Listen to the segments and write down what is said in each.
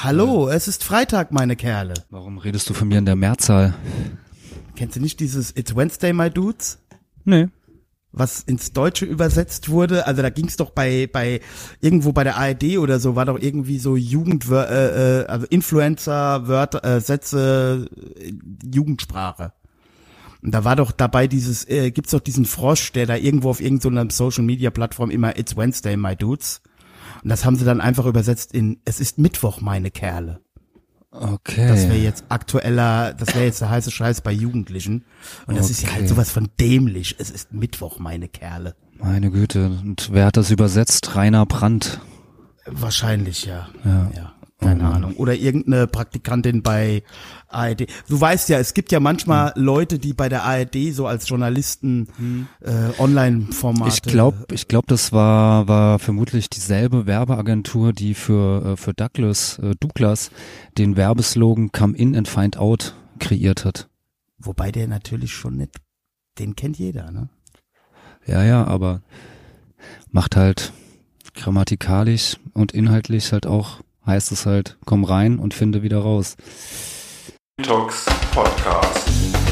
Hallo, es ist Freitag, meine Kerle. Warum redest du von mir in der Mehrzahl? Kennst du nicht dieses It's Wednesday, my dudes? Nee. Was ins Deutsche übersetzt wurde, also da ging's doch bei bei irgendwo bei der ARD oder so war doch irgendwie so Jugend äh, äh, also Influencer Wörter äh, Sätze äh, Jugendsprache. Und da war doch dabei dieses äh, gibt's doch diesen Frosch, der da irgendwo auf irgendeiner Social Media Plattform immer It's Wednesday, my dudes. Und das haben sie dann einfach übersetzt in Es ist Mittwoch, meine Kerle. Okay. Das wäre jetzt aktueller, das wäre jetzt der heiße Scheiß bei Jugendlichen. Und das ist ja halt sowas von dämlich. Es ist Mittwoch, meine Kerle. Meine Güte. Und wer hat das übersetzt? Rainer Brandt. Wahrscheinlich, ja. Ja. ja. Keine Mhm. Ahnung. Oder irgendeine Praktikantin bei ARD. Du weißt ja, es gibt ja manchmal Mhm. Leute, die bei der ARD so als Journalisten äh, Online-Formate. Ich glaube, ich glaub, das war, war vermutlich dieselbe Werbeagentur, die für, äh, für Douglas, äh, Douglas den Werbeslogan Come In and Find Out kreiert hat. Wobei der natürlich schon nicht, den kennt jeder, ne? Ja, ja, aber macht halt grammatikalisch und inhaltlich halt auch, heißt es halt, komm rein und finde wieder raus. Talks Podcast.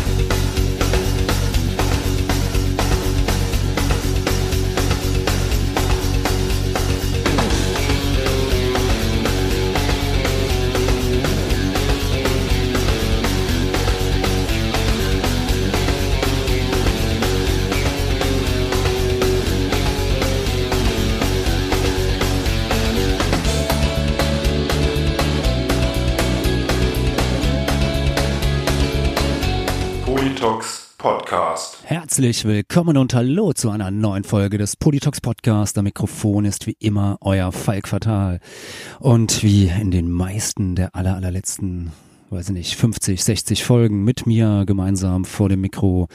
Podcast. Herzlich willkommen und hallo zu einer neuen Folge des Politox Podcast. Am Mikrofon ist wie immer euer Falk Fatal. Und wie in den meisten der aller, allerletzten, weiß ich nicht, 50, 60 Folgen mit mir gemeinsam vor dem Mikro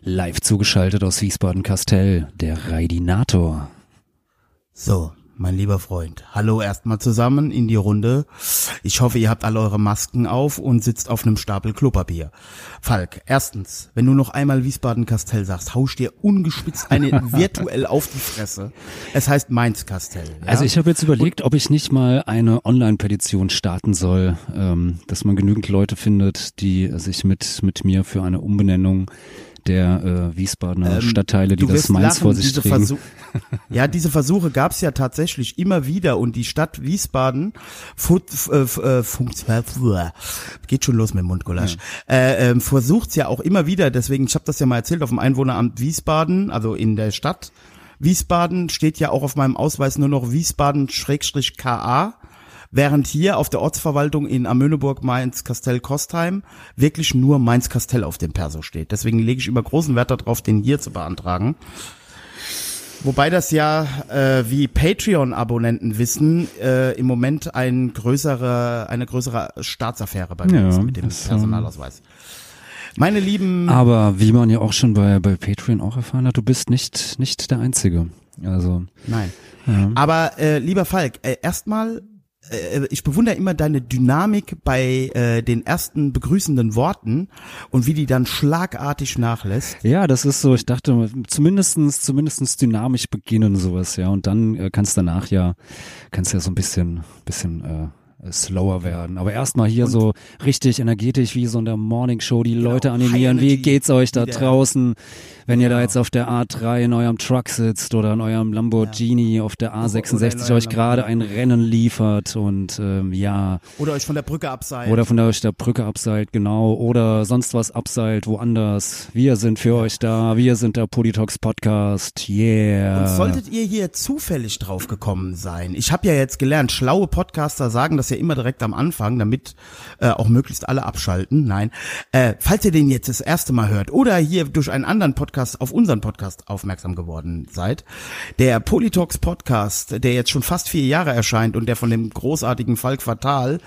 live zugeschaltet aus Wiesbaden-Kastell, der Raidinator. So, mein lieber Freund. Hallo erstmal zusammen in die Runde. Ich hoffe, ihr habt alle eure Masken auf und sitzt auf einem Stapel Klopapier. Falk, erstens, wenn du noch einmal Wiesbaden-Kastell sagst, hausch dir ungespitzt eine virtuell auf die Fresse. Es heißt Mainz-Kastell. Ja? Also ich habe jetzt überlegt, ob ich nicht mal eine Online-Petition starten soll, ähm, dass man genügend Leute findet, die sich mit, mit mir für eine Umbenennung der äh, Wiesbadener Ähm, Stadtteile, die das Mainz lachen, vor sich diese. Versuch- ja, diese Versuche gab es ja tatsächlich immer wieder und die Stadt Wiesbaden äh, äh, äh, geht schon los mit dem Mundgulasch. Äh, ähm, versucht's ja auch immer wieder, deswegen, ich habe das ja mal erzählt, auf dem Einwohneramt Wiesbaden, also in der Stadt Wiesbaden steht ja auch auf meinem Ausweis nur noch Wiesbaden-KA. Während hier auf der Ortsverwaltung in Amöneburg, Mainz, Kastell, Kostheim wirklich nur Mainz-Kastell auf dem Perso steht. Deswegen lege ich immer großen Wert darauf, den hier zu beantragen. Wobei das ja, äh, wie Patreon-Abonnenten wissen, äh, im Moment ein größere, eine größere Staatsaffäre bei mir Ja, ist mit dem das, ähm, Personalausweis. Meine lieben, Aber wie man ja auch schon bei, bei Patreon auch erfahren hat, du bist nicht, nicht der Einzige. Also, nein. ja. Aber äh, lieber Falk, äh, erstmal, äh, ich bewundere immer deine Dynamik bei äh, den ersten begrüßenden Worten und wie die dann schlagartig nachlässt. Ja, das ist so, ich dachte, zumindestens, zumindestens dynamisch beginnen sowas, ja. Und dann äh, kannst danach ja, kannst ja so ein bisschen, bisschen äh, slower werden. Aber erstmal hier so richtig energetisch wie so in der Morning Show die Leute animieren. Wie geht's euch da draußen, wenn ihr da Genau. jetzt auf der A3 in eurem Truck sitzt oder in eurem Lamborghini auf der Oder in A66 eurem euch gerade ein Rennen liefert und ähm, ja, Oder euch von der Brücke abseilen. oder von der, der Brücke abseilt, genau. Oder sonst was abseilt, woanders. Wir sind für euch da. Wir sind der Politox Podcast. Yeah. Und solltet ihr hier zufällig drauf gekommen sein, ich habe ja jetzt gelernt, schlaue Podcaster sagen das ja immer direkt am Anfang, damit äh, auch möglichst alle abschalten. Nein, äh, falls ihr den jetzt das erste Mal hört oder hier durch einen anderen Podcast auf unseren Podcast aufmerksam geworden seid, der Politox Podcast, der jetzt schon fast vier Jahre erscheint und der von dem großartigen Falk Fatal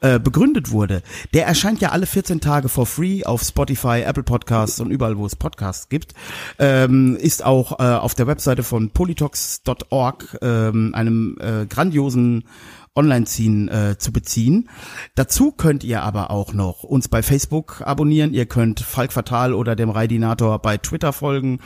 äh, begründet wurde, der erscheint ja alle 14 Tage for free auf Spotify, Apple Podcasts und überall, wo es Podcasts gibt. Ähm, ist auch äh, auf der Webseite von politox.org, ähm, einem äh, grandiosen Online-Ziehen äh, zu beziehen. Dazu könnt ihr aber auch noch uns bei Facebook abonnieren. Ihr könnt Falk Fatal oder dem Raidinator bei Twitter folgen.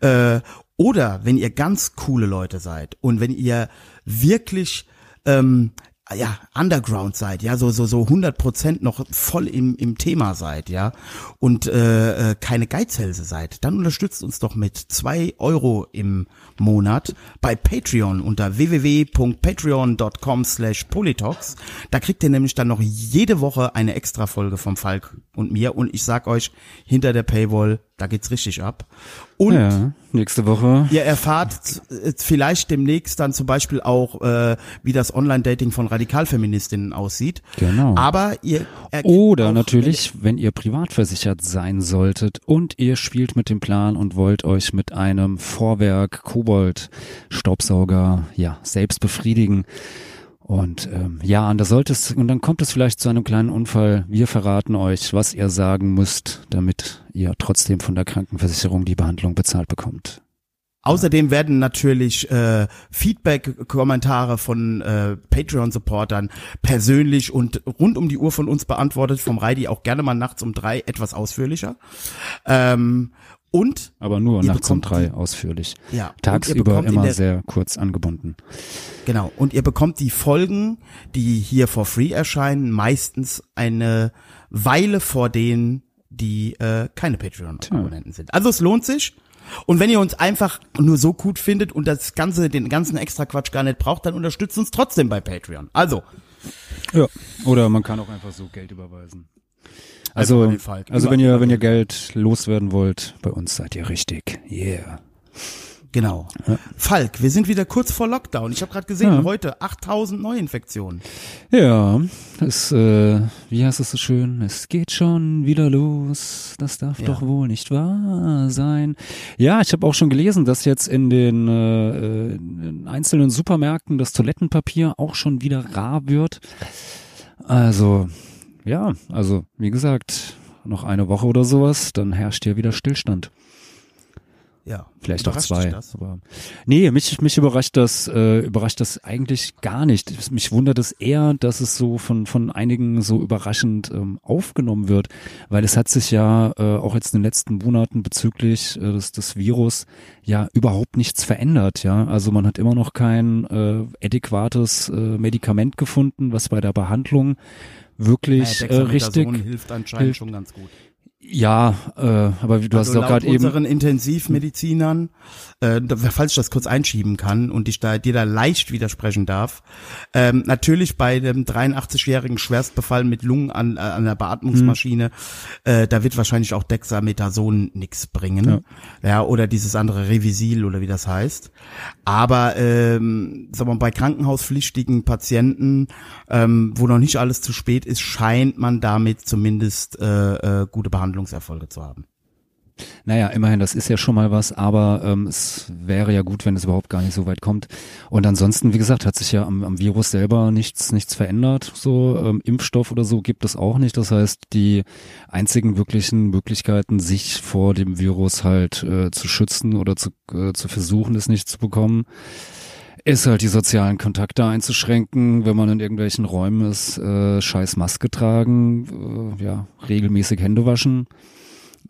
Äh, oder wenn ihr ganz coole Leute seid und wenn ihr wirklich ähm, ja, Underground seid, ja, so, so, so 100 Prozent noch voll im, im Thema seid, ja, und äh, äh, keine Geizhälse seid, dann unterstützt uns doch mit zwei Euro im Monat bei Patreon unter www.patreon.com slash Politox. Da kriegt ihr nämlich dann noch jede Woche eine extra Folge vom Falk und mir und ich sag euch, hinter der Paywall, da geht's richtig ab. Und ja, nächste Woche. Ihr erfahrt äh, vielleicht demnächst dann zum Beispiel auch, äh, wie das Online-Dating von Radikalfeministinnen aussieht. Genau. Aber ihr Oder auch, natürlich, wenn ihr privat versichert sein solltet und ihr spielt mit dem Plan und wollt euch mit einem Vorwerk Kobold Staubsauger ja selbst befriedigen. Und ähm, ja, und da sollte es, und dann kommt es vielleicht zu einem kleinen Unfall. Wir verraten euch, was ihr sagen müsst, damit ihr trotzdem von der Krankenversicherung die Behandlung bezahlt bekommt. Außerdem werden natürlich äh, Feedback-Kommentare von äh, Patreon-Supportern persönlich und rund um die Uhr von uns beantwortet, vom Reidi auch gerne mal nachts um drei etwas ausführlicher. Ähm, und Aber nur nachts um drei die- ausführlich. ja, Tagsüber immer der- sehr kurz angebunden. Genau. Und ihr bekommt die Folgen, die hier for free erscheinen, meistens eine Weile vor denen, die äh, keine Patreon-Abonnenten sind. Also es lohnt sich. Und wenn ihr uns einfach nur so gut findet und das ganze, den ganzen extra Quatsch gar nicht braucht, dann unterstützt uns trotzdem bei Patreon. Also, Ja. Oder man kann auch einfach so Geld überweisen. Also, also Über- wenn ihr, wenn ihr Geld loswerden wollt, bei uns seid ihr richtig. Yeah. genau. Falk, wir sind wieder kurz vor Lockdown. Ich habe gerade gesehen, Ja. heute 8000 Neuinfektionen. Ja, es, äh, wie heißt es so schön? Es geht schon wieder los. Das darf Ja. doch wohl nicht wahr sein. Ja, ich habe auch schon gelesen, dass jetzt in den äh, in einzelnen Supermärkten das Toilettenpapier auch schon wieder rar wird. Also, ja, also wie gesagt, noch eine Woche oder sowas, dann herrscht hier wieder Stillstand. Ja. Vielleicht auch zwei. das? Aber nee, mich, mich überrascht das, äh, überrascht das eigentlich gar nicht. Mich wundert es eher, dass es so von, von einigen so überraschend ähm, aufgenommen wird, weil es hat sich ja äh, auch jetzt in den letzten Monaten bezüglich äh, des, des Virus ja überhaupt nichts verändert. Ja, also man hat immer noch kein äh, adäquates äh, Medikament gefunden, was bei der Behandlung wirklich Naja, äh, richtig. Hilft anscheinend hilft. schon ganz gut. Ja, äh, aber wie du hast es also auch gerade eben. unseren Intensivmedizinern, äh, falls ich das kurz einschieben kann und ich da dir da leicht widersprechen darf, ähm, natürlich bei dem 83-jährigen Schwerstbefall mit Lungen an, äh, an der Beatmungsmaschine, äh, da wird wahrscheinlich auch Dexamethason nix bringen, ja. oder dieses andere Revisil oder wie das heißt. Aber ähm, sagen wir mal, bei krankenhauspflichtigen Patienten, ähm, wo noch nicht alles zu spät ist, scheint man damit zumindest äh, äh, gute Behandlungserfolge zu haben. Naja, immerhin, das ist ja schon mal was, aber ähm, es wäre ja gut, wenn es überhaupt gar nicht so weit kommt. Und ansonsten, wie gesagt, hat sich ja am, am Virus selber nichts, nichts verändert. So ähm, Impfstoff oder so gibt es auch nicht. Das heißt, die einzigen wirklichen Möglichkeiten, sich vor dem Virus halt äh, zu schützen oder zu, äh, zu versuchen, es nicht zu bekommen, ist halt die sozialen Kontakte einzuschränken, wenn man in irgendwelchen Räumen ist, äh, scheiß Maske tragen, äh, ja, regelmäßig Hände waschen.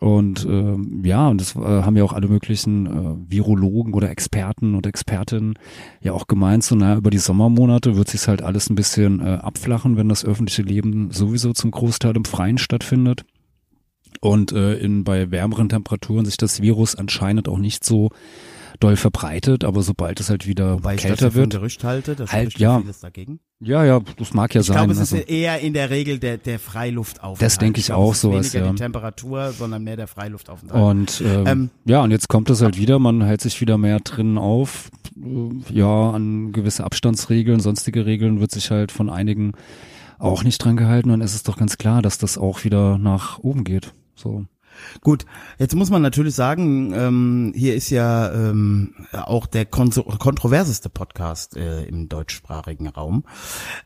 Und ähm, ja, und das äh, haben ja auch alle möglichen äh, Virologen oder Experten und Expertinnen ja auch gemeint, so naja, über die Sommermonate wird sich halt alles ein bisschen äh, abflachen, wenn das öffentliche Leben sowieso zum Großteil im Freien stattfindet. Und äh, in, bei wärmeren Temperaturen sich das Virus anscheinend auch nicht so doll verbreitet, aber sobald es halt wieder Wobei ich kälter ein wird. Gerücht halte, das Halt, ja. vieles dagegen. Ja, ja, das mag ja Ich sein. glaube, es also, ist eher in der Regel der, der Freiluftaufenthalt. Das denke ich glaube, auch sowas, weniger ja. die Temperatur, sondern mehr der Freiluftaufenthalt. Und ähm, Ähm, ja, und jetzt kommt es halt wieder, man hält sich wieder mehr drinnen auf. Äh, Ja, an gewisse Abstandsregeln, sonstige Regeln wird sich halt von einigen auch nicht dran gehalten. Dann ist es doch ganz klar, dass das auch wieder nach oben geht. So. Gut, jetzt muss man natürlich sagen, ähm, hier ist ja ähm, auch der konso- kontroverseste Podcast äh, im deutschsprachigen Raum.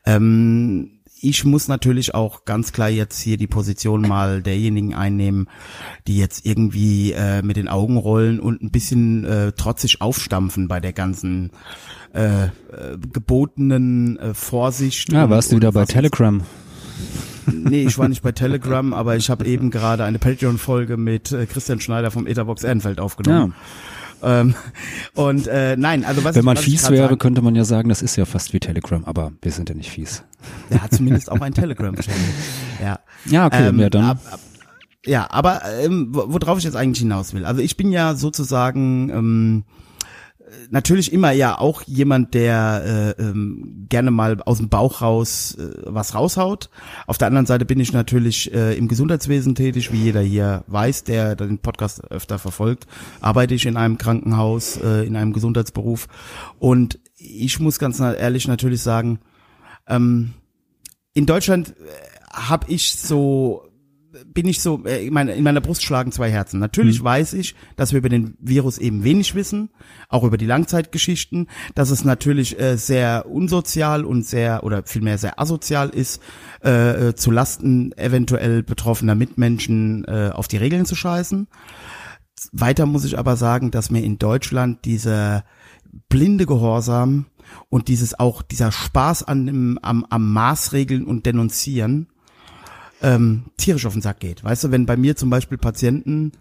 Ähm, ich muss natürlich auch ganz klar jetzt hier die Position mal derjenigen einnehmen, die jetzt irgendwie äh, mit den Augen rollen und ein bisschen äh, trotzig aufstampfen bei der ganzen äh, äh, gebotenen äh, Vorsicht. Ja, und- warst du wieder bei Telegram? Nee, ich war nicht bei Telegram, aber ich habe eben gerade eine Patreon-Folge mit äh, Christian Schneider vom Etherbox Ehrenfeld aufgenommen. Ähm, und äh, nein, also was Wenn man ich, was fies wäre, sagen- könnte man ja sagen, das ist ja fast wie Telegram, aber wir sind ja nicht fies. Der hat zumindest auch ein Telegram-Channel. Ja. Ja, okay, Ähm, ja dann. ab- ab- ja, aber ähm, wo- worauf ich jetzt eigentlich hinaus will. Also ich bin ja sozusagen ähm, natürlich immer ja auch jemand, der äh, ähm, gerne mal aus dem Bauch raus äh, was raushaut. Auf der anderen Seite bin ich natürlich äh, im Gesundheitswesen tätig, wie jeder hier weiß, der den Podcast öfter verfolgt. Arbeite ich in einem Krankenhaus, äh, in einem Gesundheitsberuf. Und ich muss ganz ehrlich natürlich sagen, ähm, in Deutschland habe ich so bin ich so, äh, in meiner, in meiner Brust schlagen zwei Herzen. Natürlich weiß ich, dass wir über den Virus eben wenig wissen, auch über die Langzeitgeschichten, dass es natürlich äh, sehr unsozial und sehr, oder vielmehr sehr asozial ist, äh, äh, zu Lasten eventuell betroffener Mitmenschen äh, auf die Regeln zu scheißen. Weiter muss ich aber sagen, dass mir in Deutschland dieser blinde Gehorsam und dieses auch dieser Spaß an dem, am, am Maßregeln und Denunzieren ähm, tierisch auf den Sack geht. Weißt du, wenn bei mir zum Beispiel Patienten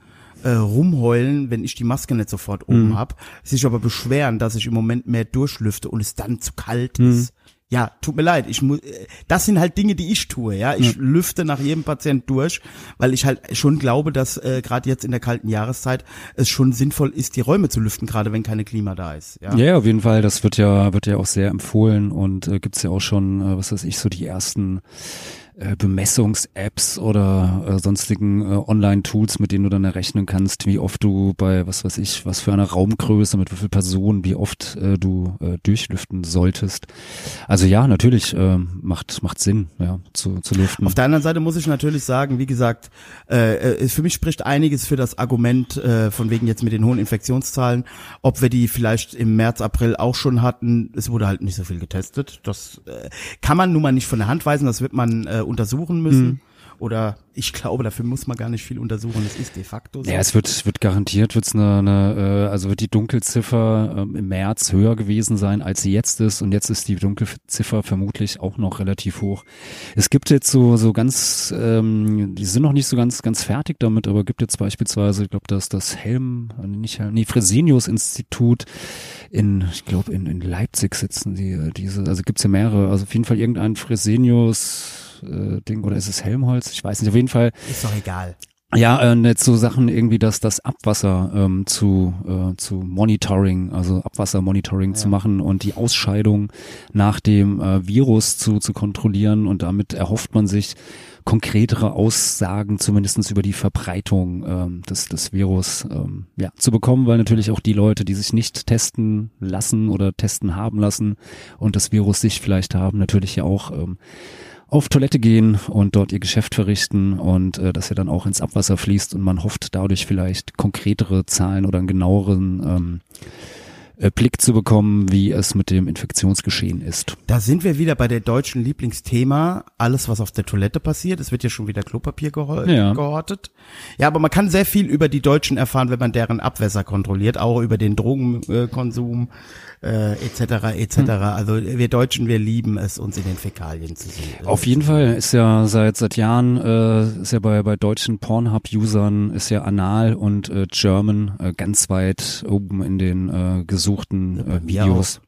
äh, rumheulen, wenn ich die Maske nicht sofort oben hab, sich aber beschweren, dass ich im Moment mehr durchlüfte und es dann zu kalt ist. Ja, tut mir leid, ich muss äh, das sind halt Dinge, die ich tue, ja. Ich lüfte nach jedem Patient durch, weil ich halt schon glaube, dass äh, gerade jetzt in der kalten Jahreszeit es schon sinnvoll ist, die Räume zu lüften, gerade wenn keine Klima da ist, ja. Ja, auf jeden Fall. Das wird ja, wird ja auch sehr empfohlen und äh, gibt's ja auch schon, äh, was weiß ich, so die ersten äh, Bemessungs-Apps oder äh, sonstigen äh, Online-Tools, mit denen du dann errechnen kannst, wie oft du bei, was weiß ich, was für einer Raumgröße, mit wie viel Personen, wie oft äh, du äh, durchlüften solltest. Also ja, natürlich äh, macht macht Sinn, ja, zu, zu lüften. Auf der anderen Seite muss ich natürlich sagen, wie gesagt, äh, äh, für mich spricht einiges für das Argument äh, von wegen jetzt mit den hohen Infektionszahlen, ob wir die vielleicht im März, April auch schon hatten. Es wurde halt nicht so viel getestet. Das äh, kann man nun mal nicht von der Hand weisen, das wird man äh, untersuchen müssen. Oder ich glaube, dafür muss man gar nicht viel untersuchen. Es ist de facto so. Ja, es wird, wird garantiert, wird's eine, eine, äh, also wird die Dunkelziffer ähm, im März höher gewesen sein, als sie jetzt ist. Und jetzt ist die Dunkelziffer vermutlich auch noch relativ hoch. Es gibt jetzt so, so ganz, ähm, die sind noch nicht so ganz, ganz fertig damit, aber gibt jetzt beispielsweise, ich glaube, dass das Helm, äh, nicht Helm, nee, Fresenius Institut in, ich glaube, in, in Leipzig sitzen die, äh, diese, also gibt's ja mehrere, also auf jeden Fall irgendein Fresenius Ding oder ist es Helmholtz? Ich weiß nicht, auf jeden Fall ist doch egal. ja, äh, jetzt so Sachen irgendwie, dass das Abwasser ähm, zu, äh, zu Monitoring, also Abwassermonitoring zu machen und die Ausscheidung nach dem äh, Virus zu, zu kontrollieren und damit erhofft man sich konkretere Aussagen zumindestens über die Verbreitung ähm, des, des Virus ähm, ja, zu bekommen, weil natürlich auch die Leute, die sich nicht testen lassen oder testen haben lassen und das Virus sich vielleicht haben, natürlich ja auch ähm, auf Toilette gehen und dort ihr Geschäft verrichten und äh, dass er dann auch ins Abwasser fließt und man hofft dadurch vielleicht konkretere Zahlen oder einen genaueren ähm, äh, Blick zu bekommen, wie es mit dem Infektionsgeschehen ist. Da sind wir wieder bei der deutschen Lieblingsthema, alles was auf der Toilette passiert. Es wird ja schon wieder Klopapier gehor Ja. gehortet. Ja, aber man kann sehr viel über die Deutschen erfahren, wenn man deren Abwässer kontrolliert, auch über den Drogenkonsum äh, etc. etc. Also wir Deutschen, wir lieben es, uns in den Fäkalien zu sehen. Auf jeden Fall ist ja seit seit Jahren äh, ist ja bei bei deutschen Pornhub-Usern ist ja Anal und äh, German äh, ganz weit oben in den äh, gesuchten äh, Videos.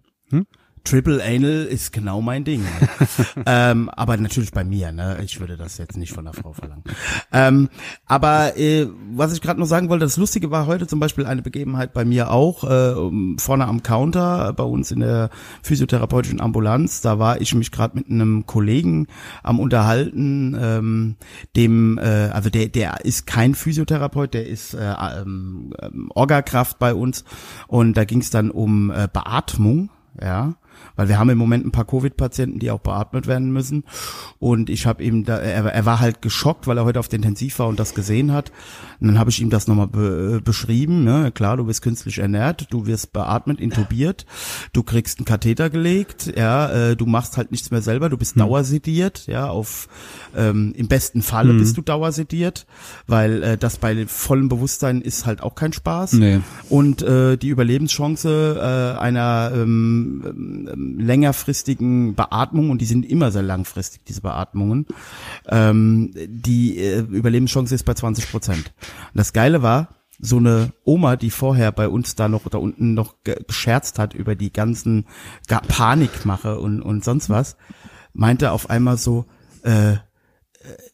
Triple Anal ist genau mein Ding. ähm, aber natürlich bei mir, ne? Ich würde das jetzt nicht von der Frau verlangen. Ähm, aber äh, was ich gerade noch sagen wollte, das Lustige war heute zum Beispiel eine Begebenheit bei mir auch, äh, vorne am Counter bei uns in der physiotherapeutischen Ambulanz. Da war ich mich gerade mit einem Kollegen am Unterhalten, ähm, dem, äh, also der, der ist kein Physiotherapeut, der ist äh, ähm, ähm, Orgakraft bei uns. Und da ging es dann um äh, Beatmung ja, weil wir haben im Moment ein paar Covid-Patienten, die auch beatmet werden müssen. Und ich habe ihm da, er, er war halt geschockt, weil er heute auf der Intensiv war und das gesehen hat. Und dann habe ich ihm das nochmal be, äh, beschrieben. Ne? Klar, du bist künstlich ernährt, du wirst beatmet, intubiert, du kriegst einen Katheter gelegt, ja, äh, du machst halt nichts mehr selber, du bist dauersediert, ja, auf ähm, im besten Falle bist du dauersediert, weil äh, das bei vollem Bewusstsein ist halt auch kein Spaß. Nee. Und äh, die Überlebenschance äh, einer ähm, längerfristigen Beatmung, und die sind immer sehr langfristig, diese Beatmungen, ähm, die äh, Überlebenschance ist bei 20 Prozent. Das Geile war, so eine Oma, die vorher bei uns da noch da unten noch gescherzt hat über die ganzen Panikmache und, und sonst was, meinte auf einmal so, äh,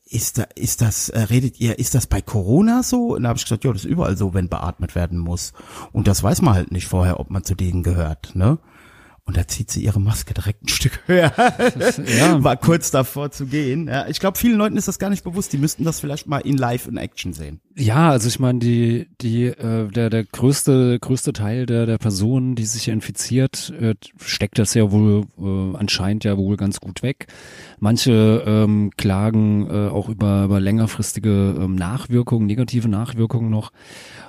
ist da, ist das, äh, redet ihr, ist das bei Corona so? Und da habe ich gesagt, ja, das ist überall so, wenn beatmet werden muss. Und das weiß man halt nicht vorher, ob man zu denen gehört, ne? Und da zieht sie ihre Maske direkt ein Stück höher. ja. War kurz davor zu gehen. Ja, ich glaube, vielen Leuten ist das gar nicht bewusst. Die müssten das vielleicht mal in Live in Action sehen. Ja, also ich meine, die, die, äh, der, der größte, größte Teil der, der Personen, die sich infiziert, äh, steckt das ja wohl äh, anscheinend ja wohl ganz gut weg. Manche ähm, klagen äh, auch über, über längerfristige ähm, Nachwirkungen, negative Nachwirkungen noch.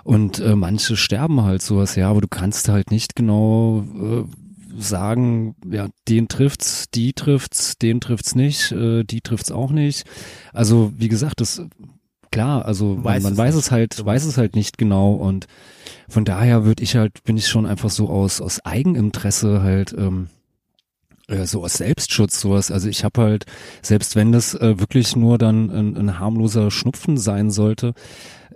Und äh, manche sterben halt sowas, ja, aber du kannst halt nicht genau äh, sagen, ja, den trifft's, die trifft's, den trifft's nicht, äh, die trifft's auch nicht. Also wie gesagt, das klar, also weiß man, man weiß nicht. es halt, weiß es halt nicht genau und von daher würde ich halt, bin ich schon einfach so aus aus Eigeninteresse halt ähm, äh, so aus Selbstschutz sowas. Also ich habe halt, selbst wenn das äh, wirklich nur dann ein, ein harmloser Schnupfen sein sollte,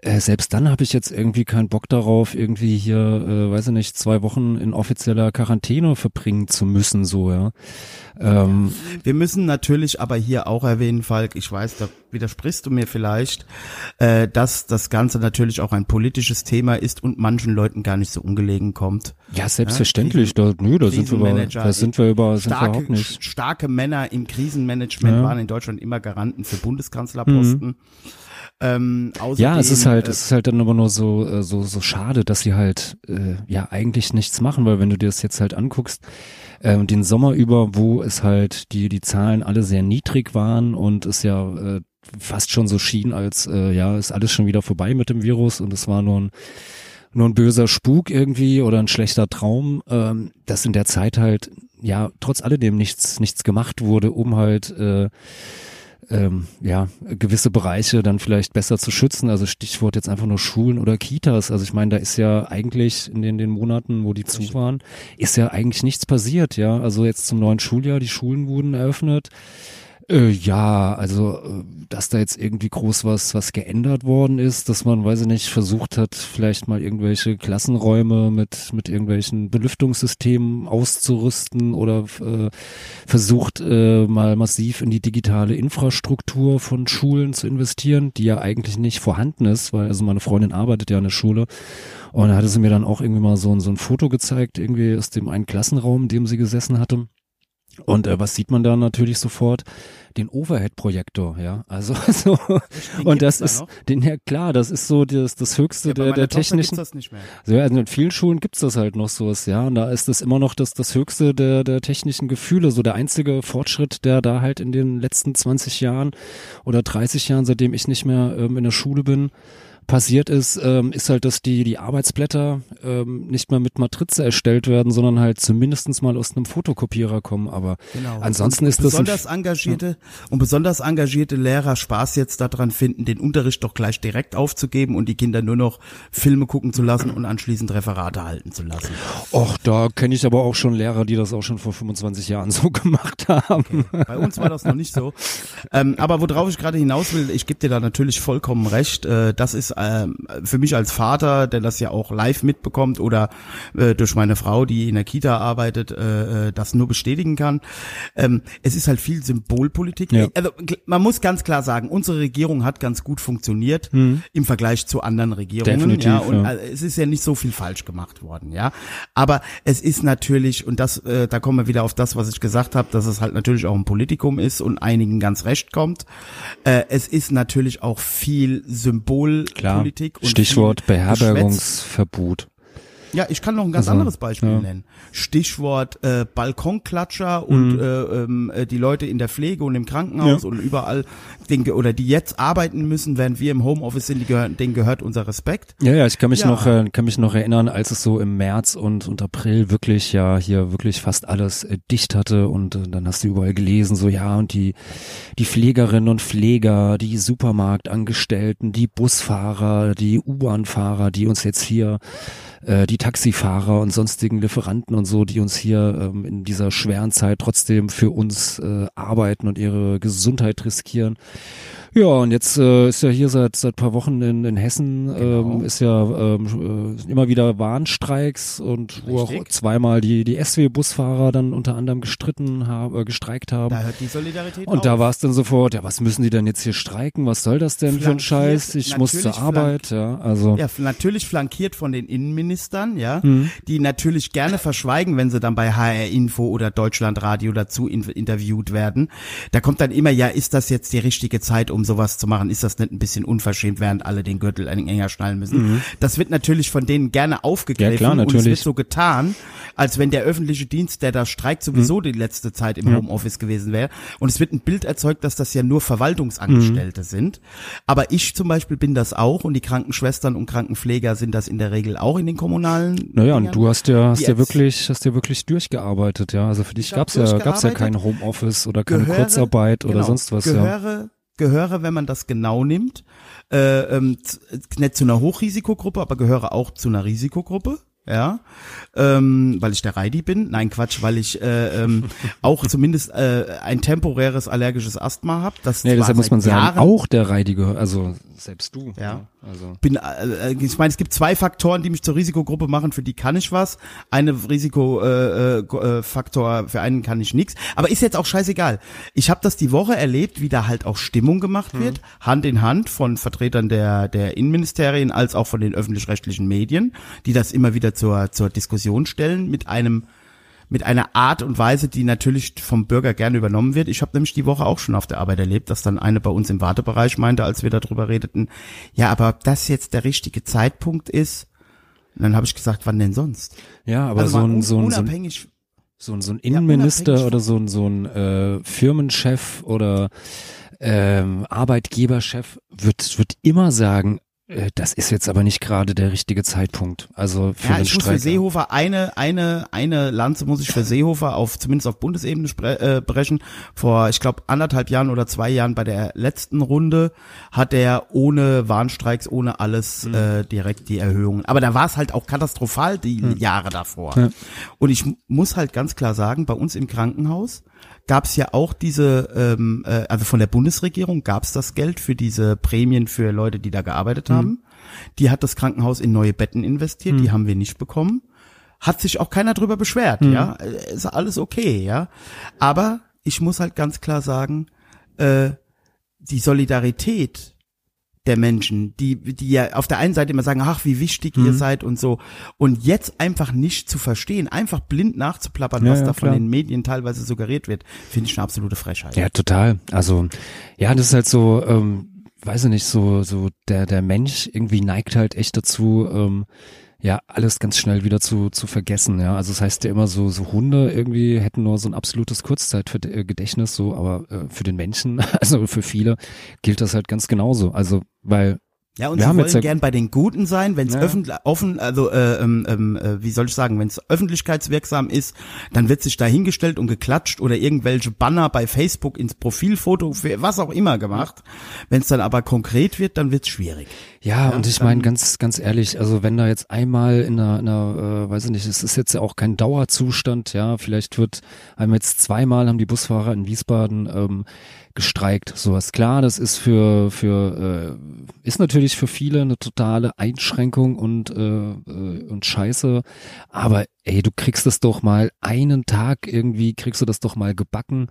äh, selbst dann habe ich jetzt irgendwie keinen Bock darauf, irgendwie hier, äh, weiß ich nicht, zwei Wochen in offizieller Quarantäne verbringen zu müssen, so, ja. Ähm, Wir müssen natürlich aber hier auch erwähnen, Falk, ich weiß, da widersprichst du mir vielleicht, äh, dass das Ganze natürlich auch ein politisches Thema ist und manchen Leuten gar nicht so ungelegen kommt. Ja, selbstverständlich. Ja, da, nö, da sind wir über, da sind wir über, sind starke, wir überhaupt nicht. Starke Männer im Krisenmanagement ja. waren in Deutschland immer Garanten für Bundeskanzlerposten. Mhm. Ähm, ja, es ist halt, äh, es ist halt dann aber nur so, äh, so, so schade, dass sie halt äh, ja eigentlich nichts machen, weil wenn du dir das jetzt halt anguckst, äh, den Sommer über, wo es halt die die Zahlen alle sehr niedrig waren und es ja äh, fast schon so schien, als äh, ja ist alles schon wieder vorbei mit dem Virus und es war nur ein nur ein böser Spuk irgendwie oder ein schlechter Traum, ähm, dass in der Zeit halt ja trotz alledem nichts nichts gemacht wurde, um halt äh, ähm, ja, gewisse Bereiche dann vielleicht besser zu schützen. Also Stichwort jetzt einfach nur Schulen oder Kitas. Also ich meine, da ist ja eigentlich in den, den Monaten, wo die zu waren, ist ja eigentlich nichts passiert, ja. Also jetzt zum neuen Schuljahr, die Schulen wurden eröffnet. Äh, ja, also äh, dass da jetzt irgendwie groß was was geändert worden ist, dass man, weiß ich nicht, versucht hat, vielleicht mal irgendwelche Klassenräume mit mit irgendwelchen Belüftungssystemen auszurüsten oder äh, versucht äh, mal massiv in die digitale Infrastruktur von Schulen zu investieren, die ja eigentlich nicht vorhanden ist, weil also meine Freundin arbeitet ja in der Schule und da hatte sie mir dann auch irgendwie mal so, so ein Foto gezeigt, irgendwie aus dem einen Klassenraum, in dem sie gesessen hatte. Und äh, was sieht man da natürlich sofort? Den Overhead-Projektor, ja. Also so und das ist, den ja klar, das ist so das, das höchste ja, der, der technischen. Das nicht mehr. Also, also in vielen Schulen gibt's das halt noch so, ja. Und da ist das immer noch das, das höchste der, der technischen Gefühle, so der einzige Fortschritt, der da halt in den letzten 20 Jahren oder 30 Jahren, seitdem ich nicht mehr ähm, in der Schule bin, passiert ist, ähm, ist halt, dass die, die Arbeitsblätter ähm, nicht mehr mit Matrize erstellt werden, sondern halt zumindestens mal aus einem Fotokopierer kommen. Aber genau. ansonsten und ist das. Besonders engagierte ja. und besonders engagierte Lehrer Spaß jetzt daran finden, den Unterricht doch gleich direkt aufzugeben und die Kinder nur noch Filme gucken zu lassen und anschließend Referate halten zu lassen. Och, da kenne ich aber auch schon Lehrer, die das auch schon vor 25 Jahren so gemacht haben. Okay. Bei uns war das noch nicht so. ähm, aber worauf ich gerade hinaus will, ich gebe dir da natürlich vollkommen recht. Äh, das ist äh, für mich als Vater, der das ja auch live mitbekommt oder äh, durch meine Frau, die in der Kita arbeitet, äh, äh das nur bestätigen kann. Ähm, es ist halt viel Symbolpolitik. Ja. Also man muss ganz klar sagen, unsere Regierung hat ganz gut funktioniert mhm. im Vergleich zu anderen Regierungen. Definitiv, ja, und ja. es ist ja nicht so viel falsch gemacht worden, ja. Aber es ist natürlich, und das, äh, da kommen wir wieder auf das, was ich gesagt habe, dass es halt natürlich auch ein Politikum ist und einigen ganz recht kommt. Äh, es ist natürlich auch viel Symbolpolitik Politik. Stichwort Beherbergungsverbot. Ja, ich kann noch ein ganz also, anderes Beispiel ja. nennen. Stichwort äh, Balkonklatscher und mhm. äh, ähm, äh, die Leute in der Pflege und im Krankenhaus ja. und überall, den, oder die jetzt arbeiten müssen, während wir im Homeoffice sind, die gehören, denen gehört unser Respekt. Ja, ja, ich kann mich ja. noch, äh, kann mich noch erinnern, als es so im März und, und April wirklich ja hier wirklich fast alles äh, dicht hatte und äh, dann hast du überall gelesen, so ja und die die Pflegerinnen und Pfleger, die Supermarktangestellten, die Busfahrer, die U-Bahn-Fahrer, die uns jetzt hier äh, die Taxifahrer und sonstigen Lieferanten und so, die uns hier ähm, in dieser schweren Zeit trotzdem für uns äh, arbeiten und ihre Gesundheit riskieren. Ja, und jetzt äh, ist ja hier seit seit paar Wochen in, in Hessen Genau. ähm, ist ja ähm, äh, immer wieder Warnstreiks und wo auch zweimal die die SW-Busfahrer dann unter anderem gestritten haben, äh, gestreikt haben. Da hört die Solidarität Und da auf. war es dann sofort, ja, was müssen die denn jetzt hier streiken? Was soll das denn für ein Flankiert, Scheiß? Ich muss zur Arbeit, ja, also. Ja, natürlich flankiert von den Innenministern, ja, Mhm. die natürlich gerne verschweigen, wenn sie dann bei HR Info oder Deutschlandradio dazu in, interviewt werden. Da kommt dann immer, ja, ist das jetzt die richtige Zeit, um sowas zu machen? Ist das nicht ein bisschen unverschämt, während alle den Gürtel enger schnallen müssen? Das wird natürlich von denen gerne aufgegriffen Mhm. Ja, klar, und es natürlich. wird so getan, als wenn der öffentliche Dienst, der da streikt, sowieso Mhm. die letzte Zeit im Homeoffice gewesen wäre. Und es wird ein Bild erzeugt, dass das ja nur Verwaltungsangestellte Mhm. sind. Aber ich zum Beispiel bin das auch und die Krankenschwestern und Krankenpfleger sind das in der Regel auch in den kommunalen. Naja, und Dingern. du hast ja, hast ja wirklich, hast ja wirklich durchgearbeitet, ja. Also für dich gab's ja, gab's ja kein Homeoffice oder keine Gehöre- Kurzarbeit oder genau, sonst was, ja. Gehöre, wenn man das genau nimmt, äh, ähm, z- nicht zu einer Hochrisikogruppe, aber gehöre auch zu einer Risikogruppe. Ja, ähm, weil ich der Reidi bin. Nein, Quatsch, weil ich äh, ähm, auch zumindest äh, ein temporäres allergisches Asthma habe. Das Nee, deshalb muss man sagen, Jahren auch der Reidige, also selbst du. Ja. Also. bin, äh, ich meine, es gibt zwei Faktoren, die mich zur Risikogruppe machen, für die kann ich was. Eine Risikofaktor, äh, äh, Faktor, für einen kann ich nichts. Aber ist jetzt auch scheißegal. Ich habe das die Woche erlebt, wie da halt auch Stimmung gemacht wird, Hand in Hand von Vertretern der, der Innenministerien als auch von den öffentlich-rechtlichen Medien, die das immer wieder zur, zur Diskussion stellen mit einem mit einer Art und Weise, die natürlich vom Bürger gerne übernommen wird. Ich habe nämlich die Woche auch schon auf der Arbeit erlebt, dass dann eine bei uns im Wartebereich meinte, als wir darüber redeten, ja, aber ob das jetzt der richtige Zeitpunkt ist, und dann habe ich gesagt, wann denn sonst? Ja, aber Also so ein, so ein, so ein, so ein, so ein Ja, Innenminister unabhängig oder so ein, so ein äh, Firmenchef oder ähm, Arbeitgeberchef wird, wird immer sagen, das ist jetzt aber nicht gerade der richtige Zeitpunkt. Also für ja, ich muss Streik. für Seehofer eine, eine, eine Lanze muss ich für Seehofer auf, zumindest auf Bundesebene äh, brechen. Vor, ich glaube, anderthalb Jahren oder zwei Jahren bei der letzten Runde hat er ohne Warnstreiks, ohne alles Mhm. äh, direkt die Erhöhungen. Aber da war es halt auch katastrophal die Jahre davor. Ja. Und ich muss halt ganz klar sagen, bei uns im Krankenhaus gab es ja auch diese, ähm, äh, also von der Bundesregierung gab es das Geld für diese Prämien für Leute, die da gearbeitet haben. Die hat das Krankenhaus in neue Betten investiert, die haben wir nicht bekommen. Hat sich auch keiner drüber beschwert, ja. Äh, Ist alles okay, ja. Aber ich muss halt ganz klar sagen, äh, die Solidarität der Menschen, die, die ja auf der einen Seite immer sagen, ach, wie wichtig Mhm. ihr seid und so. Und jetzt einfach nicht zu verstehen, einfach blind nachzuplappern, Ja, was ja, da von klar. den Medien teilweise suggeriert wird, finde ich eine absolute Frechheit. Ja, total. Also, ja, das ist halt so, ähm, weiß ich nicht, so, so der, der Mensch irgendwie neigt halt echt dazu, ähm, ja, alles ganz schnell wieder zu, zu vergessen, ja. Also das heißt ja immer so, so Hunde irgendwie hätten nur so ein absolutes Kurzzeitgedächtnis, so, aber äh, für den Menschen, also für viele, gilt das halt ganz genauso. Also, weil, Ja, und Wir sie haben wollen ja- gern bei den Guten sein, wenn es Ja. öffentlich offen, also äh, ähm, ähm, äh, wie soll ich sagen, wenn es öffentlichkeitswirksam ist, dann wird sich da hingestellt und geklatscht oder irgendwelche Banner bei Facebook ins Profilfoto, für was auch immer gemacht. Wenn es dann aber konkret wird, dann wird's schwierig. Ja, Ja, und ich meine ganz, ganz ehrlich, also wenn da jetzt einmal in einer, in einer äh, weiß ich nicht, es ist jetzt ja auch kein Dauerzustand, ja, vielleicht wird, haben jetzt zweimal haben die Busfahrer in Wiesbaden ähm, gestreikt, sowas. Klar, das ist für, für, äh, ist natürlich für viele eine totale Einschränkung und, äh, äh, und Scheiße, aber ey, du kriegst es doch mal einen Tag irgendwie, kriegst du das doch mal gebacken,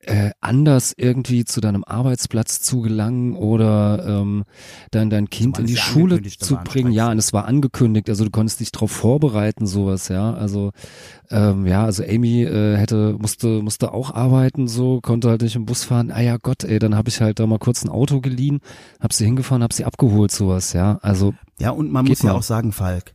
äh, anders irgendwie zu deinem Arbeitsplatz zu gelangen oder ähm, dann dein Kind in die Schule zu bringen. Ja, und es war angekündigt, also du konntest dich darauf vorbereiten, sowas, ja. Also ähm, ja, also Amy äh, hätte musste musste auch arbeiten, so konnte halt nicht im Bus fahren. Ah ja Gott, ey, dann habe ich halt da mal kurz ein Auto geliehen, hab sie hingefahren, hab sie abgeholt, sowas, ja. Also Ja, und man muss ja mal. auch sagen, Falk,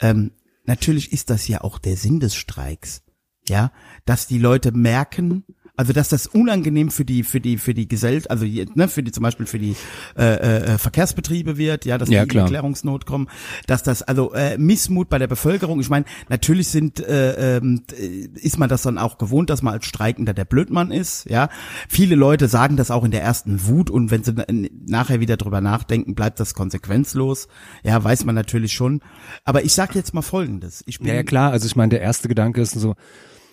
ähm, natürlich ist das ja auch der Sinn des Streiks. Ja, dass die Leute merken, also dass das unangenehm für die für die für die Gesellschaft, also ne, für die zum Beispiel für die äh, äh, Verkehrsbetriebe wird, ja, dass Ja, die in klar. Erklärungsnot kommen, dass das also äh, Missmut bei der Bevölkerung. Ich meine, natürlich sind äh, ähm, äh, ist man das dann auch gewohnt, dass man als Streikender der Blödmann ist, ja. Viele Leute sagen das auch in der ersten Wut und wenn sie na- nachher wieder drüber nachdenken, bleibt das konsequenzlos. Ja, weiß man natürlich schon. Aber ich sag jetzt mal Folgendes: Ich bin ja, ja klar, also ich meine, der erste Gedanke ist so,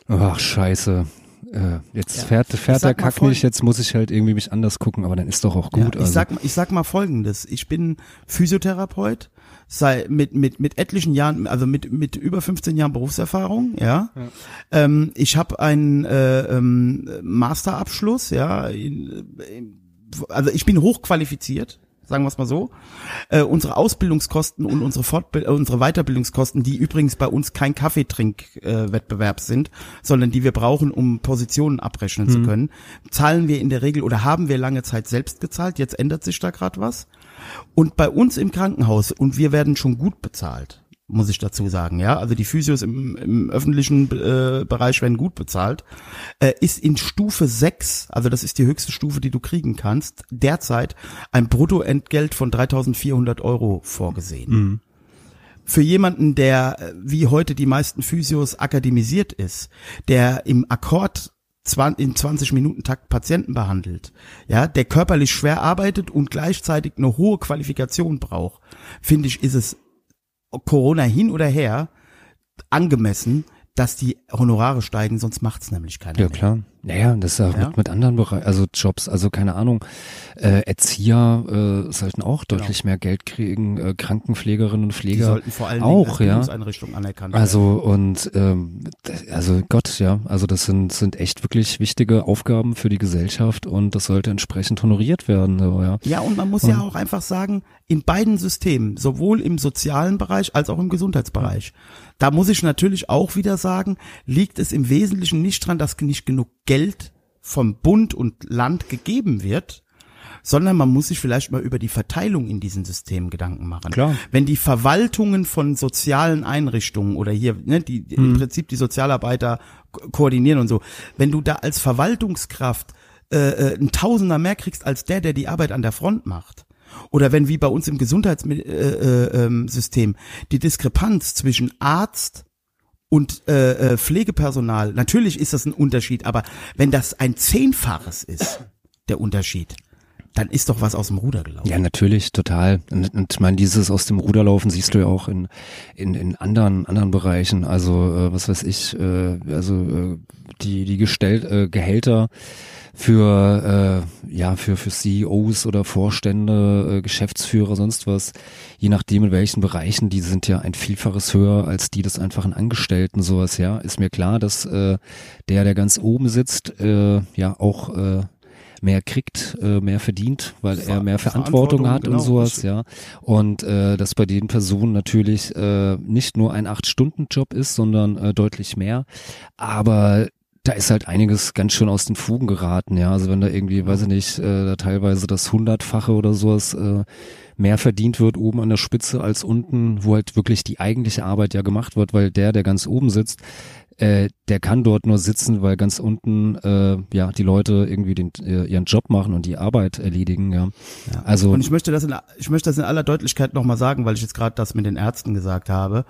ach scheiße, äh, jetzt Ja. fährt, fährt der Kack nicht, jetzt muss ich halt irgendwie mich anders gucken, aber dann ist doch auch gut. Ja, ich, also. sag, ich sag mal folgendes. Ich bin Physiotherapeut, sei mit, mit, mit etlichen Jahren, also mit, mit über 15 Jahren Berufserfahrung, ja. Ähm, ich habe einen äh, ähm, Masterabschluss, ja. In, in, also ich bin hochqualifiziert, sagen wir es mal so. Äh, unsere Ausbildungskosten und unsere Fortbild äh, unsere Weiterbildungskosten, die übrigens bei uns kein Kaffeetrinkwettbewerb äh, Wettbewerb sind, sondern die wir brauchen, um Positionen abrechnen zu können, zahlen wir in der Regel oder haben wir lange Zeit selbst gezahlt. Jetzt ändert sich da gerade was. Und bei uns im Krankenhaus, und wir werden schon gut bezahlt, muss ich dazu sagen, ja. Also die Physios im, im öffentlichen äh, Bereich werden gut bezahlt, äh, ist in Stufe 6, also das ist die höchste Stufe, die du kriegen kannst, derzeit ein Bruttoentgelt von 3400 Euro vorgesehen. Für jemanden, der äh, wie heute die meisten Physios akademisiert ist, der im Akkord in 20 Minuten Takt Patienten behandelt, ja, der körperlich schwer arbeitet und gleichzeitig eine hohe Qualifikation braucht, finde ich, ist es Corona hin oder her angemessen, dass die Honorare steigen, sonst macht's nämlich keiner Ja, mehr. klar. Naja, das ist ja, Ja. Mit, mit anderen Bereichen, also Jobs, also keine Ahnung, äh, Erzieher äh, sollten auch deutlich mehr Geld kriegen, äh, Krankenpflegerinnen und Die Pfleger sollten vor allen auch, ja. Anerkannt werden. Also und ähm, also Gott, ja, also das sind sind echt wirklich wichtige Aufgaben für die Gesellschaft und das sollte entsprechend honoriert werden, so, ja. Ja, und man muss ja auch einfach sagen, in beiden Systemen, sowohl im sozialen Bereich als auch im Gesundheitsbereich, da muss ich natürlich auch wieder sagen, liegt es im Wesentlichen nicht dran, dass nicht genug Geld vom Bund und Land gegeben wird, sondern man muss sich vielleicht mal über die Verteilung in diesen Systemen Gedanken machen. Klar. Wenn die Verwaltungen von sozialen Einrichtungen oder hier, ne, die im Prinzip die Sozialarbeiter ko- koordinieren und so, wenn du da als Verwaltungskraft äh, äh, ein Tausender mehr kriegst als der, der die Arbeit an der Front macht. Oder wenn wie bei uns im Gesundheitssystem äh, äh, ähm, die Diskrepanz zwischen Arzt und äh, äh, Pflegepersonal, natürlich ist das ein Unterschied, aber wenn das ein Zehnfaches ist, der Unterschied, dann ist doch was aus dem Ruder gelaufen. Ja, natürlich, total. Und, und ich meine, dieses aus dem Ruderlaufen siehst du ja auch in, in, in anderen, anderen Bereichen. Also, äh, was weiß ich, äh, also äh, die, die Gestell, äh, Gehälter für äh, ja für für CEOs oder Vorstände, äh, Geschäftsführer, sonst was, je nachdem in welchen Bereichen, die sind ja ein Vielfaches höher als die des einfachen Angestellten, sowas, ja. Ist mir klar, dass äh, der, der ganz oben sitzt, äh, ja auch äh, mehr kriegt, äh, mehr verdient, weil er mehr Verantwortung, Verantwortung, hat genau, und sowas, ja. Und äh, dass bei den Personen natürlich äh, nicht nur ein Acht-Stunden-Job ist, sondern äh, deutlich mehr. Aber da ist halt einiges ganz schön aus den Fugen geraten, ja. Also wenn da irgendwie, weiß ich nicht, äh, da teilweise das Hundertfache oder sowas äh, mehr verdient wird oben an der Spitze als unten, wo halt wirklich die eigentliche Arbeit ja gemacht wird, weil der, der ganz oben sitzt, äh, der kann dort nur sitzen, weil ganz unten äh, ja die Leute irgendwie den, äh, ihren Job machen und die Arbeit erledigen, ja. Also Und ich möchte das in, ich möchte das in aller Deutlichkeit nochmal sagen, weil ich jetzt gerade das mit den Ärzten gesagt habe.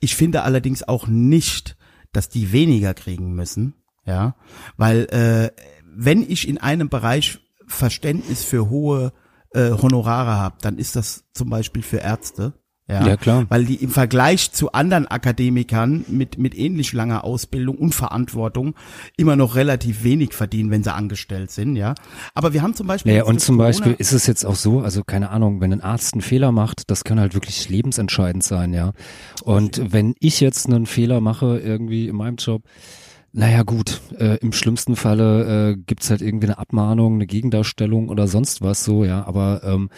Ich finde allerdings auch nicht, dass die weniger kriegen müssen, ja, weil äh, wenn ich in einem Bereich Verständnis für hohe äh, Honorare habe, dann ist das zum Beispiel für Ärzte. Ja, Ja, klar. Weil die im Vergleich zu anderen Akademikern mit, mit ähnlich langer Ausbildung und Verantwortung immer noch relativ wenig verdienen, wenn sie angestellt sind, ja. Aber wir haben zum Beispiel. Naja, und zum Corona- Beispiel ist es jetzt auch so, also keine Ahnung, wenn ein Arzt einen Fehler macht, das kann halt wirklich lebensentscheidend sein, ja. Und wenn ich jetzt einen Fehler mache irgendwie in meinem Job, naja gut, äh, im schlimmsten Falle äh, gibt's halt irgendwie eine Abmahnung, eine Gegendarstellung oder sonst was so, ja, aber ähm,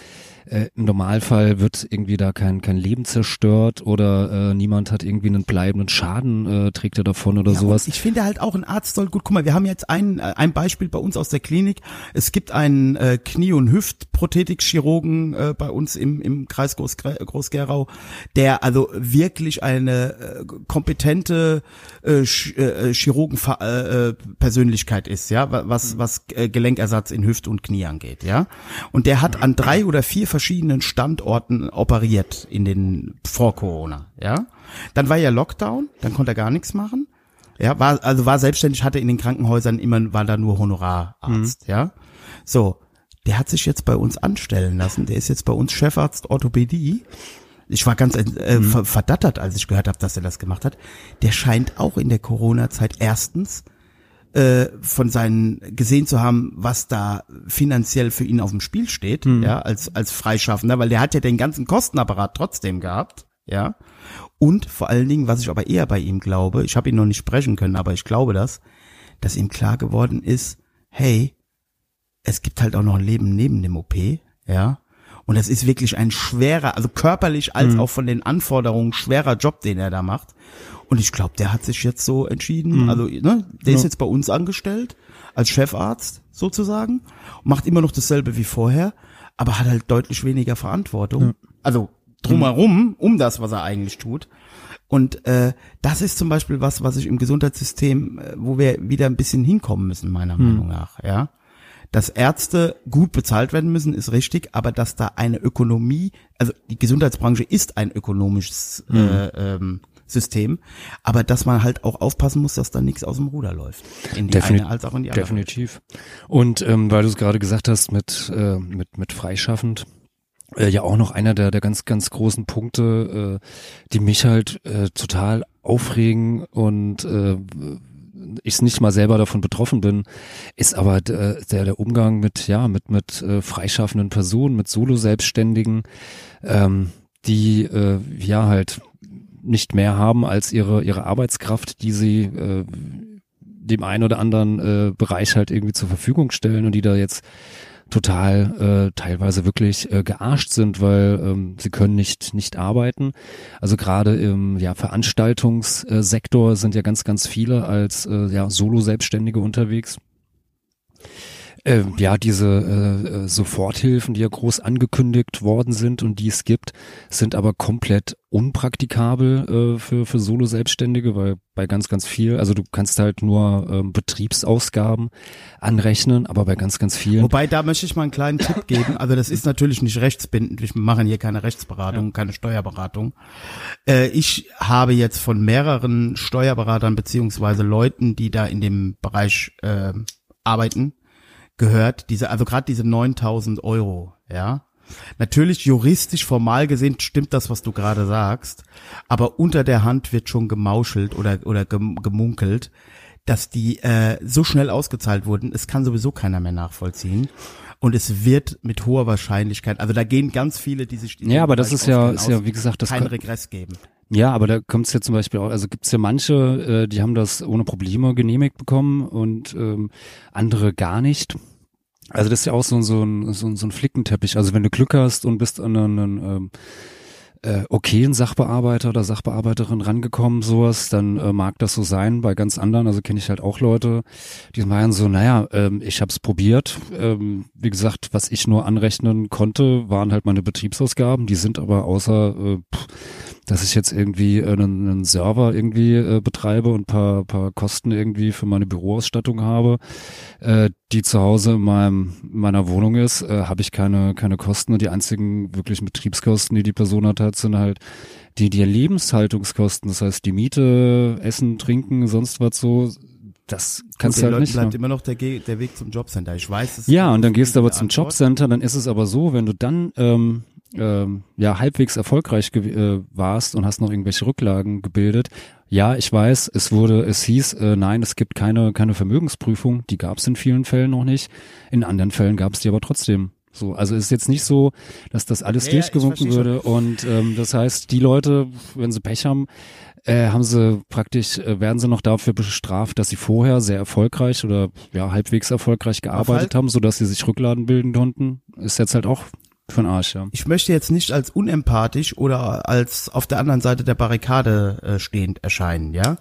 äh, im Normalfall wird irgendwie da kein, kein Leben zerstört oder äh, niemand hat irgendwie einen bleibenden Schaden, äh, trägt er davon oder Ja, sowas. Ich finde halt auch ein Arzt soll gut. Guck mal, wir haben jetzt ein äh, ein Beispiel bei uns aus der Klinik. Es gibt einen äh, Knie- und Hüftprothetikchirurgen äh, bei uns im im Kreis Groß Groß-Gerau, der also wirklich eine äh, kompetente äh, Sch- äh, Chirurgen äh, äh, Persönlichkeit ist, ja, wa- was was äh, Gelenkersatz in Hüfte und Knie angeht, ja. Und der hat an drei oder vier verschiedenen Standorten operiert in den vor Corona, ja. Dann war ja Lockdown, dann konnte er gar nichts machen. Ja, war, also war selbstständig, hatte in den Krankenhäusern immer, war da nur Honorararzt, ja. So. Der hat sich jetzt bei uns anstellen lassen. Der ist jetzt bei uns Chefarzt Orthopädie. Ich war ganz äh, ver verdattert, als ich gehört habe, dass er das gemacht hat. Der scheint auch in der Corona-Zeit erstens äh, von seinen gesehen zu haben, was da finanziell für ihn auf dem Spiel steht, Mhm. ja, als als Freischaffender, weil der hat ja den ganzen Kostenapparat trotzdem gehabt, ja. Und vor allen Dingen, was ich aber eher bei ihm glaube, ich habe ihn noch nicht sprechen können, aber ich glaube das, dass ihm klar geworden ist, hey, es gibt halt auch noch ein Leben neben dem OP, ja. Und es ist wirklich ein schwerer, also körperlich als Mhm. auch von den Anforderungen schwerer Job, den er da macht. Und ich glaube, der hat sich jetzt so entschieden, also ne, der ist Ja. jetzt bei uns angestellt, als Chefarzt sozusagen, macht immer noch dasselbe wie vorher, aber hat halt deutlich weniger Verantwortung. Also drumherum, um das, was er eigentlich tut. Und äh, das ist zum Beispiel was, was ich im Gesundheitssystem, äh, wo wir wieder ein bisschen hinkommen müssen, meiner Meinung nach, ja. Dass Ärzte gut bezahlt werden müssen, ist richtig, aber dass da eine Ökonomie, also die Gesundheitsbranche ist ein ökonomisches äh, ähm, System, aber dass man halt auch aufpassen muss, dass da nichts aus dem Ruder läuft. In die Defini- eine als auch in die andere. Definitiv. Und ähm, weil du es gerade gesagt hast mit, äh, mit, mit freischaffend, äh, ja auch noch einer der, der ganz, ganz großen Punkte, äh, die mich halt äh, total aufregen und äh, ich nicht mal selber davon betroffen bin, ist aber der, der, der Umgang mit, ja, mit, mit äh, freischaffenden Personen, mit Solo-Selbstständigen, ähm, die äh, ja halt nicht mehr haben als ihre, ihre Arbeitskraft, die sie äh, dem einen oder anderen äh, Bereich halt irgendwie zur Verfügung stellen und die da jetzt total äh, teilweise wirklich äh, gearscht sind, weil ähm, sie können nicht nicht arbeiten. Also gerade im ja, Veranstaltungssektor sind ja ganz ganz viele als äh, ja Solo-Selbstständige unterwegs. Ähm, ja, diese äh, äh, Soforthilfen, die ja groß angekündigt worden sind und die es gibt, sind aber komplett unpraktikabel äh, für, für Solo-Selbstständige, weil bei ganz, ganz viel, also du kannst halt nur ähm, Betriebsausgaben anrechnen, aber bei ganz, ganz vielen. Wobei, da möchte ich mal einen kleinen Tipp geben. Also das ist natürlich nicht rechtsbindend. Wir machen hier keine Rechtsberatung, keine Steuerberatung. Äh, ich habe jetzt von mehreren Steuerberatern beziehungsweise Leuten, die da in dem Bereich äh, arbeiten, gehört, diese, also gerade diese 9000 Euro, ja. Natürlich juristisch formal gesehen stimmt das, was du gerade sagst, aber unter der Hand wird schon gemauschelt oder oder gem- gemunkelt, dass die äh, so schnell ausgezahlt wurden. Es kann sowieso keiner mehr nachvollziehen und es wird mit hoher Wahrscheinlichkeit, also da gehen ganz viele, die sich Ja, aber das ist ja, ist ja, wie gesagt, das keinen kann, Regress geben. Ja, aber da kommt es ja zum Beispiel auch, also gibt es ja manche, äh, die haben das ohne Probleme genehmigt bekommen und ähm, andere gar nicht. Also das ist ja auch so, so, ein, so, ein- so ein Flickenteppich. Also wenn du Glück hast und bist an einen ähm, äh, okayen Sachbearbeiter oder Sachbearbeiterin rangekommen, sowas, dann äh, mag das so sein. Bei ganz anderen, also kenne ich halt auch Leute, die meinen so, naja, ähm, ich habe es probiert. Ähm, wie gesagt, was ich nur anrechnen konnte, waren halt meine Betriebsausgaben. Die sind aber außer äh, pff, dass ich jetzt irgendwie äh, einen, einen Server irgendwie äh, betreibe und paar, paar Kosten irgendwie für meine Büroausstattung habe, äh, die zu Hause in, meinem, in meiner Wohnung ist, äh, habe ich keine, keine Kosten und die einzigen wirklichen Betriebskosten, die die Person hat, hat sind halt die, die Lebenshaltungskosten, das heißt die Miete, Essen, Trinken, sonst was so, das kannst du halt Leuten nicht. bleibt Ne? immer noch der, Ge der Weg zum Jobcenter. Ich weiß es. Ja, und dann gehst du aber zum Antwort. Jobcenter, dann ist es aber so, wenn du dann ähm, ähm, ja halbwegs erfolgreich äh, warst und hast noch irgendwelche Rücklagen gebildet. Ja, ich weiß, es wurde, es hieß, äh, nein, es gibt keine keine Vermögensprüfung. Die gab es in vielen Fällen noch nicht. In anderen Fällen gab es die aber trotzdem. So, also es ist jetzt nicht so, dass das alles Ja, durchgewunken würde. Und ähm, das heißt, die Leute, wenn sie Pech haben, äh, haben sie praktisch, äh, werden sie noch dafür bestraft, dass sie vorher sehr erfolgreich oder ja halbwegs erfolgreich gearbeitet halt- haben, sodass sie sich Rückladen bilden konnten. Ist jetzt halt auch den Arsch, ja. Ich möchte jetzt nicht als unempathisch oder als auf der anderen Seite der Barrikade äh, stehend erscheinen, ja.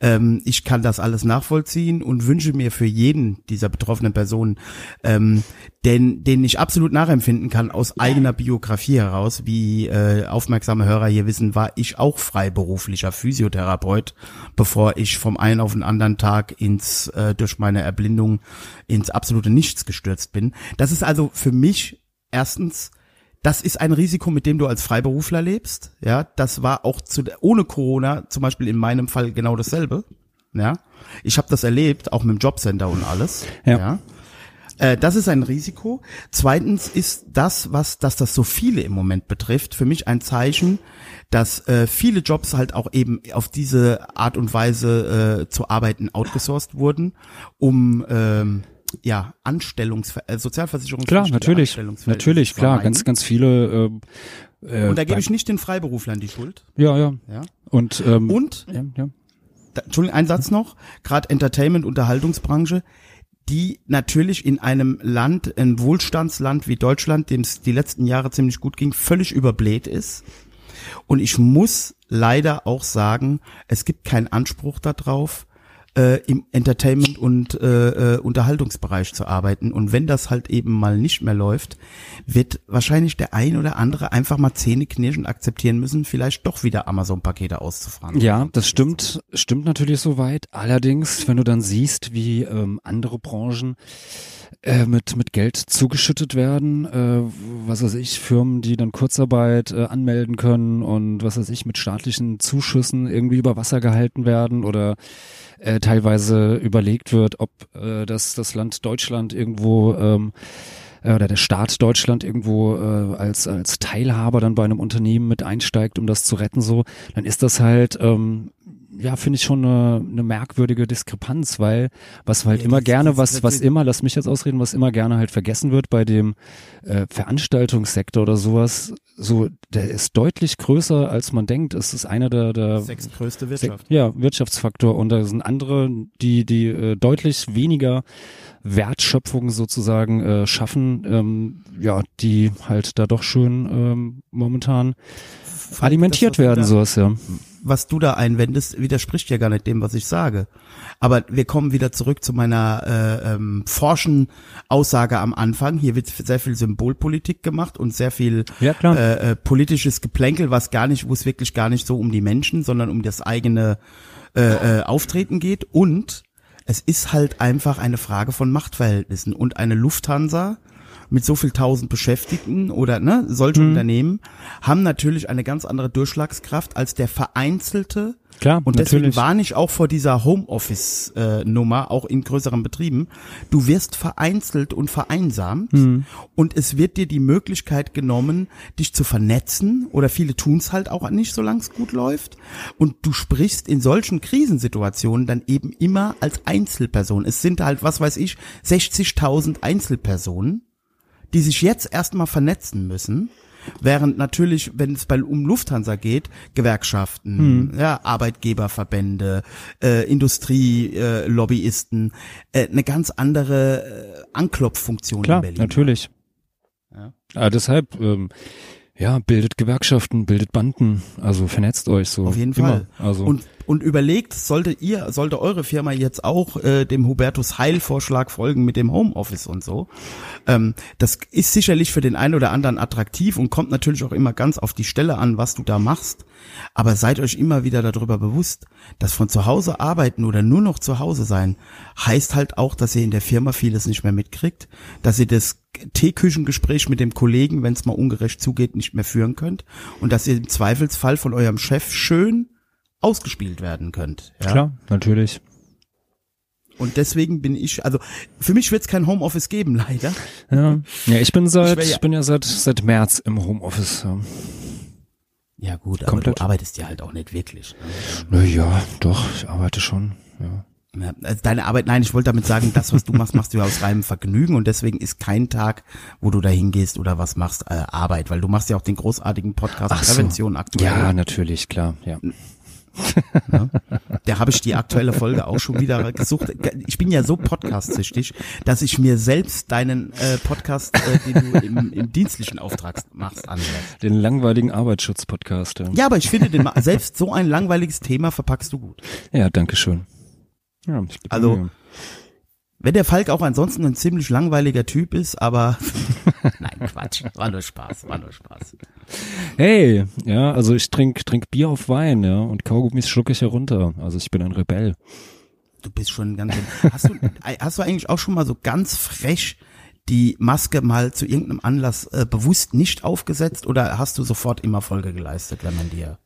Ähm, ich kann das alles nachvollziehen und wünsche mir für jeden dieser betroffenen Personen, ähm, den, den ich absolut nachempfinden kann aus eigener Biografie heraus, wie äh, aufmerksame Hörer hier wissen, war ich auch freiberuflicher Physiotherapeut, bevor ich vom einen auf den anderen Tag ins äh, durch meine Erblindung ins absolute Nichts gestürzt bin. Das ist also für mich erstens, das ist ein Risiko, mit dem du als Freiberufler lebst. Ja, das war auch zu, ohne Corona zum Beispiel in meinem Fall genau dasselbe. Ja, ich habe das erlebt, auch mit dem Jobcenter und alles. Ja. ja. Äh, das ist ein Risiko. Zweitens ist das, was, dass das so viele im Moment betrifft, für mich ein Zeichen, dass äh, viele Jobs halt auch eben auf diese Art und Weise äh, zu arbeiten outgesourced wurden, um ähm, ja Anstellungs äh, Sozialversicherungs Klar, natürlich, natürlich, klar, ganz, ganz viele. Äh, äh, und da gebe ich nicht den Freiberuflern die Schuld. Ja, ja. Ja. Und ähm, Und ja, ja. da, Entschuldigung, ein Satz noch, gerade Entertainment, Unterhaltungsbranche, die natürlich in einem Land, ein Wohlstandsland wie Deutschland, dem es die letzten Jahre ziemlich gut ging, völlig überbläht ist. Und ich muss leider auch sagen, es gibt keinen Anspruch darauf, äh, im Entertainment- und äh, äh, Unterhaltungsbereich zu arbeiten. Und wenn das halt eben mal nicht mehr läuft, wird wahrscheinlich der ein oder andere einfach mal Zähne knirschen akzeptieren müssen, vielleicht doch wieder Amazon-Pakete auszufahren. Ja, das stimmt, stimmt natürlich soweit. Allerdings, wenn du dann siehst, wie ähm, andere Branchen äh, mit, mit Geld zugeschüttet werden, äh, was weiß ich, Firmen, die dann Kurzarbeit äh, anmelden können und was weiß ich, mit staatlichen Zuschüssen irgendwie über Wasser gehalten werden oder äh, teilweise überlegt wird, ob äh, das, das Land Deutschland irgendwo ähm, äh, oder der Staat Deutschland irgendwo äh, als als Teilhaber dann bei einem Unternehmen mit einsteigt, um das zu retten, so, dann ist das halt ähm, ja, finde ich schon eine, eine merkwürdige Diskrepanz, weil was halt Ja, immer gerne, was, was immer, lass mich jetzt ausreden, was immer gerne halt vergessen wird bei dem äh, Veranstaltungssektor oder sowas, so, der ist deutlich größer, als man denkt. Es ist einer der, der Sechstgrößte Wirtschaft. ja, Wirtschaftsfaktor und da sind andere, die, die äh, deutlich weniger Wertschöpfung sozusagen äh, schaffen, ähm, ja, die halt da doch schön ähm, momentan alimentiert das, werden, sowas, ja. Was du da einwendest, widerspricht ja gar nicht dem, was ich sage. Aber wir kommen wieder zurück zu meiner äh, ähm, forschen Aussage am Anfang. Hier wird sehr viel Symbolpolitik gemacht und sehr viel Ja, äh, äh, politisches Geplänkel, was gar nicht, wo es wirklich gar nicht so um die Menschen, sondern um das eigene äh, äh, Auftreten geht. Und es ist halt einfach eine Frage von Machtverhältnissen. Und eine Lufthansa mit so viel tausend Beschäftigten oder ne, solche Unternehmen haben natürlich eine ganz andere Durchschlagskraft als der vereinzelte Klar, und deswegen natürlich. warne ich auch vor dieser Homeoffice-Nummer, auch in größeren Betrieben. Du wirst vereinzelt und vereinsamt Hm. und es wird dir die Möglichkeit genommen, dich zu vernetzen oder viele tun's halt auch nicht, solange es gut läuft. Und du sprichst in solchen Krisensituationen dann eben immer als Einzelperson. Es sind halt, was weiß ich, 60.000 Einzelpersonen, die sich jetzt erstmal vernetzen müssen. Während natürlich, wenn es bei um Lufthansa geht, Gewerkschaften, ja, Arbeitgeberverbände, äh, Industrie, äh, Lobbyisten, äh, eine ganz andere äh, Anklopffunktion Klar, in Berlin. natürlich. Ja. Ah, deshalb, ähm, ja, bildet Gewerkschaften, bildet Banden, also vernetzt euch so. Auf jeden immer. Fall. Also Und, und überlegt, sollte ihr, sollte eure Firma jetzt auch äh, dem Hubertus Heil-Vorschlag folgen mit dem Homeoffice und so. Ähm, das ist sicherlich für den einen oder anderen attraktiv und kommt natürlich auch immer ganz auf die Stelle an, was du da machst. Aber seid euch immer wieder darüber bewusst, dass von zu Hause arbeiten oder nur noch zu Hause sein, heißt halt auch, dass ihr in der Firma vieles nicht mehr mitkriegt, dass ihr das Teeküchengespräch mit dem Kollegen, wenn es mal ungerecht zugeht, nicht mehr führen könnt und dass ihr im Zweifelsfall von eurem Chef schön ausgespielt werden könnt. Ja? klar, natürlich. Und deswegen bin ich, also für mich wird es kein Homeoffice geben, leider. Ja, ja ich bin seit, Ich ich, ja- bin ja seit seit März im Homeoffice. Ja. Ja gut, aber Komplett. du arbeitest ja halt auch nicht wirklich. Na ja, doch, ich arbeite schon. Ja. Also deine Arbeit, nein, ich wollte damit sagen, das, was du machst, machst du ja aus reinem Vergnügen und deswegen ist kein Tag, wo du da hingehst oder was machst, äh, Arbeit, weil du machst ja auch den großartigen Podcast Ach so. Prävention aktuell. ja, natürlich, klar. Ja. Da habe ich die aktuelle Folge auch schon wieder gesucht. Ich bin ja so podcast-süchtig, dass ich mir selbst deinen äh, Podcast, äh, den du im, im dienstlichen Auftrag machst, anhöre. Den langweiligen Arbeitsschutzpodcast. Ja, Ja, aber ich finde, den, selbst so ein langweiliges Thema verpackst du gut. ja danke schön. Ja, ich Also- Mühe. Wenn der Falk auch ansonsten ein ziemlich langweiliger Typ ist, aber nein, Quatsch, war nur Spaß, war nur Spaß. Hey, ja, also ich trink trink Bier auf Wein, ja, und Kaugummis schlucke ich herunter. Also ich bin ein Rebell. Du bist schon ganz. Hast du, hast du eigentlich auch schon mal so ganz frech die Maske mal zu irgendeinem Anlass äh, bewusst nicht aufgesetzt oder hast du sofort immer Folge geleistet, wenn man dir?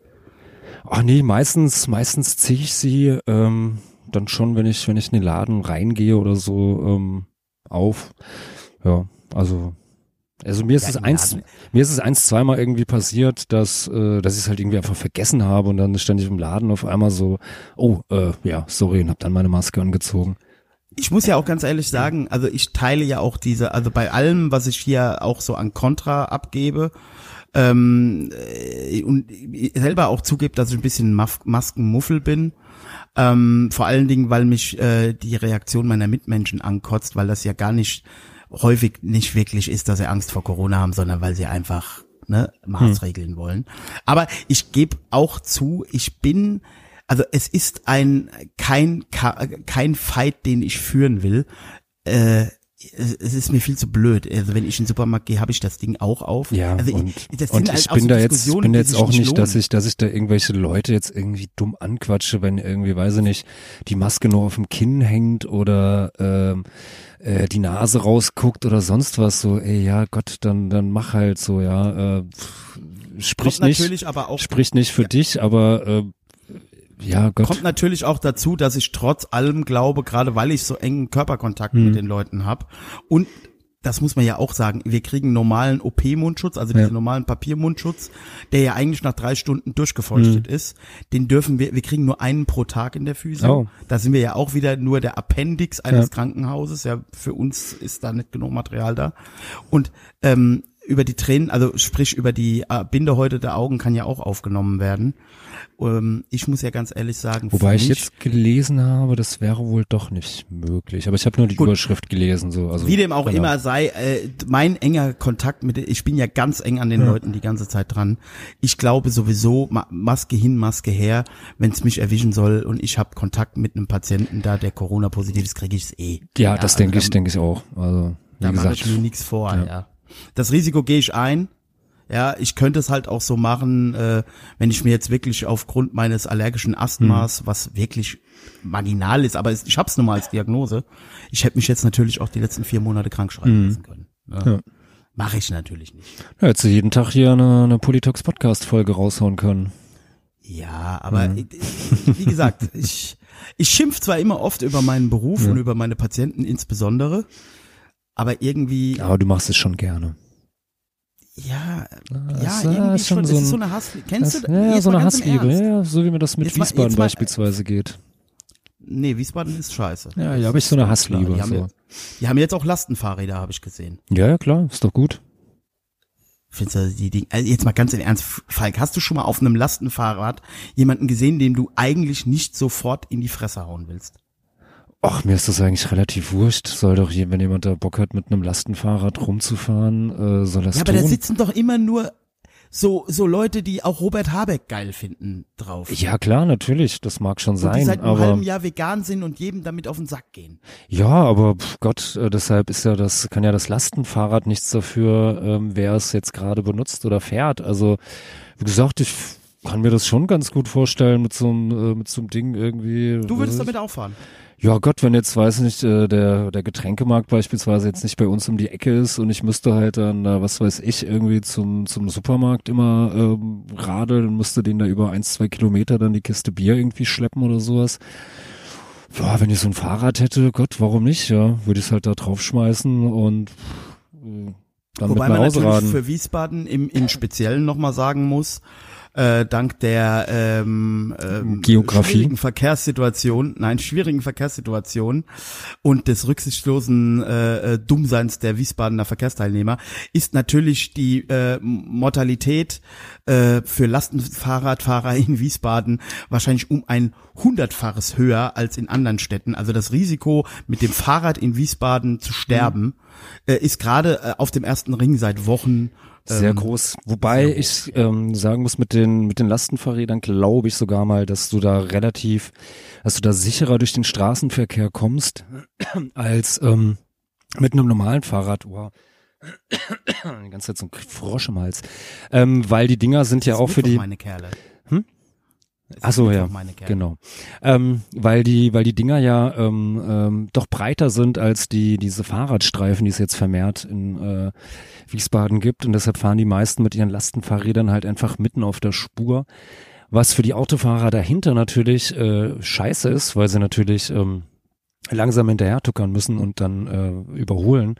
Ach nee, meistens, meistens ziehe ich sie ähm, dann schon, wenn ich, wenn ich in den Laden reingehe oder so, ähm, auf. Ja, also also mir ist Ja, es eins, mir ist es eins, zweimal irgendwie passiert, dass, äh, dass ich es halt irgendwie einfach vergessen habe und dann stand ich im Laden auf einmal so, oh, äh, ja, sorry, und hab dann meine Maske angezogen. Ich muss ja auch ganz ehrlich sagen, also ich teile ja auch diese, also bei allem, was ich hier auch so an Kontra abgebe, ähm, äh, und selber auch zugebe, dass ich ein bisschen Maskenmuffel bin. Ähm, vor allen Dingen, weil mich äh, die Reaktion meiner Mitmenschen ankotzt, weil das ja gar nicht häufig nicht wirklich ist, dass sie Angst vor Corona haben, sondern weil sie einfach ne, Maßregeln wollen. Aber ich gebe auch zu, ich bin, also es ist ein kein kein Fight, den ich führen will. Äh, es ist mir viel zu blöd. Also wenn ich in den Supermarkt gehe, habe ich das Ding auch auf. Ja, also und, das und halt ich bin so da jetzt, bin jetzt auch nicht, dass lohnen. ich, dass ich da irgendwelche Leute jetzt irgendwie dumm anquatsche, wenn irgendwie, weiß ich nicht, die Maske nur auf dem Kinn hängt oder ähm, äh, die Nase rausguckt oder sonst was. So, ey, ja Gott, dann dann mach halt so, ja. Äh, sprich Kommt nicht, natürlich aber auch sprich nicht für Ja. dich, aber äh, ja Gott. Kommt natürlich auch dazu, dass ich trotz allem glaube, gerade weil ich so engen Körperkontakt Hm. mit den Leuten habe und das muss man ja auch sagen, wir kriegen normalen OP-Mundschutz, also Ja. diesen normalen Papiermundschutz, der ja eigentlich nach drei Stunden durchgefeuchtet ist. Den dürfen wir, wir kriegen nur einen pro Tag in der Physio. Hm. Oh. Da sind wir ja auch wieder nur der Appendix eines Ja. Krankenhauses. Ja, für uns ist da nicht genug Material da. Und ähm, über die Tränen, also sprich über die äh, Bindehäute der Augen kann ja auch aufgenommen werden. Ähm, ich muss ja ganz ehrlich sagen, Wobei ich jetzt gelesen habe, das wäre wohl doch nicht möglich. Aber ich habe nur die Gut. Überschrift gelesen, so. Also, Wie dem auch genau. immer sei, äh, mein enger Kontakt mit, ich bin ja ganz eng an den Ja. Leuten die ganze Zeit dran. Ich glaube sowieso, Ma Maske hin, Maske her, wenn es mich erwischen soll und ich habe Kontakt mit einem Patienten da, der Corona-positiv ist, kriege ich es eh. Ja, das also denke ich, denke ich auch. Also, wie Da mache gesagt, ich mir nichts vor, ja. Ja. Das Risiko gehe ich ein. Ja, ich könnte es halt auch so machen, äh, wenn ich mir jetzt wirklich aufgrund meines allergischen Asthmas, Hm. was wirklich marginal ist, aber ich habe es nun mal als Diagnose, ich hätte mich jetzt natürlich auch die letzten vier Monate krank schreiben lassen können. Ja. Hm. Ja. Mache ich natürlich nicht. ja, hättest du jeden Tag hier eine, eine Politox Podcast Folge raushauen können. Ja, aber ich- wie gesagt, ich, ich schimpf zwar immer oft über meinen Beruf Ja. und über meine Patienten insbesondere, aber irgendwie, Aber du machst es schon gerne. Ja, Das ja, ist, irgendwie ist schon schon, so es ist ein- so eine Hass, kennst Das, du? ja, ja, so mal eine Hassliebe, ja, ja, so wie mir das mit Jetzt mal- Wiesbaden jetzt mal- beispielsweise geht. Nee, Wiesbaden ist scheiße. Ja, hier habe ich so eine Hassliebe. Die haben, so. jetzt, die haben jetzt auch Lastenfahrräder, habe ich gesehen. Ja, ja, klar, ist doch gut. Findest du die Dinge, also jetzt mal ganz im Ernst, Falk, hast du schon mal auf einem Lastenfahrrad jemanden gesehen, dem du eigentlich nicht sofort in die Fresse hauen willst? Ach, mir ist das eigentlich relativ wurscht. Soll doch, je- wenn jemand da Bock hat, mit einem Lastenfahrrad rumzufahren, äh, soll das Ja, aber tun. da sitzen doch immer nur so, so Leute, die auch Robert Habeck geil finden, drauf. ja, klar, natürlich, das mag schon und die sein, seit einem aber halben Jahr vegan sind und jedem damit auf den Sack gehen. ja, aber pf, Gott, äh, deshalb ist ja das, kann ja das Lastenfahrrad nichts dafür, ähm, wer es jetzt gerade benutzt oder fährt. Also, wie gesagt, ich kann mir das schon ganz gut vorstellen mit so einem, äh, mit so einem Ding irgendwie. Du würdest ich- damit auch fahren. Ja Gott, wenn jetzt, weiß nicht, äh, der, der Getränkemarkt beispielsweise jetzt nicht bei uns um die Ecke ist und ich müsste halt dann, äh, was weiß ich, irgendwie zum, zum Supermarkt immer ähm, radeln und müsste den da über eins, zwei Kilometer dann die Kiste Bier irgendwie schleppen oder sowas. Ja, wenn ich so ein Fahrrad hätte, Gott, warum nicht, ja, würde ich es halt da draufschmeißen und äh, dann Wobei mit man nach natürlich Hause raden. für Wiesbaden im, im Speziellen nochmal sagen muss, äh, dank der ähm, ähm, Geografie. schwierigen Verkehrssituation, nein, schwierigen Verkehrssituation und des rücksichtslosen äh, äh, Dummseins der Wiesbadener Verkehrsteilnehmer ist natürlich die äh, Mortalität äh, für Lastenfahrradfahrer in Wiesbaden wahrscheinlich um ein hundertfaches höher als in anderen Städten. Also das Risiko, mit dem Fahrrad in Wiesbaden zu sterben, äh, ist gerade äh, auf dem ersten Ring seit Wochen Sehr ähm, groß. Wobei sehr ich ähm, sagen muss, mit den, mit den Lastenfahrrädern glaube ich sogar mal, dass du da relativ, dass du da sicherer durch den Straßenverkehr kommst, als ähm, mit einem normalen Fahrrad. Wow. Die ganze Zeit so ein Frosch im Hals. Ähm, weil die Dinger sind ja auch für die. meine Kerle. Es ist Ach so, Mittwoch, ja. Genau. Ähm, weil die, weil die Dinger ja ähm, ähm, doch breiter sind als die diese Fahrradstreifen, die es jetzt vermehrt in äh, Wiesbaden gibt und deshalb fahren die meisten mit ihren Lastenfahrrädern halt einfach mitten auf der Spur. Was für die Autofahrer dahinter natürlich äh, scheiße ist, weil sie natürlich ähm, langsam hinterher tuckern müssen und dann äh, überholen.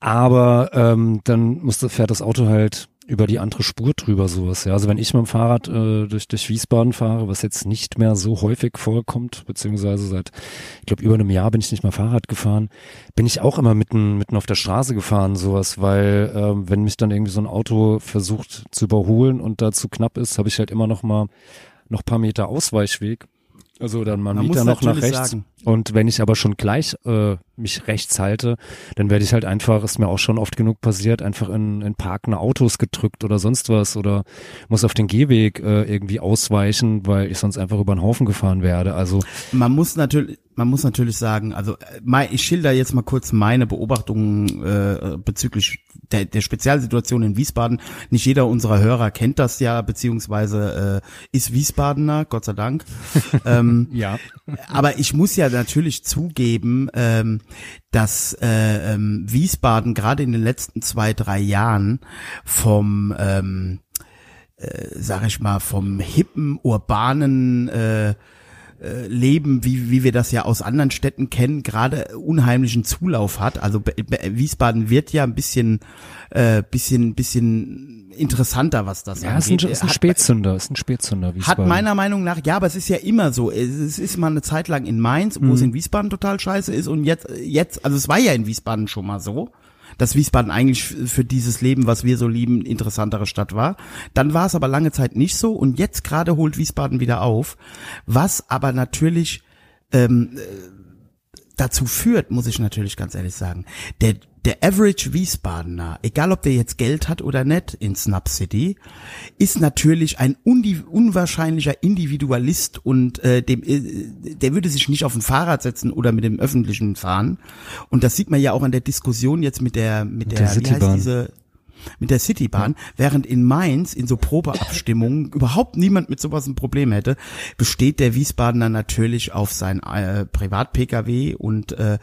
Aber ähm, dann muss, fährt das Auto halt über die andere Spur drüber sowas. Ja, also wenn ich mit dem Fahrrad äh, durch, durch Wiesbaden fahre, was jetzt nicht mehr so häufig vorkommt, beziehungsweise seit, ich glaube, über einem Jahr bin ich nicht mehr Fahrrad gefahren, bin ich auch immer mitten, mitten auf der Straße gefahren, sowas, weil äh, wenn mich dann irgendwie so ein Auto versucht zu überholen und da zu knapp ist, habe ich halt immer noch mal noch paar Meter Ausweichweg. Also dann Man muss noch nach rechts. sagen. Und wenn ich aber schon gleich äh, mich rechts halte, dann werde ich halt einfach, ist mir auch schon oft genug passiert, einfach in, in parkende Autos gedrückt oder sonst was oder muss auf den Gehweg äh, irgendwie ausweichen, weil ich sonst einfach über den Haufen gefahren werde. Also Man muss natürlich, man muss natürlich sagen, also äh, ich schilder jetzt mal kurz meine Beobachtungen äh, bezüglich der, der Spezialsituation in Wiesbaden. Nicht jeder unserer Hörer kennt das ja, beziehungsweise äh, ist Wiesbadener, Gott sei Dank. ähm, ja. aber ich muss ja natürlich zugeben, ähm, dass äh, ähm, Wiesbaden gerade in den letzten zwei, drei Jahren vom, ähm, äh, sag ich mal, vom hippen, urbanen äh, äh, Leben, wie, wie wir das ja aus anderen Städten kennen, gerade unheimlichen Zulauf hat. Also Be- Be- Wiesbaden wird ja ein bisschen, äh, bisschen, bisschen interessanter, was das Ja, ist ein, angeht. ist ein Hat- Spätzünder, ist ein Spätzünder. hat Wiesbaden. meiner Meinung nach, ja, aber es ist ja immer so. Es es ist mal eine Zeit lang in Mainz, wo es Mhm. in Wiesbaden total scheiße ist und jetzt, jetzt, also es war ja in Wiesbaden schon mal so, dass Wiesbaden eigentlich für dieses Leben, was wir so lieben, interessantere Stadt war. Dann war es aber lange Zeit nicht so und jetzt gerade holt Wiesbaden wieder auf, was aber natürlich ähm, äh, dazu führt, muss ich natürlich ganz ehrlich sagen, der der Average Wiesbadener, egal ob der jetzt Geld hat oder nicht in Snap City, ist natürlich ein unwahrscheinlicher Individualist und äh, dem, äh, der würde sich nicht auf ein Fahrrad setzen oder mit dem öffentlichen fahren. Und das sieht man ja auch an der Diskussion jetzt mit der mit, Mit der, der wie heißt diese mit der Citybahn, während in Mainz in so Probeabstimmungen überhaupt niemand mit sowas ein Problem hätte, besteht der Wiesbadener natürlich auf sein äh, Privat-Pkw und äh,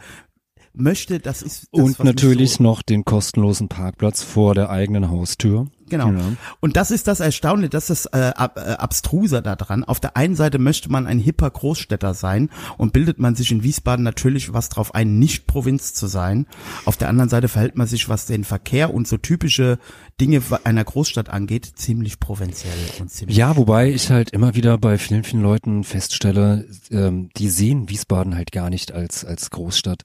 möchte, das ist das, Und natürlich so, noch den kostenlosen Parkplatz vor der eigenen Haustür. Genau. Ja. Und das ist das Erstaunliche, das ist äh, ab, äh, Abstruser daran. Auf der einen Seite möchte man ein hipper Großstädter sein und bildet man sich in Wiesbaden natürlich was drauf ein, nicht Provinz zu sein. Auf der anderen Seite verhält man sich, was den Verkehr und so typische Dinge einer Großstadt angeht, ziemlich provinziell und ziemlich Ja, wobei ich halt immer wieder bei vielen, vielen Leuten feststelle, ähm, die sehen Wiesbaden halt gar nicht als, als Großstadt.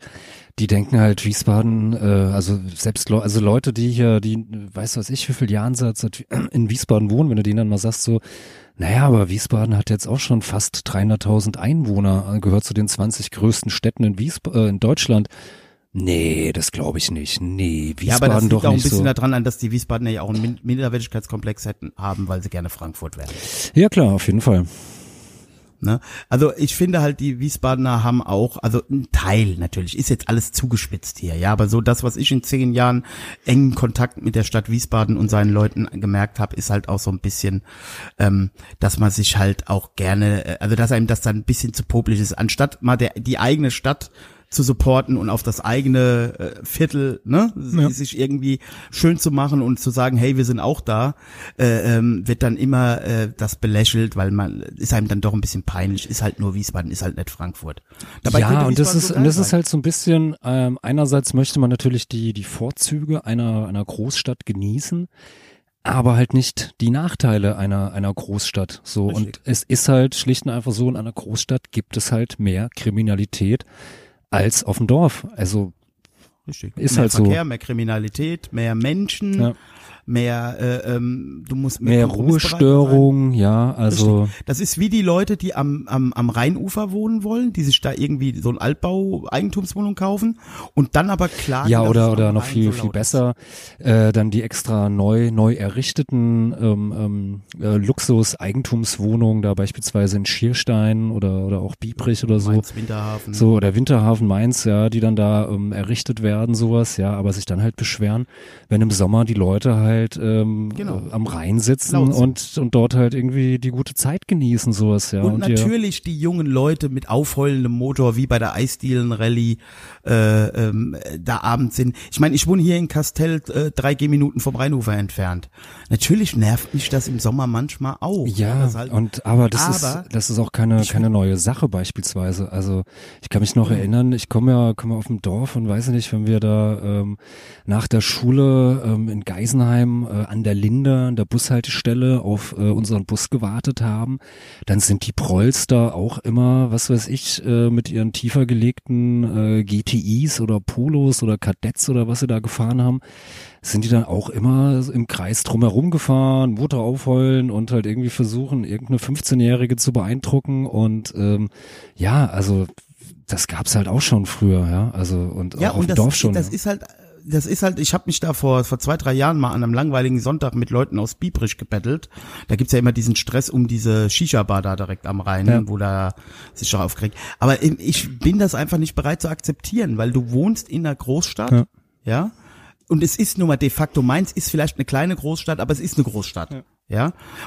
Die denken halt Wiesbaden, äh, also selbst also Leute, die hier, die, weißt du was ich, wie viel Jahren seit in Wiesbaden wohnen, wenn du denen dann mal sagst so, naja, aber Wiesbaden hat jetzt auch schon fast 300.000 Einwohner, äh, gehört zu den 20 größten Städten in Wiesb äh, in Deutschland. Nee, das glaube ich nicht. Nee, Wiesbaden Ja, aber das liegt doch auch ein nicht bisschen so. daran an, dass die Wiesbadener ja auch einen Min- Minderwertigkeitskomplex hätten haben, weil sie gerne Frankfurt wären. Ja klar, auf jeden Fall. Ne? Also ich finde halt, die Wiesbadener haben auch, also ein Teil natürlich, ist jetzt alles zugespitzt hier, ja, aber so das, was ich in zehn Jahren engen Kontakt mit der Stadt Wiesbaden und seinen Leuten gemerkt habe, ist halt auch so ein bisschen, ähm, dass man sich halt auch gerne, äh, also dass einem das dann ein bisschen zu popelig ist, anstatt mal der, die eigene Stadt zu supporten und auf das eigene äh, Viertel, ne, Ja. sich irgendwie schön zu machen und zu sagen, hey, wir sind auch da, äh, ähm, wird dann immer äh, das belächelt, weil man ist einem dann doch ein bisschen peinlich, ist halt nur Wiesbaden, ist halt nicht Frankfurt. Dabei ja, und das ist, und das ist halt so ein bisschen, ähm, einerseits möchte man natürlich die, die Vorzüge einer, einer Großstadt genießen, aber halt nicht die Nachteile einer, einer Großstadt. So, und Richtig. es ist halt schlicht und einfach so, in einer Großstadt gibt es halt mehr Kriminalität als auf dem Dorf. Also, Richtig. Ist mehr halt so. Verkehr, mehr Kriminalität, mehr Menschen, Ja. Mehr, äh, ähm, du musst mehr sein. Ruhestörung, ja, also, Das ist wie die Leute, die am, am, am Rheinufer wohnen wollen, die sich da irgendwie so ein Altbau-Eigentumswohnung kaufen und dann aber klagen. Ja, oder, oder noch viel, so viel besser, äh, dann die extra neu, neu errichteten ähm, ähm, äh, Luxus-Eigentumswohnungen, da beispielsweise in Schierstein oder, oder auch Biebrich oder so. Mainz, Winterhafen. So, oder Winterhafen Mainz, ja, die dann da ähm, errichtet werden, sowas, ja, aber sich dann halt beschweren, wenn im Sommer die Leute halt halt ähm, Genau. äh, am Rhein sitzen und, und dort halt irgendwie die gute Zeit genießen, sowas, ja. Und, ihr- natürlich die jungen Leute mit aufheulendem Motor, wie bei der Eisdielen-Rallye, äh, ähm, da abends sind. Ich meine, ich wohne hier in Kastell, äh, drei Gehminuten vom Rheinufer entfernt. Natürlich nervt mich das im Sommer manchmal auch. Ja, das halt- und aber das Aber ist das ist auch keine keine neue Sache beispielsweise. Also ich kann mich noch erinnern, ich komme ja komme auf dem Dorf und weiß nicht, wenn wir da ähm, nach der Schule ähm, in Geisenheim äh, an der Linde, an der Bushaltestelle auf äh, unseren Bus gewartet haben, dann sind die Prolls da auch immer, was weiß ich, äh, mit ihren tiefer gelegten äh, GTIs oder Polos oder Kadetts oder was sie da gefahren haben, sind die dann auch immer im Kreis drumherum gefahren, Motor aufheulen und halt irgendwie versuchen, irgendeine 15-Jährige zu beeindrucken und ähm, ja, also das gab's halt auch schon früher, ja, also und ja, auch auf und dem das, Dorf schon. das ja. ist halt, das ist halt, ich habe mich da vor, vor zwei, drei Jahren mal an einem langweiligen Sonntag mit Leuten aus Biebrich gebettelt. Da gibt's ja immer diesen Stress um diese Shisha-Bar da direkt am Rhein, Ja. wo da sich schon aufkriegt. Aber ich bin das einfach nicht bereit zu akzeptieren, weil du wohnst in einer Großstadt, Ja. ja, und es ist nun mal de facto, Mainz ist vielleicht eine kleine Großstadt, aber es ist eine Großstadt. Ja.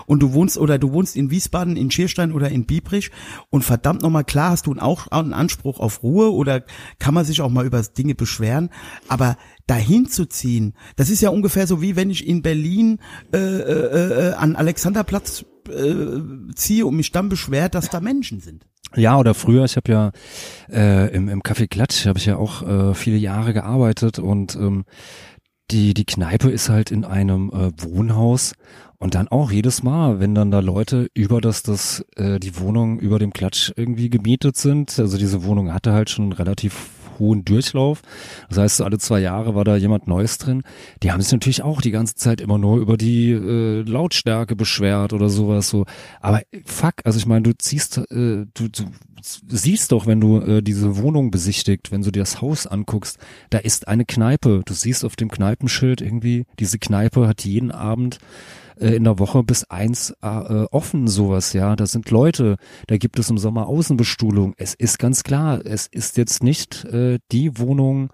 Und du wohnst oder du wohnst in Wiesbaden, in Schierstein oder in Biebrich. Und verdammt nochmal, klar hast du auch einen Anspruch auf Ruhe oder kann man sich auch mal über Dinge beschweren, aber dahin zu ziehen, das ist ja ungefähr so wie wenn ich in Berlin äh, äh, äh, an Alexanderplatz äh, ziehe und mich dann beschwert, dass da Menschen sind. Ja, oder früher, ich habe ja äh, im, im Café Klatsch habe ich ja auch äh, viele Jahre gearbeitet und ähm, die, die Kneipe ist halt in einem äh, Wohnhaus und dann auch jedes Mal, wenn dann da Leute über das, das, äh, die Wohnung über dem Klatsch irgendwie gemietet sind, also diese Wohnung hatte halt schon relativ hohen Durchlauf. Das heißt, alle zwei Jahre war da jemand Neues drin. Die haben sich natürlich auch die ganze Zeit immer nur über die äh, Lautstärke beschwert oder sowas so. Aber fuck, also ich meine, du ziehst, äh, du, du siehst doch, wenn du äh, diese Wohnung besichtigt, wenn du dir das Haus anguckst, da ist eine Kneipe. Du siehst auf dem Kneipenschild irgendwie, diese Kneipe hat jeden Abend äh, in der Woche bis eins äh, offen sowas, ja. Da sind Leute, da gibt es im Sommer Außenbestuhlung. Es ist ganz klar, es ist jetzt nicht äh, die Wohnung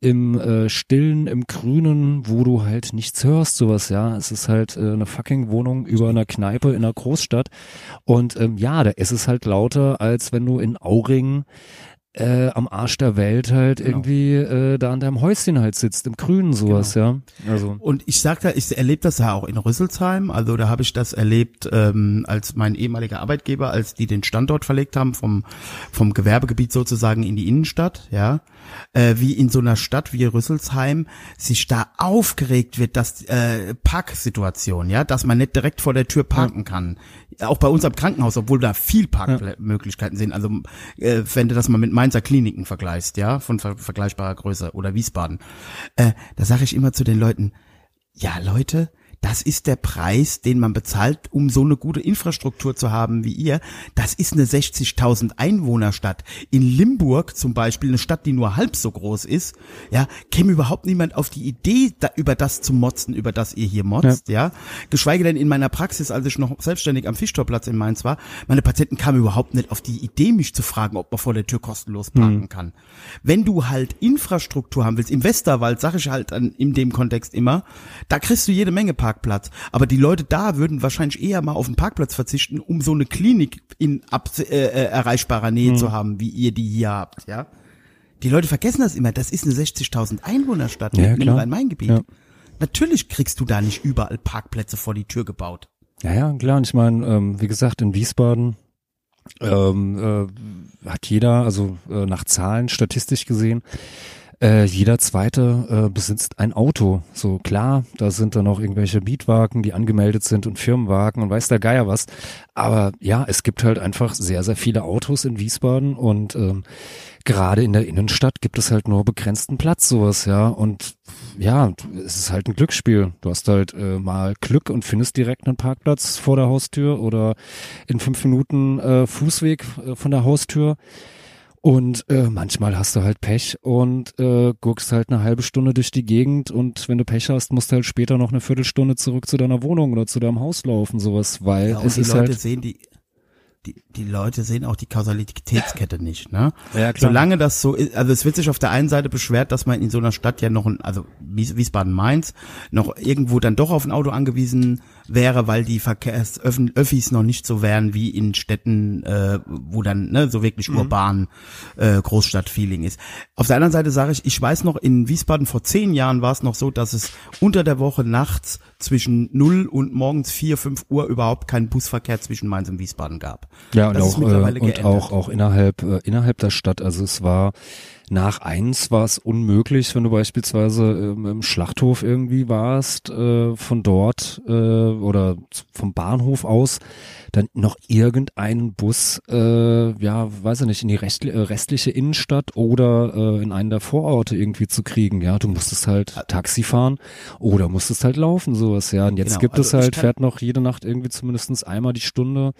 im äh, Stillen, im Grünen, wo du halt nichts hörst, sowas, ja. Es ist halt äh, eine fucking Wohnung über einer Kneipe in einer Großstadt. Und ähm, ja, da ist es halt lauter, als wenn du in Auringen äh, am Arsch der Welt halt Genau. irgendwie äh, da an deinem Häuschen halt sitzt, im Grünen sowas, ja. Also. Und ich sag da, ich erlebe das ja auch in Rüsselsheim. Also da habe ich das erlebt ähm, als mein ehemaliger Arbeitgeber, als die den Standort verlegt haben vom vom Gewerbegebiet sozusagen in die Innenstadt, ja, äh, wie in so einer Stadt wie Rüsselsheim sich da aufgeregt wird, dass äh, Parksituation, ja, dass man nicht direkt vor der Tür parken kann. Auch bei uns am Krankenhaus, obwohl da viel Parkmöglichkeiten sind. Also äh, wenn du das mal mit Mainzer Kliniken vergleichst, ja, von ver vergleichbarer Größe oder Wiesbaden, äh, da sage ich immer zu den Leuten, ja, Leute, das ist der Preis, den man bezahlt, um so eine gute Infrastruktur zu haben wie ihr. Das ist eine 60.000 Einwohnerstadt. In Limburg zum Beispiel, eine Stadt, die nur halb so groß ist, ja, käme überhaupt niemand auf die Idee, da, über das zu motzen, über das ihr hier motzt, ja. Geschweige denn in meiner Praxis, als ich noch selbstständig am Fischtorplatz in Mainz war, meine Patienten kamen überhaupt nicht auf die Idee, mich zu fragen, ob man vor der Tür kostenlos parken kann. Wenn du halt Infrastruktur haben willst, im Westerwald, sage ich halt an, in dem Kontext immer, da kriegst du jede Menge Parkplatz. Aber die Leute da würden wahrscheinlich eher mal auf den Parkplatz verzichten, um so eine Klinik in ab, äh, äh, erreichbarer Nähe zu haben, wie ihr die hier habt, ja. Die Leute vergessen das immer. Das ist eine 60.000 Einwohnerstadt Ja, im. Rhein-Main-Gebiet. Ja. Natürlich kriegst du da nicht überall Parkplätze vor die Tür gebaut. Ja, ja, klar. Und ich meine, ähm, wie gesagt, in Wiesbaden ähm, äh, hat jeder, also äh, nach Zahlen statistisch gesehen, äh, jeder zweite äh, besitzt ein Auto. So klar, da sind dann auch irgendwelche Mietwagen, die angemeldet sind und Firmenwagen und weiß der Geier was. Aber ja, es gibt halt einfach sehr, sehr viele Autos in Wiesbaden und ähm, gerade in der Innenstadt gibt es halt nur begrenzten Platz, sowas, ja. Und ja, es ist halt ein Glücksspiel. Du hast halt äh, mal Glück und findest direkt einen Parkplatz vor der Haustür oder in fünf Minuten äh, Fußweg äh, von der Haustür. Und äh, manchmal hast du halt Pech und äh, guckst halt eine halbe Stunde durch die Gegend und wenn du Pech hast, musst du halt später noch eine Viertelstunde zurück zu deiner Wohnung oder zu deinem Haus laufen, sowas, weil Ja, und es die ist Leute halt sehen die, die, die Leute sehen auch die Kausalitätskette nicht, ne? Ja, klar. Solange das so ist, also es wird sich auf der einen Seite beschwert, dass man in so einer Stadt ja noch ein, also Wies- Wiesbaden-Mainz, noch irgendwo dann doch auf ein Auto angewiesen wäre, weil die Verkehrsöffis noch nicht so wären wie in Städten, äh, wo dann ne, so wirklich urban äh, Großstadtfeeling ist. Auf der anderen Seite sage ich, ich weiß noch, in Wiesbaden vor zehn Jahren war es noch so, dass es unter der Woche nachts zwischen 0 und morgens 4, 5 Uhr überhaupt keinen Busverkehr zwischen Mainz und Wiesbaden gab. Ja, und Das ist auch, mittlerweile äh, und geändert. auch, auch innerhalb, äh, innerhalb der Stadt. Also es war nach eins war es unmöglich, wenn du beispielsweise ähm, im Schlachthof irgendwie warst, äh, von dort äh, oder vom Bahnhof aus, dann noch irgendeinen Bus, äh, ja, weiß ich nicht, in die äh, restliche Innenstadt oder äh, in einen der Vororte irgendwie zu kriegen. Ja, du musstest halt Taxi fahren oder musstest halt laufen, sowas, ja. Und jetzt Genau, gibt es also ich halt, fährt noch jede Nacht irgendwie zumindestens einmal die Stunde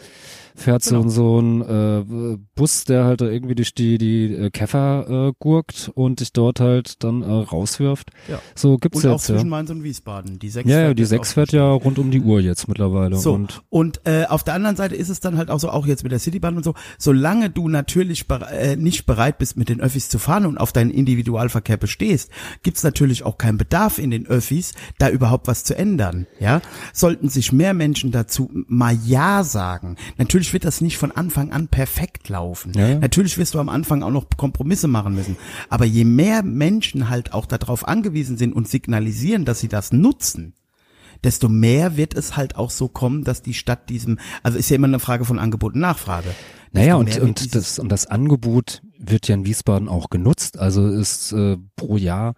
fährt Genau. so, so ein äh, Bus, der halt da irgendwie durch die, die äh, Käfer äh, gurkt und dich dort halt dann äh, rauswirft. Ja. So gibt's Und auch jetzt, ja. zwischen Mainz und Wiesbaden. Die sechs Ja, ja, fährt die sechs auch fährt ja rund um die Uhr jetzt mittlerweile. So, Und und, äh, auf der anderen Seite ist es dann halt auch so, auch jetzt mit der Citybahn und so, solange du natürlich äh, nicht bereit bist, mit den Öffis zu fahren und auf deinen Individualverkehr bestehst, gibt's natürlich auch keinen Bedarf in den Öffis, da überhaupt was zu ändern. Ja, Sollten sich mehr Menschen dazu mal Ja sagen. Natürlich wird das nicht von Anfang an perfekt laufen. Ja. Natürlich wirst du am Anfang auch noch Kompromisse machen müssen. Aber je mehr Menschen halt auch darauf angewiesen sind und signalisieren, dass sie das nutzen, desto mehr wird es halt auch so kommen, dass die Stadt diesem, also ist ja immer eine Frage von Angebot und Nachfrage. naja, und, und, das, und das Angebot wird ja in Wiesbaden auch genutzt. Also ist äh, pro Jahr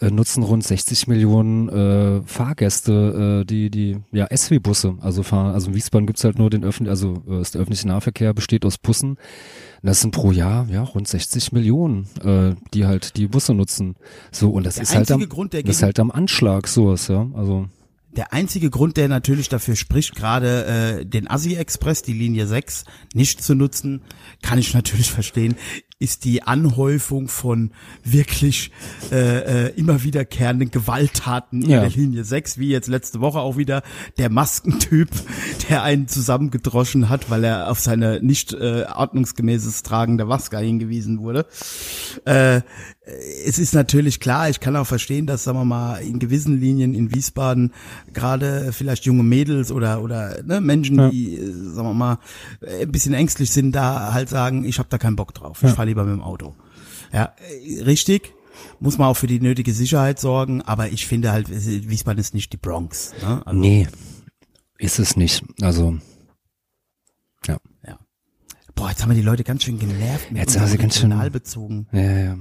äh, nutzen rund 60 Millionen äh, Fahrgäste äh, die die ja SW-Busse also fahren. Also in Wiesbaden gibt's halt nur den öffentlichen also äh, der öffentliche Nahverkehr besteht aus Bussen. Und das sind pro Jahr ja rund 60 Millionen äh, die halt die Busse nutzen. So und das Der ist halt am Grund, der das ist halt am Anschlag sowas ja also. Der einzige Grund, der natürlich dafür spricht, gerade äh, den Assi-Express, die Linie 6, nicht zu nutzen, kann ich natürlich verstehen, ist die Anhäufung von wirklich äh, äh, immer wiederkehrenden Gewalttaten in Ja. der Linie 6, wie jetzt letzte Woche auch wieder der Maskentyp, der einen zusammengedroschen hat, weil er auf seine nicht äh, ordnungsgemäßes Tragen der Maske hingewiesen wurde. Äh, es ist natürlich klar, ich kann auch verstehen, dass, sagen wir mal, in gewissen Linien in Wiesbaden gerade vielleicht junge Mädels oder oder ne, Menschen, Ja. die, äh, sagen wir mal, äh, ein bisschen ängstlich sind, da halt sagen, ich habe da keinen Bock drauf, Ja. Fahre lieber mit dem Auto. Ja, richtig, muss man auch für die nötige Sicherheit sorgen, aber ich finde halt, Wiesbaden ist nicht die Bronx. Ne? Also, nee ist es nicht also ja Ja. Boah, jetzt haben wir die Leute ganz schön genervt mit Jetzt haben sie ganz schön- regionalbezogen. Ja, ja.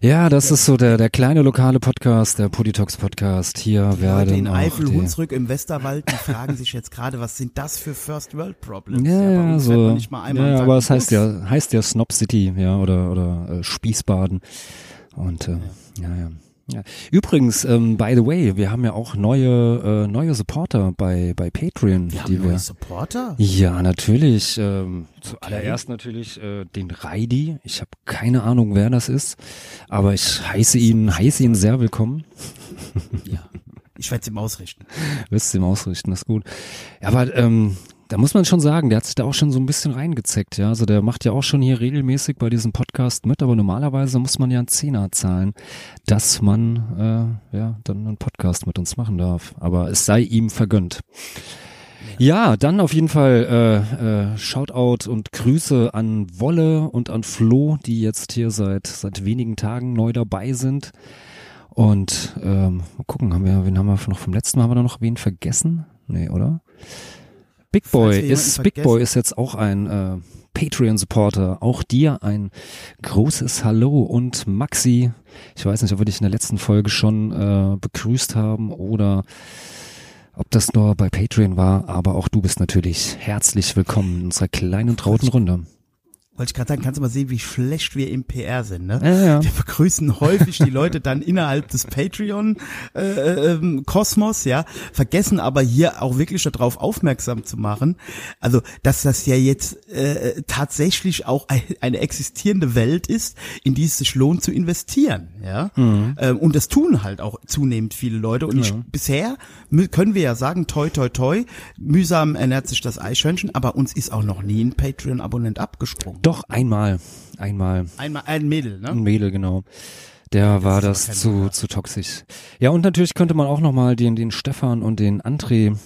Ja, das ist so der, der kleine lokale Podcast, der Politox Podcast. Hier Leute werden in auch Eifel, die, Hunsrück im Westerwald, die fragen sich jetzt gerade, was sind das für First World Problems? Ja, ja, so. man nicht mal einmal ja, aber es heißt ja, heißt ja Snob City, ja, oder, oder äh, Spießbaden. Und äh, ja, ja. ja. Übrigens, ähm, by the way, wir haben ja auch neue, äh, neue Supporter bei, bei Patreon, Wir die haben wir. neue Supporter? Ja, natürlich. Ähm, zuallererst natürlich äh, den Reidi. Ich habe keine Ahnung, wer das ist, aber ich heiße ihn, heiße ihn sehr willkommen. Ja. Ich werde es ihm ausrichten. Wirst du ihm ausrichten, das ist gut. Ja, aber ähm, da muss man schon sagen, der hat sich da auch schon so ein bisschen reingezeckt, ja. Also der macht ja auch schon hier regelmäßig bei diesem Podcast mit, aber normalerweise muss man ja einen Zehner zahlen, dass man äh, ja dann einen Podcast mit uns machen darf. Aber es sei ihm vergönnt. Ja, dann auf jeden Fall äh, äh, Shoutout und Grüße an Wolle und an Flo, die jetzt hier seit seit wenigen Tagen neu dabei sind. Und ähm, mal gucken, haben wir, wen haben wir noch vom letzten Mal, haben wir noch wen vergessen? Nee, oder? Big Boy ist Big vergessen- Boy ist jetzt auch ein äh, Patreon-Supporter. Auch dir ein großes Hallo und Maxi. Ich weiß nicht, ob wir dich in der letzten Folge schon äh, begrüßt haben oder ob das nur bei Patreon war, aber auch du bist natürlich herzlich willkommen in unserer kleinen trauten Runde. Wollte ich gerade sagen, kannst du mal sehen, wie schlecht wir im PR sind, ne? Ja, ja. Wir begrüßen häufig die Leute dann innerhalb des Patreon-Kosmos, ja, vergessen aber hier auch wirklich darauf aufmerksam zu machen, also, dass das ja jetzt äh, tatsächlich auch ein, eine existierende Welt ist, in die es sich lohnt zu investieren, ja. Mhm. Ähm, und das tun halt auch zunehmend viele Leute. Und ich, Ja. bisher mü- können wir ja sagen, toi, toi, toi, mühsam ernährt sich das Eichhörnchen, aber uns ist auch noch nie ein Patreon-Abonnent abgesprungen. Doch, einmal. Einmal. Einmal ein Mädel, ne? Ein Mädel, genau. Der war ist aber das zu, zu toxisch. Ja, und natürlich könnte man auch nochmal den, den Stefan und den André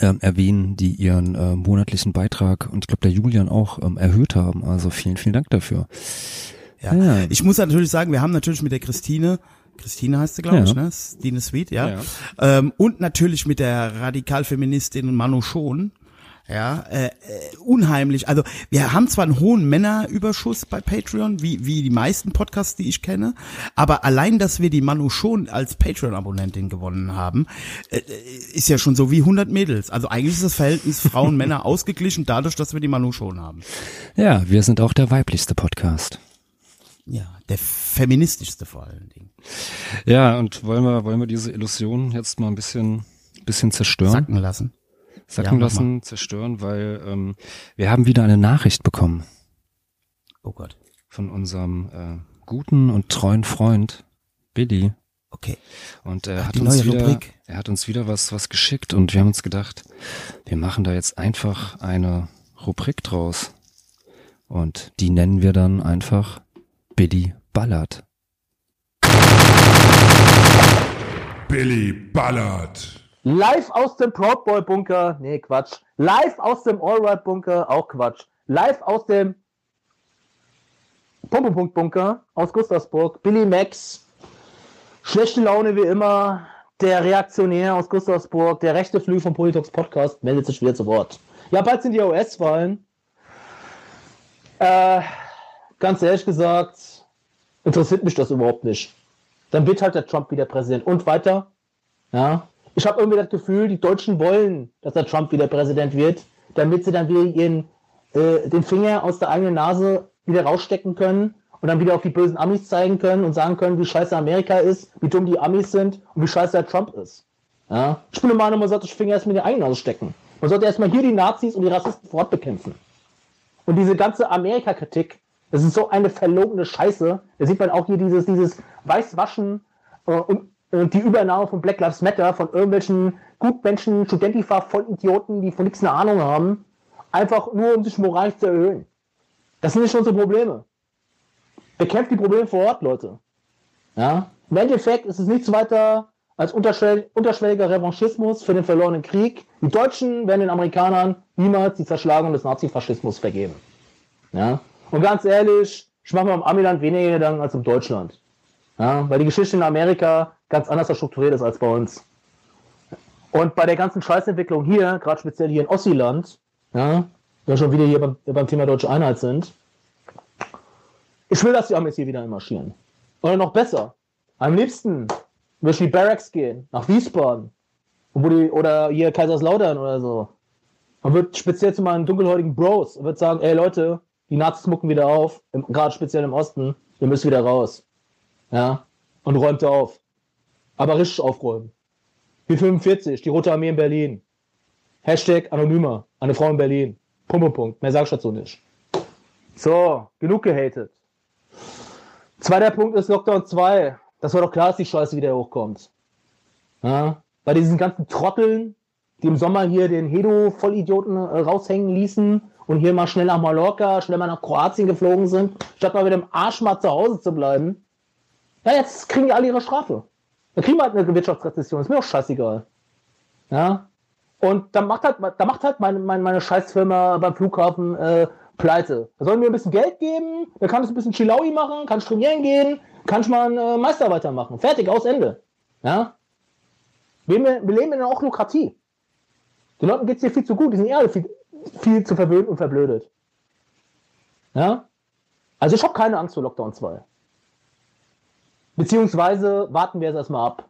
ähm, erwähnen, die ihren äh, monatlichen Beitrag und ich glaube der Julian auch ähm, erhöht haben. Also vielen, vielen Dank dafür. Ja. Ja. Ich muss natürlich sagen, wir haben natürlich mit der Christine, Christine heißt sie, glaube Ja. ich, ne? Stine Sweet, ja. Ja. Ähm, und natürlich mit der Radikalfeministin Manu Schon. Ja, äh, äh, unheimlich. Also wir haben zwar einen hohen Männerüberschuss bei Patreon, wie, wie die meisten Podcasts, die ich kenne, aber allein, dass wir die Manu schon als Patreon-Abonnentin gewonnen haben, äh, äh, ist ja schon so wie 100 Mädels. Also eigentlich ist das Verhältnis Frauen-Männer ausgeglichen dadurch, dass wir die Manu schon haben. Ja, wir sind auch der weiblichste Podcast. Ja, der feministischste vor allen Dingen. Ja, und wollen wir, wollen wir diese Illusion jetzt mal ein bisschen, bisschen zerstören? Sacken lassen. Sacken Ja, lassen, zerstören, weil ähm, wir haben wieder eine Nachricht bekommen Oh Gott. von unserem äh, guten und treuen Freund Billy. Okay. Und er hat die uns wieder, Rubrik. er hat uns wieder was, was geschickt und wir haben uns gedacht, wir machen da jetzt einfach eine Rubrik draus. Und die nennen wir dann einfach Billy ballert. Billy ballert. Live aus dem Proud Boy Bunker. Nee, Quatsch. Live aus dem Allright Bunker. Auch Quatsch. Live aus dem Pumpepunkt Bunker aus Gustavsburg. Billy Max. Schlechte Laune wie immer. Der Reaktionär aus Gustavsburg. Der rechte Flügel vom Politox Podcast meldet sich wieder zu Wort. Ja, bald sind die OS-Wahlen. Äh, ganz ehrlich gesagt, interessiert mich das überhaupt nicht. Dann wird halt der Trump wieder Präsident. Und weiter. Ja. Ich habe irgendwie das Gefühl, die Deutschen wollen, dass der Trump wieder Präsident wird, damit sie dann wieder ihren, äh, den Finger aus der eigenen Nase wieder rausstecken können und dann wieder auf die bösen Amis zeigen können und sagen können, wie scheiße Amerika ist, wie dumm die Amis sind und wie scheiße der Trump ist. Ja. Ich bin der Meinung, man sollte den Finger erstmal in die eigene Nase stecken. Man sollte erstmal hier die Nazis und die Rassisten vor Ort bekämpfen. Und diese ganze Amerika-Kritik, das ist so eine verlogene Scheiße. Da sieht man auch hier dieses, dieses Weißwaschen äh, und, und die Übernahme von Black Lives Matter von irgendwelchen Gutmenschen, Studentifa, Vollidioten, die von nichts eine Ahnung haben. Einfach nur, um sich moralisch zu erhöhen. Das sind nicht unsere Probleme. Bekämpft die Probleme vor Ort, Leute. Ja? Im Endeffekt ist es nichts weiter als unterschwell unterschwelliger Revanchismus für den verlorenen Krieg. Die Deutschen werden den Amerikanern niemals die Zerschlagung des Nazifaschismus vergeben. Ja? Und ganz ehrlich, ich mache mir im Amiland weniger Gedanken als im Deutschland. Ja? Weil die Geschichte in Amerika ganz anders strukturiert ist als bei uns. Und bei der ganzen Scheißentwicklung hier, gerade speziell hier in Ossiland, ja, wir schon wieder hier beim, beim Thema Deutsche Einheit sind, ich will, dass die Amis hier wieder marschieren. Oder noch besser, am liebsten würde ich die Barracks gehen, nach Wiesbaden. Die, oder hier Kaiserslautern oder so. Man wird speziell zu meinen dunkelhäutigen Bros und wird sagen, ey Leute, die Nazis mucken wieder auf, gerade speziell im Osten, ihr müsst wieder raus. Ja, und räumt auf. Aber richtig aufräumen. Wie 45, die Rote Armee in Berlin. Hashtag Anonymer, eine Frau in Berlin. Punkt, Punkt. Mehr sag ich dazu nicht. So, genug gehatet. Zweiter Punkt ist Lockdown 2. Das war doch klar, dass die Scheiße wieder hochkommt. Ja? Bei diesen ganzen Trotteln, die im Sommer hier den Hedo-Vollidioten äh, raushängen ließen und hier mal schnell nach Mallorca, schnell mal nach Kroatien geflogen sind, statt mal mit dem Arsch mal zu Hause zu bleiben. Ja, jetzt kriegen die alle ihre Strafe. Dann kriegen wir halt eine Wirtschaftsrezession. Ist mir doch scheißegal. Ja? Und dann macht halt, da macht halt meine, meine, meine Scheißfirma beim Flughafen äh, pleite. Da sollen mir ein bisschen Geld geben, dann kann ich ein bisschen Chilaui machen, kann ich trainieren gehen, kann ich mal einen äh, Meister weitermachen. Fertig, aus Ende. Ja? Wir, wir leben in auch Lukratie. Den Leuten geht es hier viel zu gut, die sind eher alle viel, viel zu verwöhnt und verblödet. Ja? Also ich habe keine Angst vor Lockdown 2. Beziehungsweise warten wir es erstmal ab.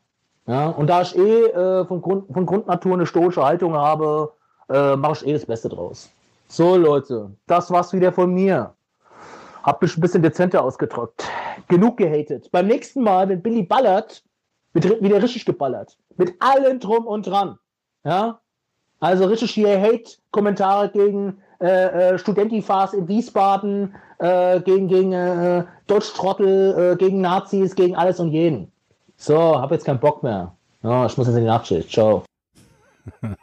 Ja? Und da ich eh äh, von, Grund, von Grundnatur eine stoische Haltung habe, äh, mache ich eh das Beste draus. So, Leute, das war's wieder von mir. Hab mich ein bisschen dezenter ausgedrückt. Genug gehatet. Beim nächsten Mal, wenn Billy ballert, wird wieder richtig geballert. Mit allem drum und dran. Ja? Also richtig hier Hate-Kommentare gegen äh, äh, Studentifas in Wiesbaden, äh, gegen, gegen äh, Deutschtrottel, äh, gegen Nazis, gegen alles und jeden. So, hab jetzt keinen Bock mehr. Ja, ich muss jetzt in die Nachtschicht. Ciao. Ja,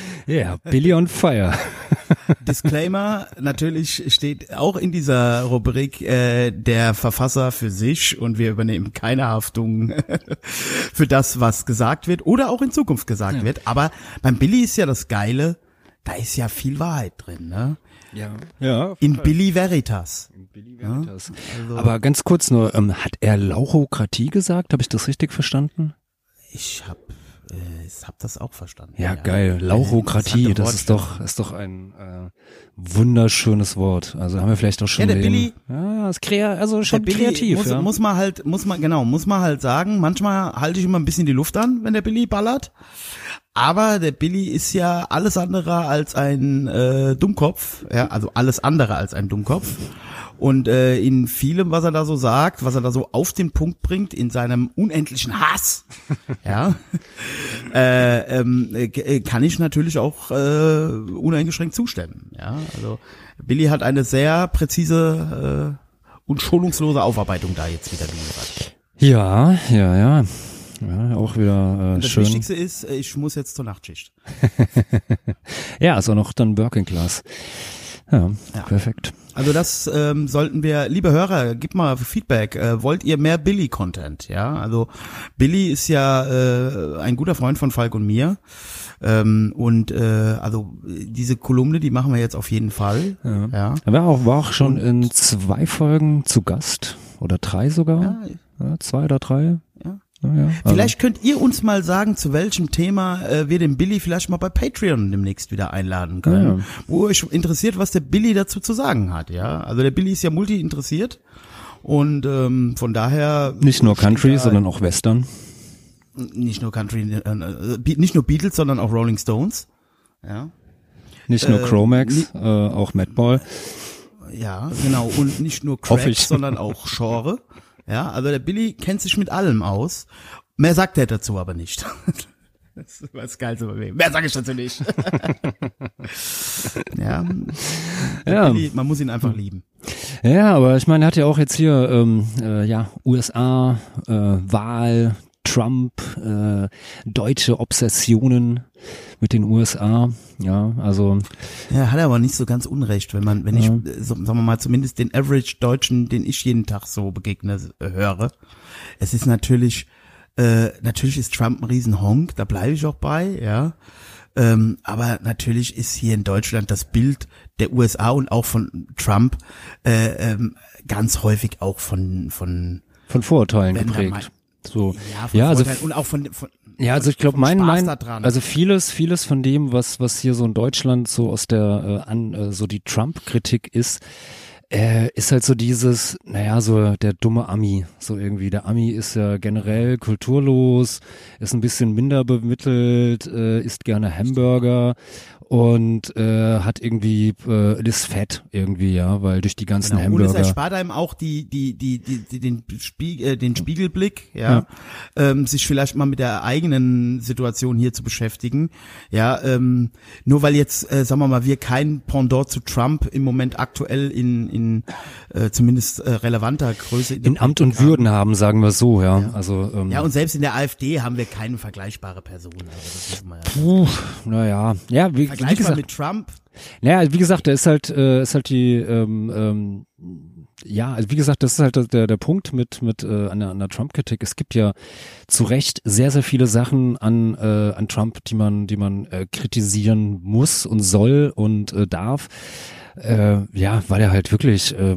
yeah, Billy on Fire. Disclaimer, natürlich steht auch in dieser Rubrik äh, der Verfasser für sich und wir übernehmen keine Haftung für das, was gesagt wird oder auch in Zukunft gesagt ja. wird. Aber beim Billy ist ja das Geile, da ist ja viel Wahrheit drin, ne? Ja. ja in Billy Veritas. In Billy Veritas. Ja? Also Aber ganz kurz nur, ähm, hat er Lauchokratie gesagt? Habe ich das richtig verstanden? Ich habe äh, ich habe das auch verstanden. Ja, ja. geil. Lauchokratie, das ist doch, ist doch ein äh, wunderschönes Wort. Also haben wir vielleicht auch schon ja, der den, Billy, ja, ist krea also schon kreativ. Muss, ja. muss man halt, muss man genau, muss man halt sagen. Manchmal halte ich immer ein bisschen die Luft an, wenn der Billy ballert. Aber der Billy ist ja alles andere als ein äh, Dummkopf, ja, also alles andere als ein Dummkopf. Und äh, in vielem, was er da so sagt, was er da so auf den Punkt bringt, in seinem unendlichen Hass, ja, äh, ähm, äh, kann ich natürlich auch äh, uneingeschränkt zustimmen. Ja, also Billy hat eine sehr präzise äh, und schonungslose Aufarbeitung da jetzt wieder geliefert. Ja, ja, ja. Ja, auch wieder äh, das schön. Das Wichtigste ist, äh, ich muss jetzt zur Nachtschicht. ja, ist auch noch dann Working Class. Ja, ja, perfekt. Also das ähm, sollten wir, liebe Hörer, gib mal Feedback. Äh, wollt ihr mehr Billy-Content? Ja, also Billy ist ja äh, ein guter Freund von Falk und mir. Ähm, und äh, also diese Kolumne, die machen wir jetzt auf jeden Fall. Ja. ja. Er war auch, war auch schon und, in zwei Folgen zu Gast oder drei sogar. Ja. ja zwei oder drei. Ja, also. Vielleicht könnt ihr uns mal sagen, zu welchem Thema äh, wir den Billy vielleicht mal bei Patreon demnächst wieder einladen können. Ja. Wo euch interessiert, was der Billy dazu zu sagen hat, ja. Also der Billy ist ja multi interessiert und ähm, von daher nicht nur Country, sondern auch Western. Nicht nur Country, äh, äh nicht nur Beatles, sondern auch Rolling Stones. Ja. Nicht nur äh, Chromax, äh, auch Madball. Ja, genau. Und nicht nur Crack, sondern auch Genre. Ja, also der Billy kennt sich mit allem aus. Mehr sagt er dazu aber nicht. Das ist das Geilste bei mir. Mehr sage ich dazu nicht. ja. ja. Billy, man muss ihn einfach lieben. Ja, aber ich meine, er hat ja auch jetzt hier ähm, äh, ja USA, äh, Wahl, Trump, äh, deutsche Obsessionen mit den USA. Ja, also. Ja, hat er aber nicht so ganz unrecht, wenn man, wenn ja. ich, so, sagen wir mal, zumindest den Average Deutschen, den ich jeden Tag so begegne, äh, höre. Es ist natürlich, äh, natürlich ist Trump ein Riesenhonk, da bleibe ich auch bei, ja. Ähm, aber natürlich ist hier in Deutschland das Bild der USA und auch von Trump äh, ähm, ganz häufig auch von von von Vorurteilen geprägt. So. Ja, ja also und auch von, von ja, also ich glaube, mein, mein, also vieles, vieles von dem, was, was hier so in Deutschland so aus der, äh, an, äh, so die Trump-Kritik ist, äh, ist halt so dieses, naja, so der dumme Ami, so irgendwie. Der Ami ist ja generell kulturlos, ist ein bisschen minder bemittelt, äh, isst gerne Hamburger und äh, hat irgendwie äh, ist fett irgendwie ja, weil durch die ganzen genau. Hamburger. Und es erspart einem auch die die die die, die den Spiegel äh, den Spiegelblick, ja, ja. Ähm, sich vielleicht mal mit der eigenen Situation hier zu beschäftigen, ja, ähm, nur weil jetzt äh, sagen wir mal wir kein Pendant zu Trump im Moment aktuell in in äh, zumindest äh, relevanter Größe in, in Amt und haben. Würden haben, sagen wir so, ja. ja. Also ähm, ja und selbst in der AfD haben wir keine vergleichbare Person. Also das muss ja Puh, naja, ja, wie, Vergleichbar wie gesagt, mit Trump. Naja, wie gesagt, der ist halt, äh, ist halt die, ähm, ähm, ja, also wie gesagt, das ist halt der, der Punkt mit, mit äh, an der, an der Trump-Kritik. Es gibt ja zu Recht sehr, sehr viele Sachen an, äh, an Trump, die man, die man äh, kritisieren muss und soll und äh, darf. Äh, ja, weil er halt wirklich, äh,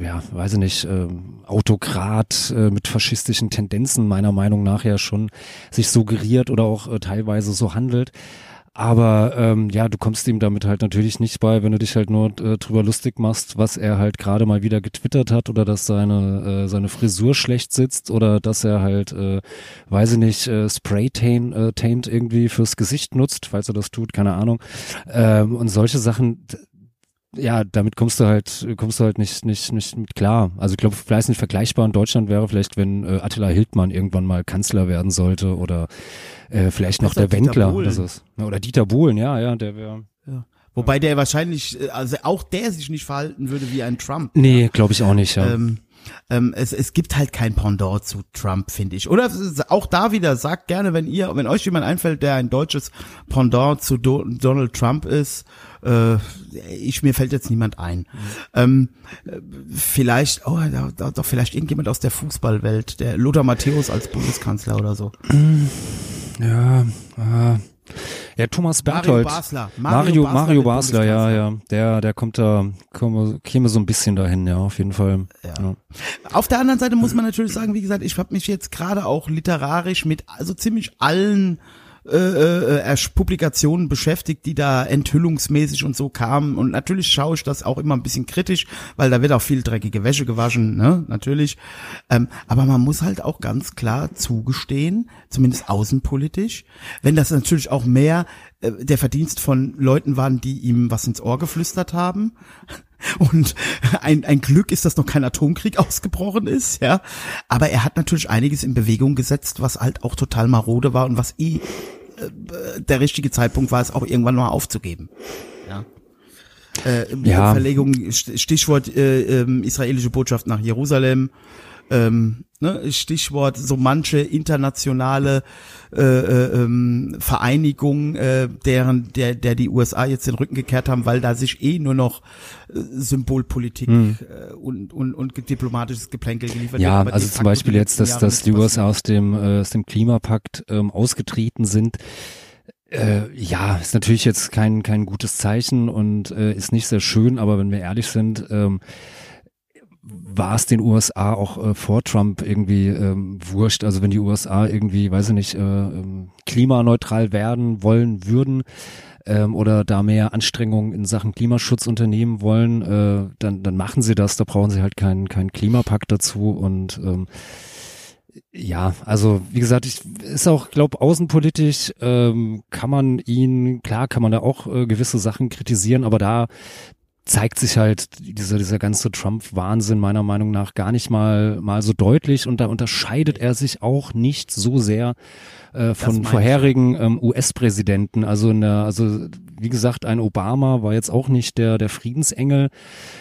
ja, weiß ich nicht, äh, Autokrat mit faschistischen Tendenzen meiner Meinung nach ja schon sich suggeriert oder auch äh, teilweise so handelt. Aber ähm, ja, du kommst ihm damit halt natürlich nicht bei, wenn du dich halt nur äh, drüber lustig machst, was er halt gerade mal wieder getwittert hat oder dass seine äh, seine Frisur schlecht sitzt oder dass er halt, äh, weiß ich nicht, äh, Spray Taint, äh, Taint irgendwie fürs Gesicht nutzt, falls er das tut, keine Ahnung. Ähm, und solche Sachen, ja, damit kommst du halt, kommst du halt nicht, nicht, nicht mit klar. Also ich glaube, vielleicht nicht vergleichbar in Deutschland wäre vielleicht, wenn äh, Attila Hildmann irgendwann mal Kanzler werden sollte oder äh, vielleicht noch der Wendler oder so. Oder Dieter Bohlen, ja, ja, der wäre. Ja. Wobei der wahrscheinlich, äh, also auch der sich nicht verhalten würde wie ein Trump. Nee, glaube ich auch nicht, ja. Ähm, ähm, es, es gibt halt kein Pendant zu Trump, finde ich. Oder auch da wieder, sagt gerne, wenn ihr, wenn euch jemand einfällt, der ein deutsches Pendant zu Do Donald Trump ist, äh, ich mir fällt jetzt niemand ein. Mhm. Ähm, vielleicht, oh, da, da, doch vielleicht irgendjemand aus der Fußballwelt, der Lothar Matthäus als Bundeskanzler oder so. Ja, äh, ja, Thomas Berthold. Mario Basler. Mario, Mario, Mario Basler, ja, ja. Der, der kommt da, komme, käme so ein bisschen dahin, ja, auf jeden Fall. Ja. ja. Auf der anderen Seite muss man natürlich sagen, wie gesagt, ich habe mich jetzt gerade auch literarisch mit also ziemlich allen äh, äh, Publikationen beschäftigt, die da enthüllungsmäßig und so kamen. Und natürlich schaue ich das auch immer ein bisschen kritisch, weil da wird auch viel dreckige Wäsche gewaschen, ne, natürlich. Ähm, aber man muss halt auch ganz klar zugestehen, zumindest außenpolitisch, wenn das natürlich auch mehr äh, der Verdienst von Leuten waren, die ihm was ins Ohr geflüstert haben. Und ein, ein Glück ist, dass noch kein Atomkrieg ausgebrochen ist, ja. Aber er hat natürlich einiges in Bewegung gesetzt, was halt auch total marode war und was eh äh, der richtige Zeitpunkt war, es auch irgendwann mal aufzugeben. Ja. Äh, ja. Verlegung, Stichwort äh, äh, israelische Botschaft nach Jerusalem, ähm, ne, Stichwort so manche internationale äh, äh, ähm, Vereinigung, äh, deren der der die USA jetzt den Rücken gekehrt haben, weil da sich eh nur noch äh, Symbolpolitik hm. äh, und, und und diplomatisches Geplänkel geliefert ja, wird. Ja, also zum Beispiel jetzt, dass dass die USA aus dem äh, aus dem Klimapakt ähm, ausgetreten sind. Äh, ja, ist natürlich jetzt kein kein gutes Zeichen und äh, ist nicht sehr schön, aber wenn wir ehrlich sind, ähm, war es den USA auch äh, vor Trump irgendwie ähm, wurscht. Also wenn die USA irgendwie, weiß ich nicht, äh, ähm, klimaneutral werden wollen würden ähm, oder da mehr Anstrengungen in Sachen Klimaschutz unternehmen wollen, äh, dann, dann machen sie das. Da brauchen sie halt keinen keinen Klimapakt dazu und ähm, ja, also wie gesagt, ich ist auch, glaube außenpolitisch ähm, kann man ihn, klar kann man da auch äh, gewisse Sachen kritisieren, aber da zeigt sich halt dieser, dieser ganze Trump-Wahnsinn meiner Meinung nach gar nicht mal, mal so deutlich und da unterscheidet er sich auch nicht so sehr äh, von vorherigen ähm, US-Präsidenten. Also in der, also wie gesagt, ein Obama war jetzt auch nicht der, der Friedensengel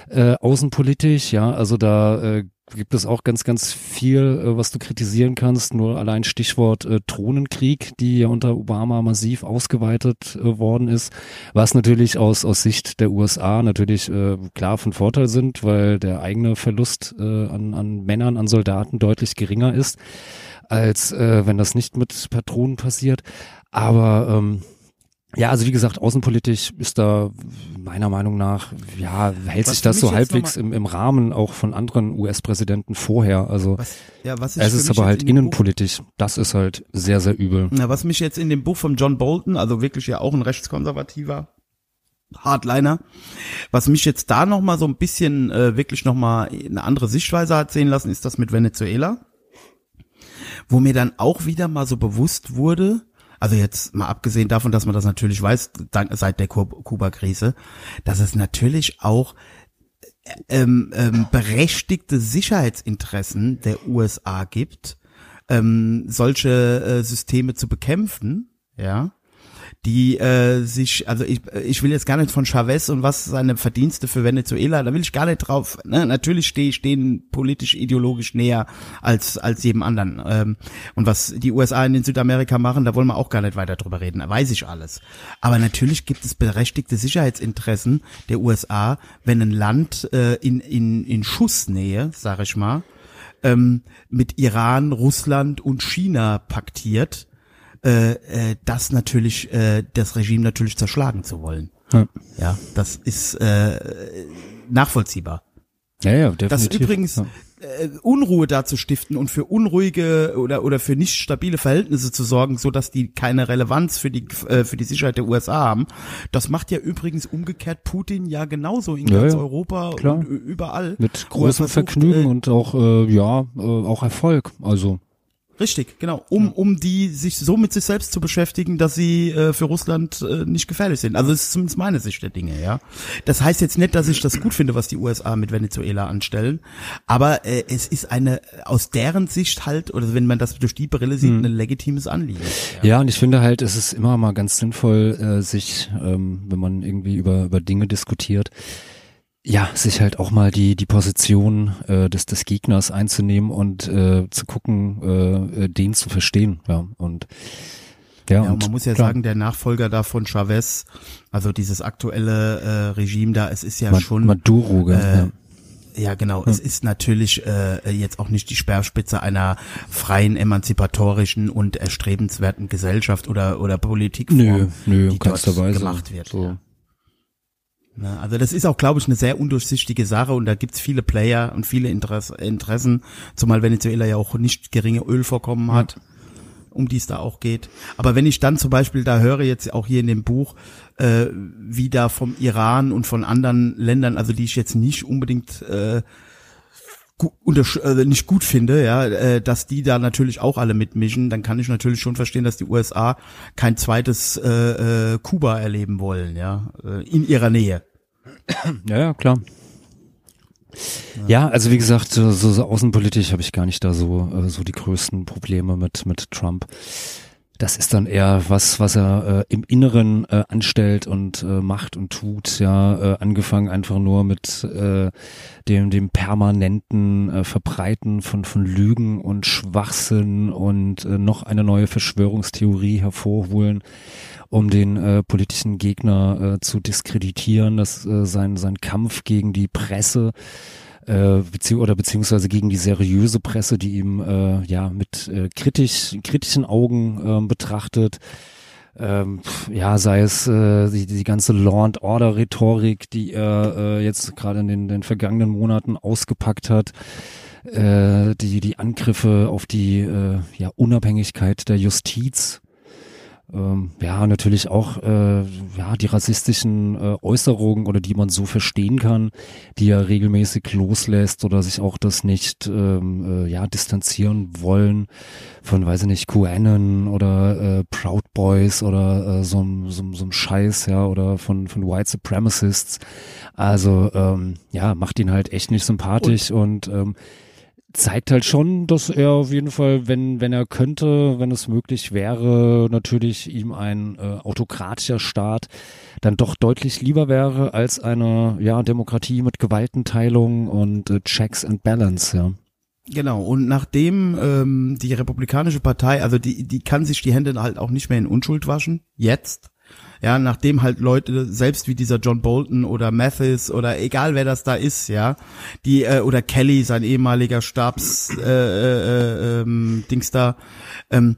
äh, außenpolitisch, ja, also da äh, gibt es auch ganz, ganz viel, äh, was du kritisieren kannst. Nur allein Stichwort äh, Drohnenkrieg, die ja unter Obama massiv ausgeweitet äh, worden ist, was natürlich aus, aus Sicht der USA natürlich äh, klar von Vorteil sind, weil der eigene Verlust äh, an, an Männern, an Soldaten deutlich geringer ist, als äh, wenn das nicht mit Patronen passiert. Aber ähm, ja, also wie gesagt, außenpolitisch ist da meiner Meinung nach, ja, hält was sich das so halbwegs im, im Rahmen auch von anderen US-Präsidenten vorher. Also was, ja, was es ist aber halt innenpolitisch, das ist halt sehr, sehr übel. Na, was mich jetzt in dem Buch von John Bolton, also wirklich ja auch ein rechtskonservativer Hardliner, was mich jetzt da nochmal so ein bisschen äh, wirklich nochmal eine andere Sichtweise hat sehen lassen, ist das mit Venezuela. Wo mir dann auch wieder mal so bewusst wurde, also jetzt mal abgesehen davon, dass man das natürlich weiß, seit der Kuba-Krise, dass es natürlich auch ähm, ähm, berechtigte Sicherheitsinteressen der USA gibt, ähm, solche äh, Systeme zu bekämpfen, ja, die äh, sich, also ich, ich will jetzt gar nicht von Chavez und was seine Verdienste für Venezuela, da will ich gar nicht drauf. Ne? Natürlich stehe ich denen politisch ideologisch näher als als jedem anderen. Ähm, und was die USA in den Südamerika machen, da wollen wir auch gar nicht weiter drüber reden. Da weiß ich alles. Aber natürlich gibt es berechtigte Sicherheitsinteressen der USA, wenn ein Land äh, in in in Schussnähe, sag ich mal, ähm, mit Iran, Russland und China paktiert äh, äh, das natürlich, äh, das Regime natürlich zerschlagen zu wollen. Ja, ja das ist äh, nachvollziehbar. Ja, ja, definitiv. Das übrigens äh, Unruhe da zu stiften und für unruhige oder oder für nicht stabile Verhältnisse zu sorgen, so dass die keine Relevanz für die äh, für die Sicherheit der USA haben. Das macht ja übrigens umgekehrt Putin ja genauso in ja, ganz ja, Europa klar. und überall. Mit großem versucht, Vergnügen äh, und auch äh, ja äh, auch Erfolg. Also Richtig, genau. Um, um die sich so mit sich selbst zu beschäftigen, dass sie äh, für Russland äh, nicht gefährlich sind. Also das ist zumindest meine Sicht der Dinge, ja. Das heißt jetzt nicht, dass ich das gut finde, was die USA mit Venezuela anstellen, aber äh, es ist eine aus deren Sicht halt, oder wenn man das durch die Brille sieht, Hm. ein legitimes Anliegen. Ja, und ich finde halt, es ist immer mal ganz sinnvoll, äh, sich, ähm, wenn man irgendwie über, über Dinge diskutiert, ja, sich halt auch mal die, die Position äh, des, des Gegners einzunehmen und äh, zu gucken, äh, äh, den zu verstehen. Ja, und ja, Ja, und man muss ja klar, sagen, der Nachfolger da von Chavez, also dieses aktuelle äh, Regime da, es ist ja Ma- schon Maduro, gell? äh, ja. Ja, genau. Es ist natürlich äh, jetzt auch nicht die Speerspitze einer freien, emanzipatorischen und erstrebenswerten Gesellschaft oder oder Politikform, Nö, nö, die dort Weise. gemacht wird. So. Ja. Ne, Also das ist auch, glaube ich, eine sehr undurchsichtige Sache und da gibt's viele Player und viele Interess Interessen, zumal Venezuela ja auch nicht geringe Ölvorkommen hat, um die es da auch geht. Aber wenn ich dann zum Beispiel da höre, jetzt auch hier in dem Buch, äh, wie da vom Iran und von anderen Ländern, also die ich jetzt nicht unbedingt äh, gu äh, nicht gut finde, ja, äh, dass die da natürlich auch alle mitmischen, dann kann ich natürlich schon verstehen, dass die USA kein zweites äh, äh, Kuba erleben wollen, ja, äh, in ihrer Nähe. Ja, ja, klar. Ja, also wie gesagt, so, so außenpolitisch habe ich gar nicht da so äh, so die größten Probleme mit mit Trump. Das ist dann eher was, was er äh, im Inneren äh, anstellt und äh, macht und tut. Ja, äh, angefangen einfach nur mit äh, dem dem permanenten äh, Verbreiten von von Lügen und Schwachsinn und äh, noch eine neue Verschwörungstheorie hervorholen um den äh, politischen Gegner äh, zu diskreditieren, dass äh, sein sein Kampf gegen die Presse äh, bezieh oder beziehungsweise gegen die seriöse Presse, die ihm äh, ja mit äh, kritisch kritischen Augen ähm, betrachtet. Ähm, ja, sei es äh, die, die ganze Law and Order Rhetorik, die er äh, jetzt gerade in den, den vergangenen Monaten ausgepackt hat, äh, die die Angriffe auf die äh, ja, Unabhängigkeit der Justiz, ähm, ja, natürlich auch äh, ja, die rassistischen äh, Äußerungen oder die man so verstehen kann, die er regelmäßig loslässt oder sich auch das nicht ähm, äh, ja, distanzieren wollen von, weiß ich nicht, QAnon oder äh, Proud Boys oder äh, so, einem- so, so Scheiß, ja, oder von, von White Supremacists. Also ähm, ja, macht ihn halt echt nicht sympathisch und, ähm, zeigt halt schon, dass er auf jeden Fall, wenn, wenn er könnte, wenn es möglich wäre, natürlich ihm ein äh, autokratischer Staat dann doch deutlich lieber wäre als eine ja, Demokratie mit Gewaltenteilung und äh, Checks and Balance, ja. Genau, und nachdem ähm, die Republikanische Partei, also die, die kann sich die Hände halt auch nicht mehr in Unschuld waschen, jetzt. Ja, nachdem halt Leute, selbst wie dieser John Bolton oder Mathis oder egal wer das da ist, ja, die, äh, oder Kelly, sein ehemaliger Stabs äh, äh, äh, ähm, Dings da, ähm,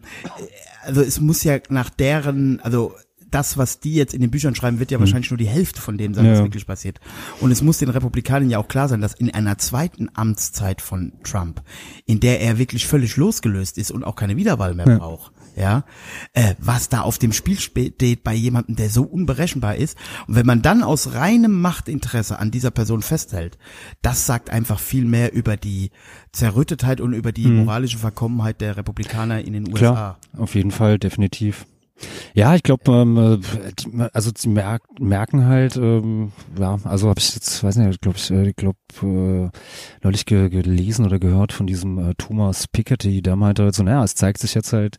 also es muss ja nach deren, also das, was die jetzt in den Büchern schreiben, wird ja wahrscheinlich nur die Hälfte von dem sein, was Ja. wirklich passiert. Und es muss den Republikanern ja auch klar sein, dass in einer zweiten Amtszeit von Trump, in der er wirklich völlig losgelöst ist und auch keine Wiederwahl mehr Ja. braucht, ja, äh, was da auf dem Spiel steht bei jemandem, der so unberechenbar ist. Und wenn man dann aus reinem Machtinteresse an dieser Person festhält, das sagt einfach viel mehr über die Zerrüttetheit und über die moralische Verkommenheit der Republikaner in den USA. Mhm. Klar, auf jeden Fall, definitiv. Ja, ich glaube, ähm, äh, also sie merk, merken halt, ähm, ja, also habe ich jetzt, weiß nicht, glaube ich, äh, ich glaube, äh, neulich ge gelesen oder gehört von diesem äh, Thomas Piketty, der meinte halt so, naja, es zeigt sich jetzt halt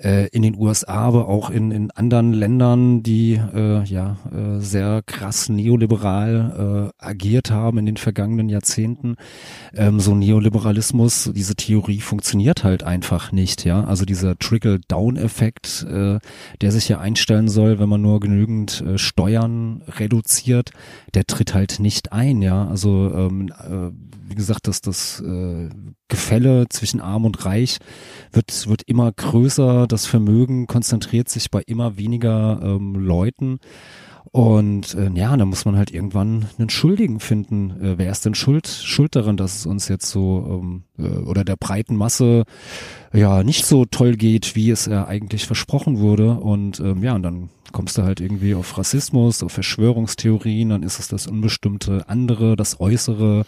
äh, in den USA, aber auch in, in anderen Ländern, die äh, ja äh, sehr krass neoliberal äh, agiert haben in den vergangenen Jahrzehnten. Ähm, so Neoliberalismus, diese Theorie funktioniert halt einfach nicht, ja. Also dieser Trickle-Down-Effekt, äh, der sich ja einstellen soll, wenn man nur genügend äh, Steuern reduziert, der tritt halt nicht ein, ja. Also ähm, äh, wie gesagt, dass das äh, Gefälle zwischen Arm und Reich wird, wird immer größer, das Vermögen konzentriert sich bei immer weniger ähm, Leuten. Und äh, ja, da muss man halt irgendwann einen Schuldigen finden. Äh, wer ist denn schuld, schuld daran, dass es uns jetzt so ähm, äh, oder der breiten Masse ja nicht so toll geht, wie es äh, eigentlich versprochen wurde. Und ähm, ja, und dann kommst du halt irgendwie auf Rassismus, auf Verschwörungstheorien, dann ist es das unbestimmte andere, das Äußere,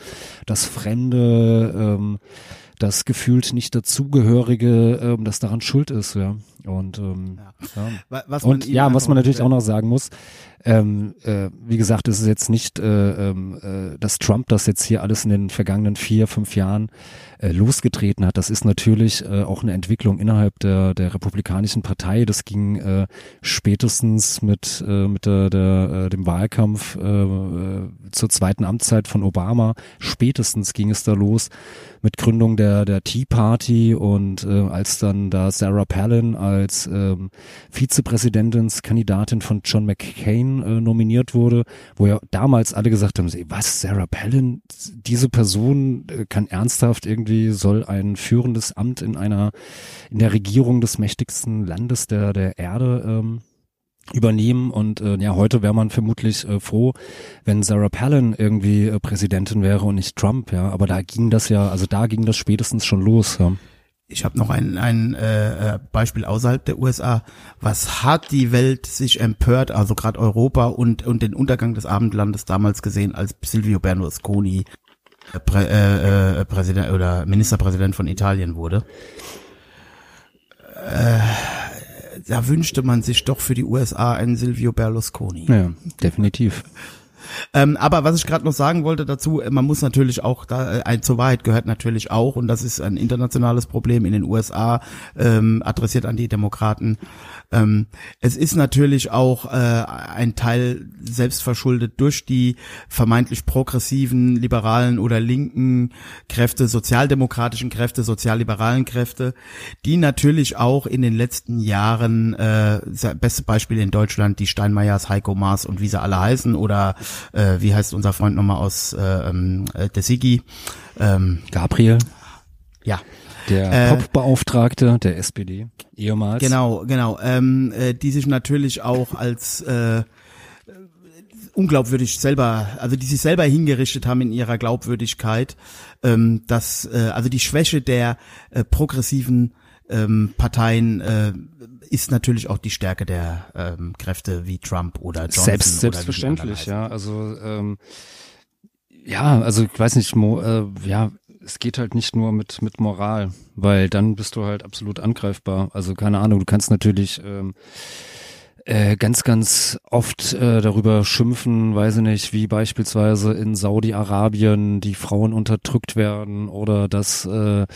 das Fremde, ähm, das gefühlt nicht dazugehörige, ähm, das daran schuld ist, ja. Und ähm, ja. Wa- Was Und ihm ja, was man natürlich auch unterstellt- noch sagen muss, ähm, äh, wie gesagt, es ist jetzt nicht, äh, ähm, äh, dass Trump das jetzt hier alles in den vergangenen vier, fünf Jahren äh, losgetreten hat. Das ist natürlich äh, auch eine Entwicklung innerhalb der, der Republikanischen Partei. Das ging äh, spätestens mit, äh, mit der, der, äh, dem Wahlkampf äh, äh, zur zweiten Amtszeit von Obama. Spätestens ging es da los mit Gründung der, der Tea Party und äh, als dann da Sarah Palin als ähm, Vizepräsidentinskandidatin von John McCain äh, nominiert wurde, wo ja damals alle gesagt haben, was, Sarah Palin, diese Person äh, kann ernsthaft irgendwie, soll ein führendes Amt in einer, in der Regierung des mächtigsten Landes der, der Erde ähm, übernehmen und äh, ja, heute wäre man vermutlich äh, froh, wenn Sarah Palin irgendwie äh, Präsidentin wäre und nicht Trump, ja, aber da ging das ja, also da ging das spätestens schon los, ja. Ich habe noch ein, ein äh, äh, Beispiel außerhalb der USA. Was hat die Welt sich empört, also gerade Europa und, und den Untergang des Abendlandes damals gesehen, als Silvio Berlusconi äh, Prä, äh, äh, Präsident oder Ministerpräsident von Italien wurde? Äh, da wünschte man sich doch für die USA einen Silvio Berlusconi. Ja, definitiv. Ähm, aber was ich gerade noch sagen wollte dazu, äh, man muss natürlich auch, da, äh, ein, zur Wahrheit gehört natürlich auch, und das ist ein internationales Problem in den USA, ähm, adressiert an die Demokraten. Ähm, es ist natürlich auch äh, ein Teil selbstverschuldet durch die vermeintlich progressiven, liberalen oder linken Kräfte, sozialdemokratischen Kräfte, sozialliberalen Kräfte, die natürlich auch in den letzten Jahren, äh, beste Beispiel in Deutschland, die Steinmeiers, Heiko Maas und wie sie alle heißen, oder äh, wie heißt unser Freund nochmal aus äh, ähm, äh, der Sigi, ähm, Gabriel, ja, der Äh, Popbeauftragte der SPD, ehemals. Genau, genau. Ähm, äh, die sich natürlich auch als äh, unglaubwürdig selber, also die sich selber hingerichtet haben in ihrer Glaubwürdigkeit, ähm, dass äh, also die Schwäche der äh, progressiven ähm, Parteien äh, ist natürlich auch die Stärke der ähm, Kräfte wie Trump oder Johnson. Selbst, selbstverständlich, ja. Also ähm, ja, also ich weiß nicht, Mo, äh, ja, es geht halt nicht nur mit mit Moral, weil dann bist du halt absolut angreifbar. Also keine Ahnung, du kannst natürlich ähm, äh, ganz, ganz oft äh, darüber schimpfen, weiß ich nicht, wie beispielsweise in Saudi-Arabien die Frauen unterdrückt werden oder dass äh, äh,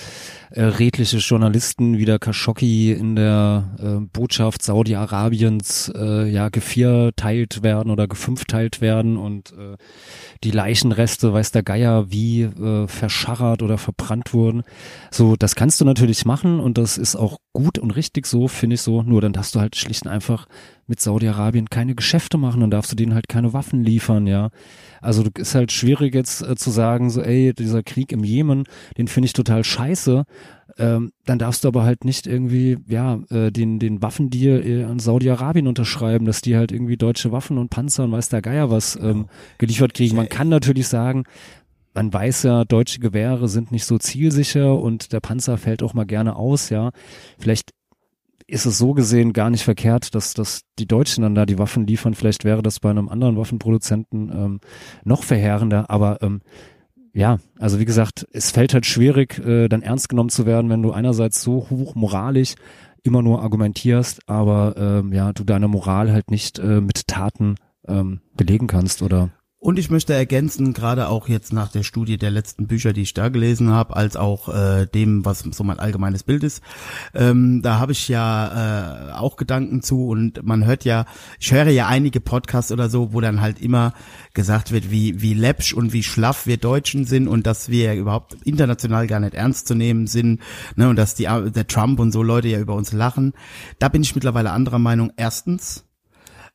redliche Journalisten wie der Khashoggi in der äh, Botschaft Saudi-Arabiens äh, ja gevierteilt werden oder gefünfteilt werden und äh, die Leichenreste, weiß der Geier, wie äh, verscharrt oder verbrannt wurden. So, das kannst du natürlich machen und das ist auch gut und richtig so, finde ich so. Nur dann darfst du halt schlicht und einfach mit Saudi-Arabien keine Geschäfte machen, dann darfst du denen halt keine Waffen liefern, ja. Also ist halt schwierig jetzt äh, zu sagen, so, ey, dieser Krieg im Jemen, den finde ich total scheiße. Ähm, dann darfst du aber halt nicht irgendwie, ja, äh, den, den Waffendeal äh, an Saudi-Arabien unterschreiben, dass die halt irgendwie deutsche Waffen und Panzer und weiß der Geier was ähm, geliefert kriegen. Man kann natürlich sagen, man weiß ja, deutsche Gewehre sind nicht so zielsicher und der Panzer fällt auch mal gerne aus, ja. Vielleicht ist es so gesehen gar nicht verkehrt, dass, dass die Deutschen dann da die Waffen liefern. Vielleicht wäre das bei einem anderen Waffenproduzenten ähm, noch verheerender, aber ähm, ja, also wie gesagt, es fällt halt schwierig, äh, dann ernst genommen zu werden, wenn du einerseits so hoch moralisch immer nur argumentierst, aber ähm, ja, du deine Moral halt nicht äh, mit Taten ähm, belegen kannst oder Und ich möchte ergänzen, gerade auch jetzt nach der Studie der letzten Bücher, die ich da gelesen habe, als auch äh, dem, was so mein allgemeines Bild ist, ähm, da habe ich ja äh, auch Gedanken zu und man hört ja, ich höre ja einige Podcasts oder so, wo dann halt immer gesagt wird, wie wie läppsch und wie schlaff wir Deutschen sind und dass wir überhaupt international gar nicht ernst zu nehmen sind, ne, und dass die der Trump und so Leute ja über uns lachen. Da bin ich mittlerweile anderer Meinung. Erstens,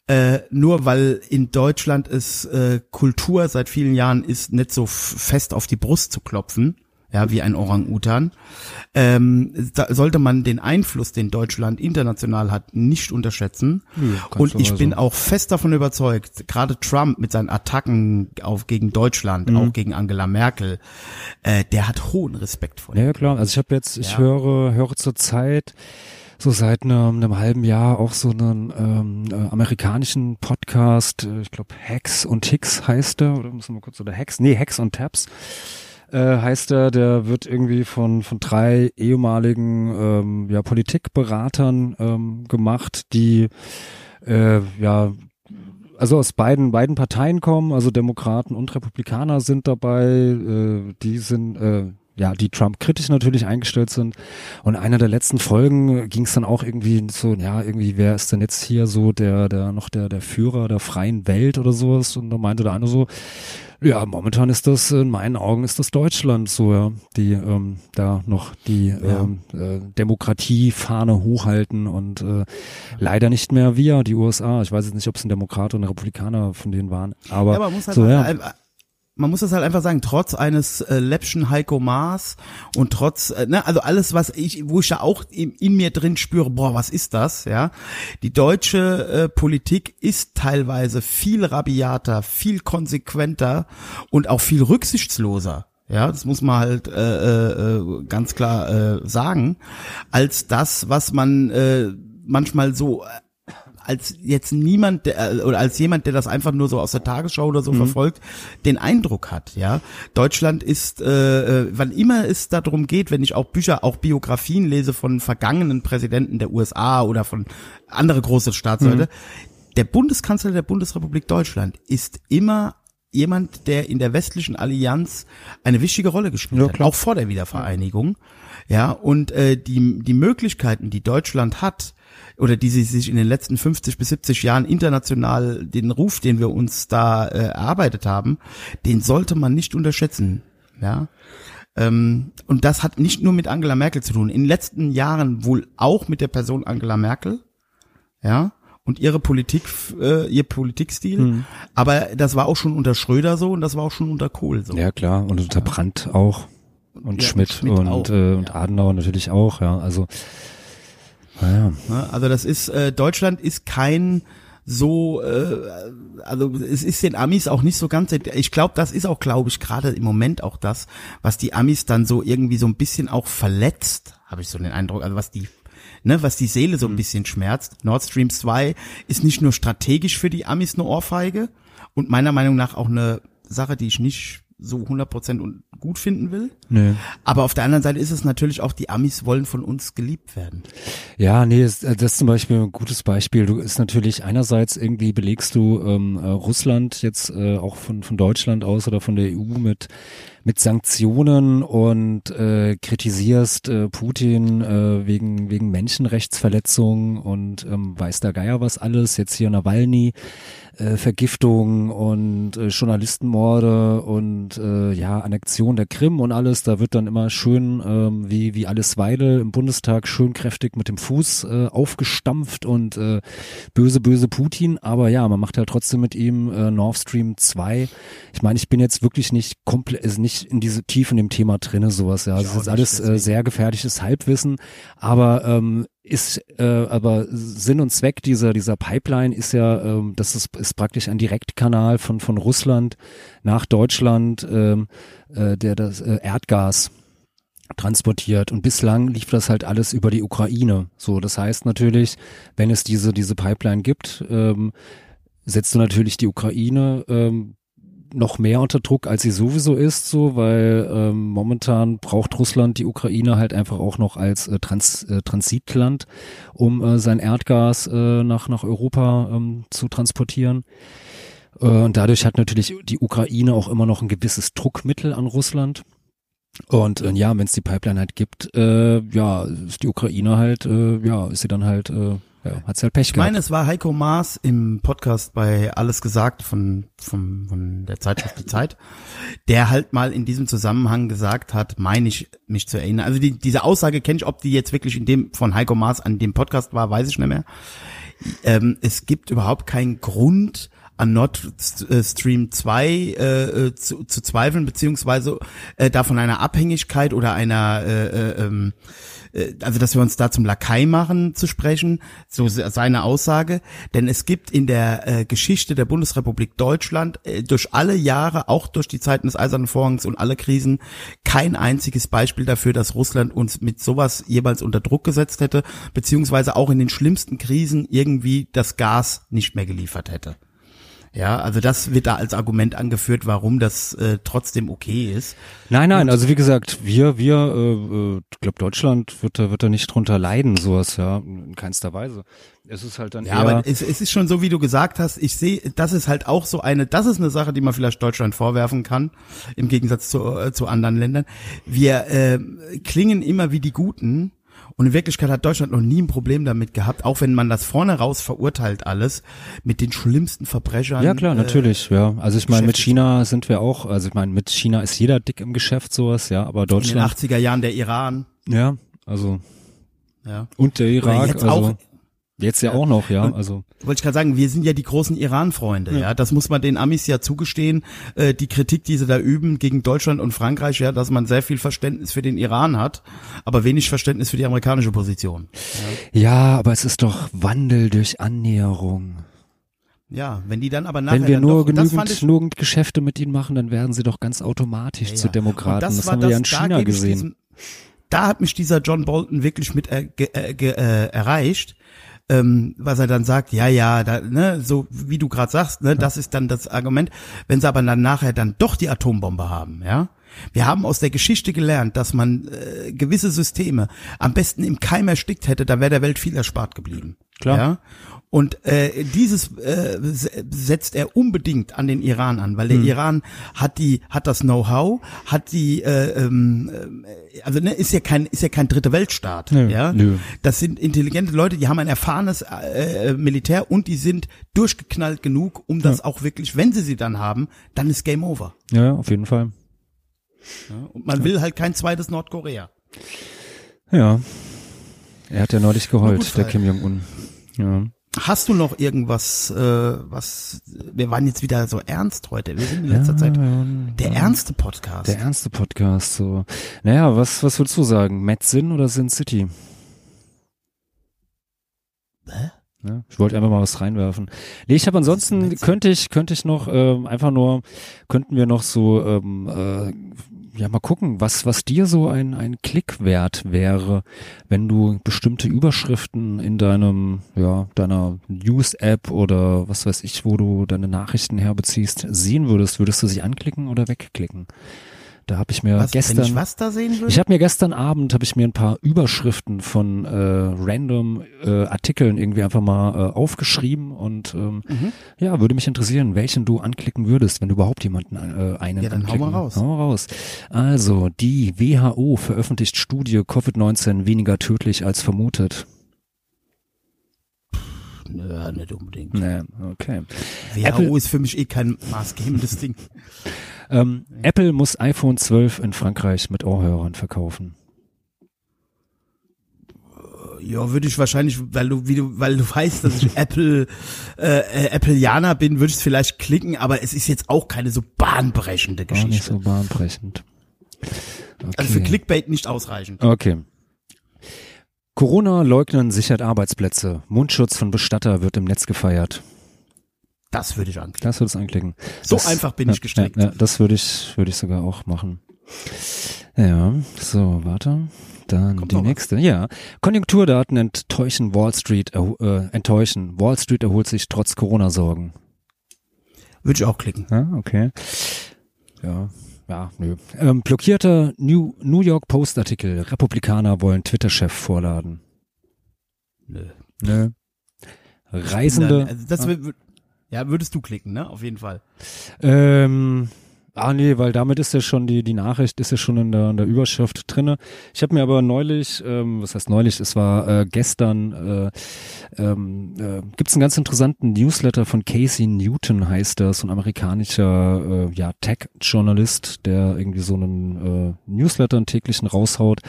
äh, nur weil in Deutschland es äh, Kultur seit vielen Jahren ist, nicht so fest auf die Brust zu klopfen, ja, wie ein Orang-Utan, ähm, sollte man den Einfluss, den Deutschland international hat, nicht unterschätzen. kannst Und ich bin so. auch fest davon überzeugt, gerade Trump mit seinen Attacken auf gegen Deutschland, Mhm. auch gegen Angela Merkel, äh, der hat hohen Respekt vor. Ja, ja, klar. Also ich habe jetzt, ich Ja. höre, höre zur Zeit so seit einem, einem halben Jahr auch so einen ähm, äh, amerikanischen Podcast, äh, ich glaube Hacks und Ticks heißt der, oder müssen wir kurz, oder Hacks, nee, Hacks und Tabs. äh, heißt er, der wird irgendwie von, von drei ehemaligen ähm, ja, Politikberatern ähm, gemacht, die äh, ja also aus beiden beiden Parteien kommen, also Demokraten und Republikaner sind dabei, äh, die sind äh, ja, die Trump kritisch natürlich eingestellt sind. Und einer der letzten Folgen ging es dann auch irgendwie so, ja, irgendwie, wer ist denn jetzt hier so der, der, noch der, der Führer der freien Welt oder sowas? Und da meinte der eine so, ja, momentan ist das, in meinen Augen ist das Deutschland so, ja, die ähm, da noch die ja. ähm, äh, Demokratiefahne hochhalten und äh, leider nicht mehr wir, die USA. Ich weiß jetzt nicht, ob es ein Demokrat oder ein Republikaner von denen waren, aber, ja, aber muss halt so, ja man muss das halt einfach sagen, trotz eines äh, Läppchen Heiko Maas und trotz, äh, ne, also alles, was ich, wo ich da auch in, in, mir drin spüre, boah, was ist das, ja? Die deutsche äh, Politik ist teilweise viel rabiater, viel konsequenter und auch viel rücksichtsloser. Ja, das muss man halt äh, äh, ganz klar äh, sagen, als das, was man äh, manchmal so als jetzt niemand der, äh, oder als jemand, der das einfach nur so aus der Tagesschau oder so mhm. verfolgt, den Eindruck hat. Ja, Deutschland ist, äh, äh, wann immer es darum geht, wenn ich auch Bücher, auch Biografien lese von vergangenen Präsidenten der USA oder von andere große Staatsleute, mhm. der Bundeskanzler der Bundesrepublik Deutschland ist immer jemand, der in der westlichen Allianz eine wichtige Rolle gespielt ja, hat, auch vor der Wiedervereinigung. Ja, und äh, die, die Möglichkeiten, die Deutschland hat, oder die sie sich in den letzten 50 bis 70 Jahren international den Ruf, den wir uns da äh, erarbeitet haben, den sollte man nicht unterschätzen. Ja. Ähm, und das hat nicht nur mit Angela Merkel zu tun. In den letzten Jahren wohl auch mit der Person Angela Merkel. Ja und ihre Politik, äh, ihr Politikstil. Mhm. Aber das war auch schon unter Schröder so und das war auch schon unter Kohl so. Ja klar und unter. Brandt auch und ja, Schmidt, Schmidt und, auch, äh, und ja. Adenauer natürlich auch. Ja, also ja. Also das ist, äh, Deutschland ist kein so, äh, also es ist den Amis auch nicht so ganz, ich glaube, das ist auch, glaube ich, gerade im Moment auch das, was die Amis dann so irgendwie so ein bisschen auch verletzt, habe ich so den Eindruck, also was die Ne, was die Seele so ein mhm. bisschen schmerzt. Nord Stream 2 ist nicht nur strategisch für die Amis eine Ohrfeige und meiner Meinung nach auch eine Sache, die ich nicht so 100% und gut finden will. Nee. Aber auf der anderen Seite ist es natürlich auch, die Amis wollen von uns geliebt werden. Ja, nee, das, das ist zum Beispiel ein gutes Beispiel. Du ist natürlich einerseits irgendwie belegst du ähm, äh, Russland jetzt äh, auch von, von Deutschland aus oder von der EU mit mit Sanktionen und äh, kritisierst äh, Putin äh, wegen wegen Menschenrechtsverletzungen und ähm, weiß der Geier was alles. Jetzt hier Nawalny äh, Vergiftung und äh, Journalistenmorde und äh, ja Annexion der Krim und alles. Da wird dann immer schön ähm, wie wie alles Weidel im Bundestag schön kräftig mit dem Fuß äh, aufgestampft und äh, böse böse Putin. Aber ja, man macht ja trotzdem mit ihm äh, Nord Stream 2. Ich meine, ich bin jetzt wirklich nicht komplett, also nicht in diese Tief in dem Thema drinne sowas. Ja, das ist alles äh, sehr gefährliches Halbwissen. Aber ähm, ist äh, aber Sinn und Zweck dieser dieser Pipeline ist ja, ähm, das ist, ist praktisch ein Direktkanal von von Russland nach Deutschland, ähm, äh, der das äh, Erdgas transportiert und bislang lief das halt alles über die Ukraine. So, das heißt natürlich, wenn es diese diese Pipeline gibt, ähm, setzt du natürlich die Ukraine ähm, noch mehr unter Druck, als sie sowieso ist, so, weil ähm, momentan braucht Russland die Ukraine halt einfach auch noch als äh, Trans, äh, Transitland, um äh, sein Erdgas äh, nach, nach Europa ähm, zu transportieren. Äh, und dadurch hat natürlich die Ukraine auch immer noch ein gewisses Druckmittel an Russland. Und äh, ja, wenn es die Pipeline halt gibt, äh, ja, ist die Ukraine halt, äh, ja, ist sie dann halt äh, ja, hat's halt Pech gehabt. Ich meine, es war Heiko Maas im Podcast bei Alles gesagt von, von, von der Zeitschrift Die Zeit, der halt mal in diesem Zusammenhang gesagt hat, meine ich mich zu erinnern. Also die, diese Aussage kenne ich, ob die jetzt wirklich in dem von Heiko Maas an dem Podcast war, weiß ich nicht mehr. Ähm, es gibt überhaupt keinen Grund, an Nord Stream 2 äh, äh, zu, zu zweifeln, beziehungsweise äh, davon einer Abhängigkeit oder einer äh, äh, ähm, äh, also dass wir uns da zum Lakai machen zu sprechen, so seine Aussage. Denn es gibt in der äh, Geschichte der Bundesrepublik Deutschland äh, durch alle Jahre, auch durch die Zeiten des Eisernen Vorhangs und alle Krisen, kein einziges Beispiel dafür, dass Russland uns mit sowas jeweils unter Druck gesetzt hätte, beziehungsweise auch in den schlimmsten Krisen irgendwie das Gas nicht mehr geliefert hätte. Ja, also das wird da als Argument angeführt, warum das äh, trotzdem okay ist. Nein, nein, also wie gesagt, wir, wir, äh, äh, ich glaube, Deutschland wird da, wird da nicht drunter leiden, sowas, ja, in keinster Weise. Es ist halt dann Ja, aber es, es ist schon so, wie du gesagt hast. Ich sehe, das ist halt auch so eine, das ist eine Sache, die man vielleicht Deutschland vorwerfen kann, im Gegensatz zu, äh, zu anderen Ländern. Wir äh, klingen immer wie die Guten. Und in Wirklichkeit hat Deutschland noch nie ein Problem damit gehabt, auch wenn man das vorne raus verurteilt alles, mit den schlimmsten Verbrechern. ja klar, äh, natürlich, ja. Also ich meine, mit. China sind wir auch, also ich meine, mit China ist jeder dick im Geschäft, sowas, ja, aber In den Deutschland, 80er Jahren der Iran. ja, also, Ja. und der Irak, also, auch, jetzt ja auch noch, ja, Und- also, wollte ich gerade sagen, wir sind ja die großen Iran-Freunde, ja. Das muss man den Amis ja zugestehen. Äh, die Kritik, die sie da üben gegen Deutschland und Frankreich, ja, dass man sehr viel Verständnis für den Iran hat, aber wenig Verständnis für die amerikanische Position. ja, aber es ist doch Wandel durch Annäherung. Ja, wenn die dann aber nachher Wenn wir nur doch, das genügend, genügend Geschäfte mit ihnen machen, dann werden sie doch ganz automatisch Ja, zu ja. Demokraten. Und Das, war haben wir ja in China gesehen. Diesem, da hat mich dieser John Bolton wirklich mit äh, ge, äh, ge, äh, erreicht, ähm, was er dann sagt, ja, ja, da, ne, so wie du gerade sagst, ne, das ist dann das Argument. Wenn sie aber dann nachher dann doch die Atombombe haben, ja. Wir haben aus der Geschichte gelernt, dass man äh, gewisse Systeme am besten im Keim erstickt hätte, da wäre der Welt viel erspart geblieben. Klar. Ja? Und äh, dieses äh, setzt er unbedingt an den Iran an, weil der Iran hat die hat das Know-how, hat die äh, ähm, äh, also ne, ist ja kein ist ja kein dritte Weltstaat, Nö, ja. nö. Das sind intelligente Leute, die haben ein erfahrenes äh, äh, Militär und die sind durchgeknallt genug, um das auch wirklich, wenn sie sie dann haben, dann ist Game Over. Ja, auf jeden Fall. Ja? Und man will halt kein zweites Nordkorea. Ja. Er hat ja neulich geheult, der. Kim Jong-un. Ja. Hast du noch irgendwas, äh, was, wir waren jetzt wieder so ernst heute, wir sind in letzter Zeit der ernste Podcast. Der ernste Podcast, so. Naja, was, was würdest du sagen? Mad Sin oder Sin City? Hä? Ja, ich wollte einfach mal was reinwerfen. Nee, ich habe ansonsten, könnte ich, könnte ich noch, ähm, einfach nur, könnten wir noch so, ähm, äh, ja, mal gucken, was, was dir so ein, ein Klick wert wäre, wenn du bestimmte Überschriften in deinem, ja, deiner News-App oder was weiß ich, wo du deine Nachrichten herbeziehst, sehen würdest, würdest du sie anklicken oder wegklicken? Da habe ich mir was, gestern. wenn ich was da sehen würde? Ich habe mir gestern Abend habe ich mir ein paar Überschriften von äh, random äh, Artikeln irgendwie einfach mal äh, aufgeschrieben und ähm, Mhm. ja, würde mich interessieren, welchen du anklicken würdest, wenn du überhaupt jemanden äh, einen Ja, dann hau anklicken. mal raus. Hau mal raus. Also, die WHO veröffentlicht Studie Covid-19 weniger tödlich als vermutet. Nö, nicht unbedingt. Nee, okay. WHO Apple- ist für mich eh kein maßgebendes Ding. Ähm, Apple muss iPhone 12 in Frankreich mit Ohrhörern verkaufen. Ja, würde ich wahrscheinlich, weil du, wie du, weil du weißt, dass ich Apple, äh, äh, Appleianer bin, würde ich es vielleicht klicken, aber es ist jetzt auch keine so bahnbrechende Auch nicht Geschichte. so bahnbrechend. Okay. Also für Clickbait nicht ausreichend. Okay. Corona leugnen sichert Arbeitsplätze. Mundschutz von Bestatter wird im Netz gefeiert. Das würde ich anklicken. Das würdest du anklicken. So das, einfach bin ja, ich gestrickt. Ja, ja, das würde ich, würde ich sogar auch machen. Ja, so, warte. Dann Kommt die was? nächste. Ja. Konjunkturdaten enttäuschen Wall Street, äh, enttäuschen. Wall Street erholt sich trotz Corona-Sorgen. Würde ich auch klicken. Ja, okay. Ja, ja, nö. Ähm, blockierter New, New York Post-Artikel. Republikaner wollen Twitter-Chef vorladen. Nö. Nö. Reisende. Nein, also das wür- ja, würdest du klicken, ne? Auf jeden Fall. Ähm, ah nee, weil damit ist ja schon die die Nachricht ist ja schon in der, in der Überschrift drinne. Ich habe mir aber neulich, ähm, was heißt neulich, es war äh, gestern, äh, ähm, äh, gibt einen ganz interessanten Newsletter von Casey Newton heißt das, ein amerikanischer äh, ja Tech-Journalist, der irgendwie so einen äh, Newsletter einen täglichen raushaut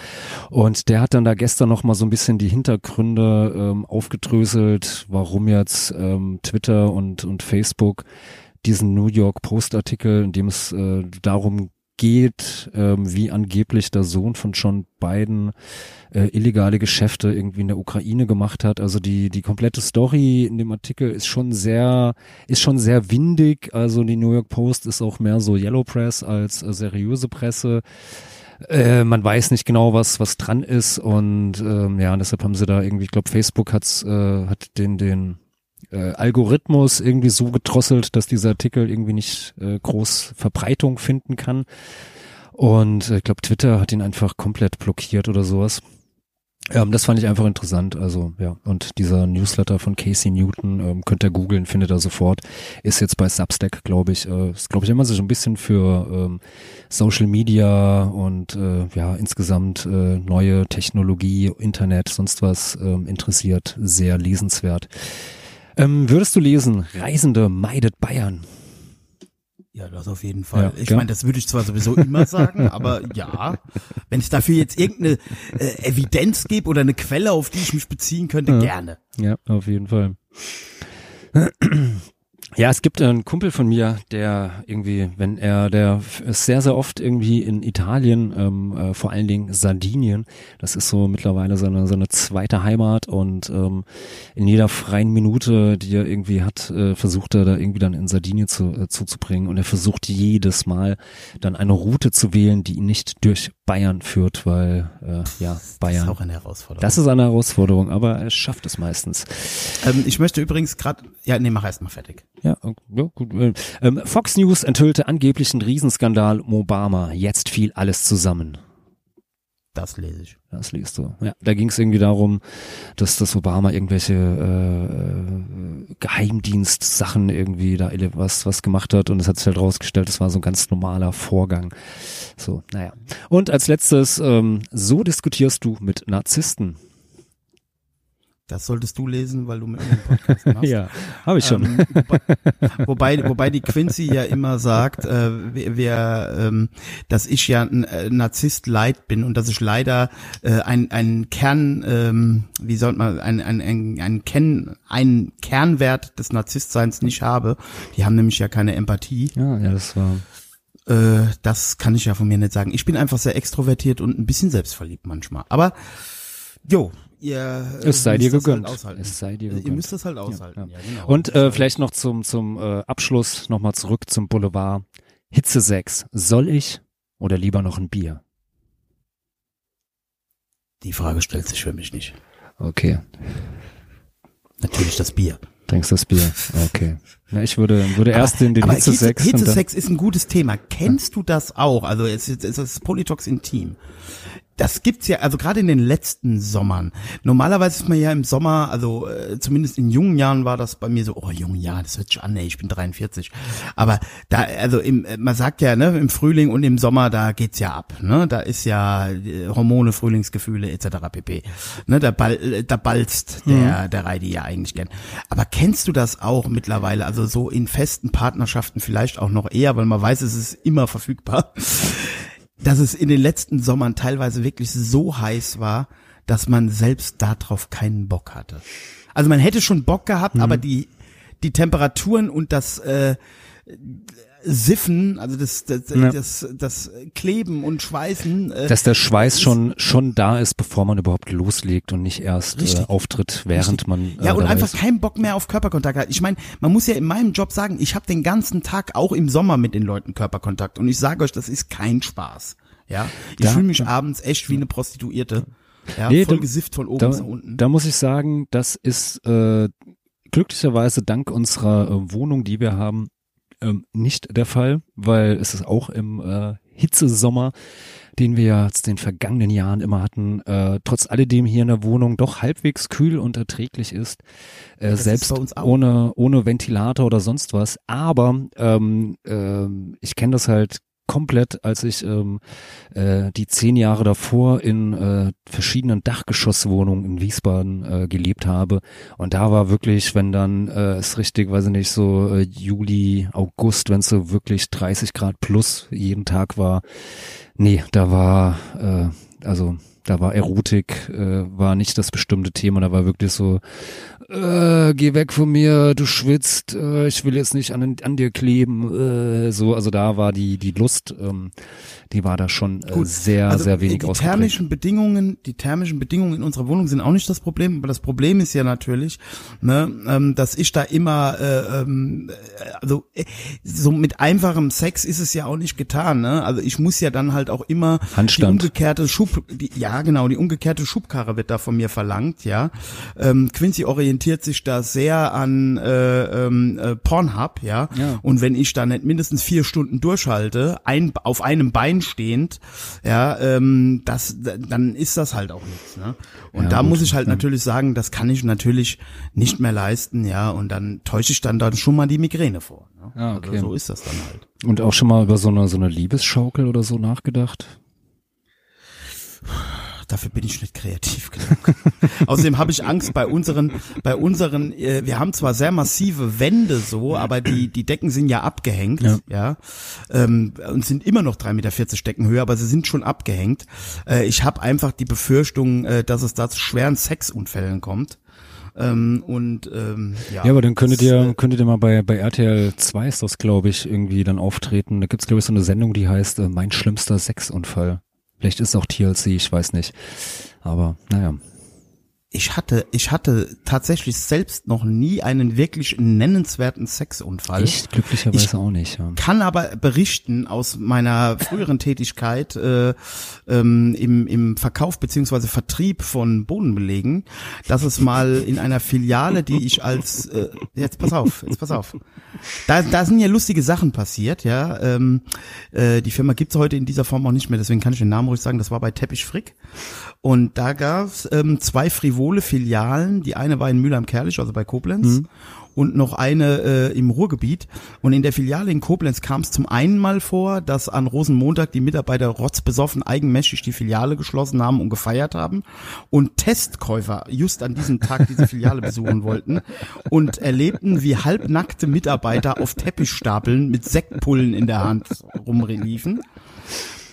und der hat dann da gestern noch mal so ein bisschen die Hintergründe ähm, aufgedröselt, warum jetzt ähm, Twitter und und Facebook diesen New York Post Artikel, in dem es äh, darum geht, ähm, wie angeblich der Sohn von John Biden äh, illegale Geschäfte irgendwie in der Ukraine gemacht hat. Also die die komplette Story in dem Artikel ist schon sehr ist schon sehr windig. Also die New York Post ist auch mehr so Yellow Press als äh, seriöse Presse. Äh, man weiß nicht genau, was was dran ist und ähm, ja, deshalb haben sie da irgendwie, ich glaube, Facebook hat's äh, hat den den äh, Algorithmus irgendwie so gedrosselt, dass dieser Artikel irgendwie nicht äh, groß Verbreitung finden kann. Und äh, ich glaube, Twitter hat ihn einfach komplett blockiert oder sowas. Ähm, das fand ich einfach interessant. Also ja, und dieser Newsletter von Casey Newton ähm, könnt ihr googeln, findet ihr sofort. Ist jetzt bei Substack, glaube ich. Äh, ist glaube ich immer so ein bisschen für ähm, Social Media und äh, ja insgesamt äh, neue Technologie, Internet, sonst was ähm, interessiert. Sehr lesenswert. Ähm, würdest du lesen? Reisende meidet Bayern. Ja, das auf jeden Fall. Ja, ich meine, das würde ich zwar sowieso immer sagen, aber ja, wenn es dafür jetzt irgendeine äh, Evidenz gibt oder eine Quelle, auf die ich mich beziehen könnte, Ja. gerne. Ja, auf jeden Fall. Ja, es gibt einen Kumpel von mir, der irgendwie, wenn er, der ist sehr, sehr oft irgendwie in Italien, ähm, äh, vor allen Dingen Sardinien. Das ist so mittlerweile seine, seine zweite Heimat und ähm, in jeder freien Minute, die er irgendwie hat, äh, versucht er da irgendwie dann in Sardinien zu, äh, zuzubringen und er versucht jedes Mal dann eine Route zu wählen, die ihn nicht durch Bayern führt, weil äh, ja, Das ist Bayern. auch eine Herausforderung. Das ist eine Herausforderung, aber er schafft es meistens. ähm, ich möchte übrigens gerade, ja, nee, mach erst mal fertig. Ja, ja gut. äh, Ähm, Fox News enthüllte angeblichen Riesenskandal um Obama. Jetzt fiel alles zusammen. Das lese ich. Das liest du. Ja, da ging es irgendwie darum, dass das Obama irgendwelche äh, äh, Geheimdienstsachen irgendwie da was was gemacht hat und es hat sich halt rausgestellt, das war so ein ganz normaler Vorgang. So, naja. Und als letztes, ähm, so diskutierst du mit Narzissten. Das solltest du lesen, weil du mit mir einen Podcast machst. Ja, habe ich schon. Ähm, wobei, wobei, die Quincy ja immer sagt, äh, wer, ähm, dass ich ja ein äh, Narzisst leid bin und dass ich leider äh, ein, ein Kern, ähm, wie sollte man, ein, ein, ein, ein Ken, einen Kernwert des Narzisstseins nicht habe. Die haben nämlich ja keine Empathie. ja, ja, das war. Äh, das kann ich ja von mir nicht sagen. Ich bin einfach sehr extrovertiert und ein bisschen selbstverliebt manchmal. Aber jo, ihr äh, Es sei dir das gegönnt. Halt. Es sei dir Ihr gegönnt. müsst das halt aushalten. ja. Ja, genau. Und äh, vielleicht noch zum, zum äh, Abschluss nochmal zurück zum Boulevard. Hitze 6. Soll ich oder lieber noch ein Bier? Die Frage stellt sich für mich nicht. Okay. Natürlich das Bier. Trinkst das Bier? Okay. Na, ich würde, würde erst den, den Aber Hitze 6 und dann, Hitzesex ist ein gutes Thema. Kennst du das auch? Also es ist, es ist Politox intim. Das gibt's ja, also gerade in den letzten Sommern. Normalerweise ist man ja im Sommer, also äh, zumindest in jungen Jahren war das bei mir so, oh jungen Jahren, das hört sich an, ey, ich bin 43. Aber da, also im, äh, man sagt ja, ne, im Frühling und im Sommer, da geht's ja ab, ne, da ist ja äh, Hormone, Frühlingsgefühle etc. pp. Ne, da, ball, äh, da balzt der, der Reidi ja eigentlich gern. Aber kennst du das auch mittlerweile, also so in festen Partnerschaften vielleicht auch noch eher, weil man weiß, es ist immer verfügbar dass es in den letzten Sommern teilweise wirklich so heiß war, dass man selbst darauf keinen Bock hatte. Also man hätte schon Bock gehabt, aber die die Temperaturen und das äh, Siffen, also das das, Ja. das das Kleben und Schweißen, äh, dass der Schweiß schon, schon da ist, bevor man überhaupt loslegt und nicht erst äh, Richtig. auftritt, während man äh, Ja, und einfach ist. keinen Bock mehr auf Körperkontakt hat. Ich meine, man muss ja in meinem Job sagen, ich habe den ganzen Tag auch im Sommer mit den Leuten Körperkontakt und ich sage euch, das ist kein Spaß. Ja, ich Ja. fühle mich abends echt wie eine Prostituierte. Ja, Nee, voll da- gesifft von oben da, bis nach unten. da muss ich sagen, das ist äh, glücklicherweise dank unserer äh, Wohnung, die wir haben, ähm, nicht der Fall, weil es ist auch im äh, Hitzesommer, den wir ja jetzt den vergangenen Jahren immer hatten, äh, trotz alledem hier in der Wohnung doch halbwegs kühl und erträglich ist, äh, ist selbst auch. ohne ohne Ventilator oder sonst was. Aber ähm, ähm, ich kenne das halt komplett, als ich ähm, äh, die zehn Jahre davor in äh, verschiedenen Dachgeschosswohnungen in Wiesbaden äh, gelebt habe. Und da war wirklich, wenn dann äh, es richtig, weiß ich nicht, so äh, Juli, August, wenn es so wirklich 30 Grad plus jeden Tag war, nee, da war, äh, also da war Erotik, äh, war nicht das bestimmte Thema, da war wirklich so, äh, geh weg von mir, du schwitzt, äh, ich will jetzt nicht an, an dir kleben, äh, so, also da war die, die Lust, ähm, die war da schon äh, Gut, sehr, also sehr wenig die ausgeprägt. thermischen Bedingungen, die thermischen Bedingungen in unserer Wohnung sind auch nicht das Problem, aber das Problem ist ja natürlich, ne, ähm, dass ich da immer, äh, ähm, äh, also äh, so mit einfachem Sex ist es ja auch nicht getan, ne? Also ich muss ja dann halt halt auch immer Handstand. die umgekehrte Schub, die, ja genau, die umgekehrte Schubkarre wird da von mir verlangt, ja. Ähm, Quincy orientiert sich da sehr an äh, ähm, äh, Pornhub, ja? Ja. Und wenn ich da nicht mindestens vier Stunden durchhalte, ein, auf einem Bein stehend, ja, ähm, das, dann ist das halt auch nichts, ne? Und Ja, da gut, muss ich halt ja. natürlich sagen, das kann ich natürlich nicht mehr leisten, ja, und dann täusche ich dann, dann schon mal die Migräne vor. Ne? Ah, okay. Also so ist das dann halt. Und auch schon mal über so eine, so eine Liebesschaukel oder so nachgedacht? Dafür bin ich nicht kreativ genug. Außerdem habe ich Angst bei unseren, bei unseren, äh, wir haben zwar sehr massive Wände so, aber die, die Decken sind ja abgehängt, ja, Ja. ähm, und sind immer noch 3,40 Meter Deckenhöhe, aber sie sind schon abgehängt. Äh, ich habe einfach die Befürchtung, äh, dass es da zu schweren Sexunfällen kommt. Ähm, und ähm, ja, Ja, aber dann könntet das, ihr, äh, könntet ihr mal bei, bei RTL 2 ist das, glaube ich, irgendwie dann auftreten. Da gibt's glaube ich, so eine Sendung, die heißt äh, Mein schlimmster Sexunfall. Vielleicht ist es auch TLC, ich weiß nicht. Aber naja. Ich hatte, ich hatte tatsächlich selbst noch nie einen wirklich nennenswerten Sexunfall. Ich glücklicherweise Ich- auch nicht. Ja. kann aber berichten aus meiner früheren Tätigkeit äh, ähm, im, im Verkauf beziehungsweise Vertrieb von Bodenbelegen, dass es mal in einer Filiale, die ich als äh, jetzt pass auf, jetzt pass auf, da, da sind ja lustige Sachen passiert, ja. Ähm, äh, die Firma gibt's heute in dieser Form auch nicht mehr, deswegen kann ich den Namen ruhig sagen. Das war bei Teppich Frick. Und da gab's ähm, zwei frivole Filialen. Die eine war in Mülheim-Kerlich, also bei Koblenz. Und noch eine äh, im Ruhrgebiet. Und in der Filiale in Koblenz kam es zum einen mal vor, dass an Rosenmontag die Mitarbeiter rotzbesoffen eigenmächtig die Filiale geschlossen haben und gefeiert haben. Und Testkäufer just an diesem Tag diese Filiale besuchen wollten und erlebten, wie halbnackte Mitarbeiter auf Teppichstapeln mit Sektpullen in der Hand rumliefen.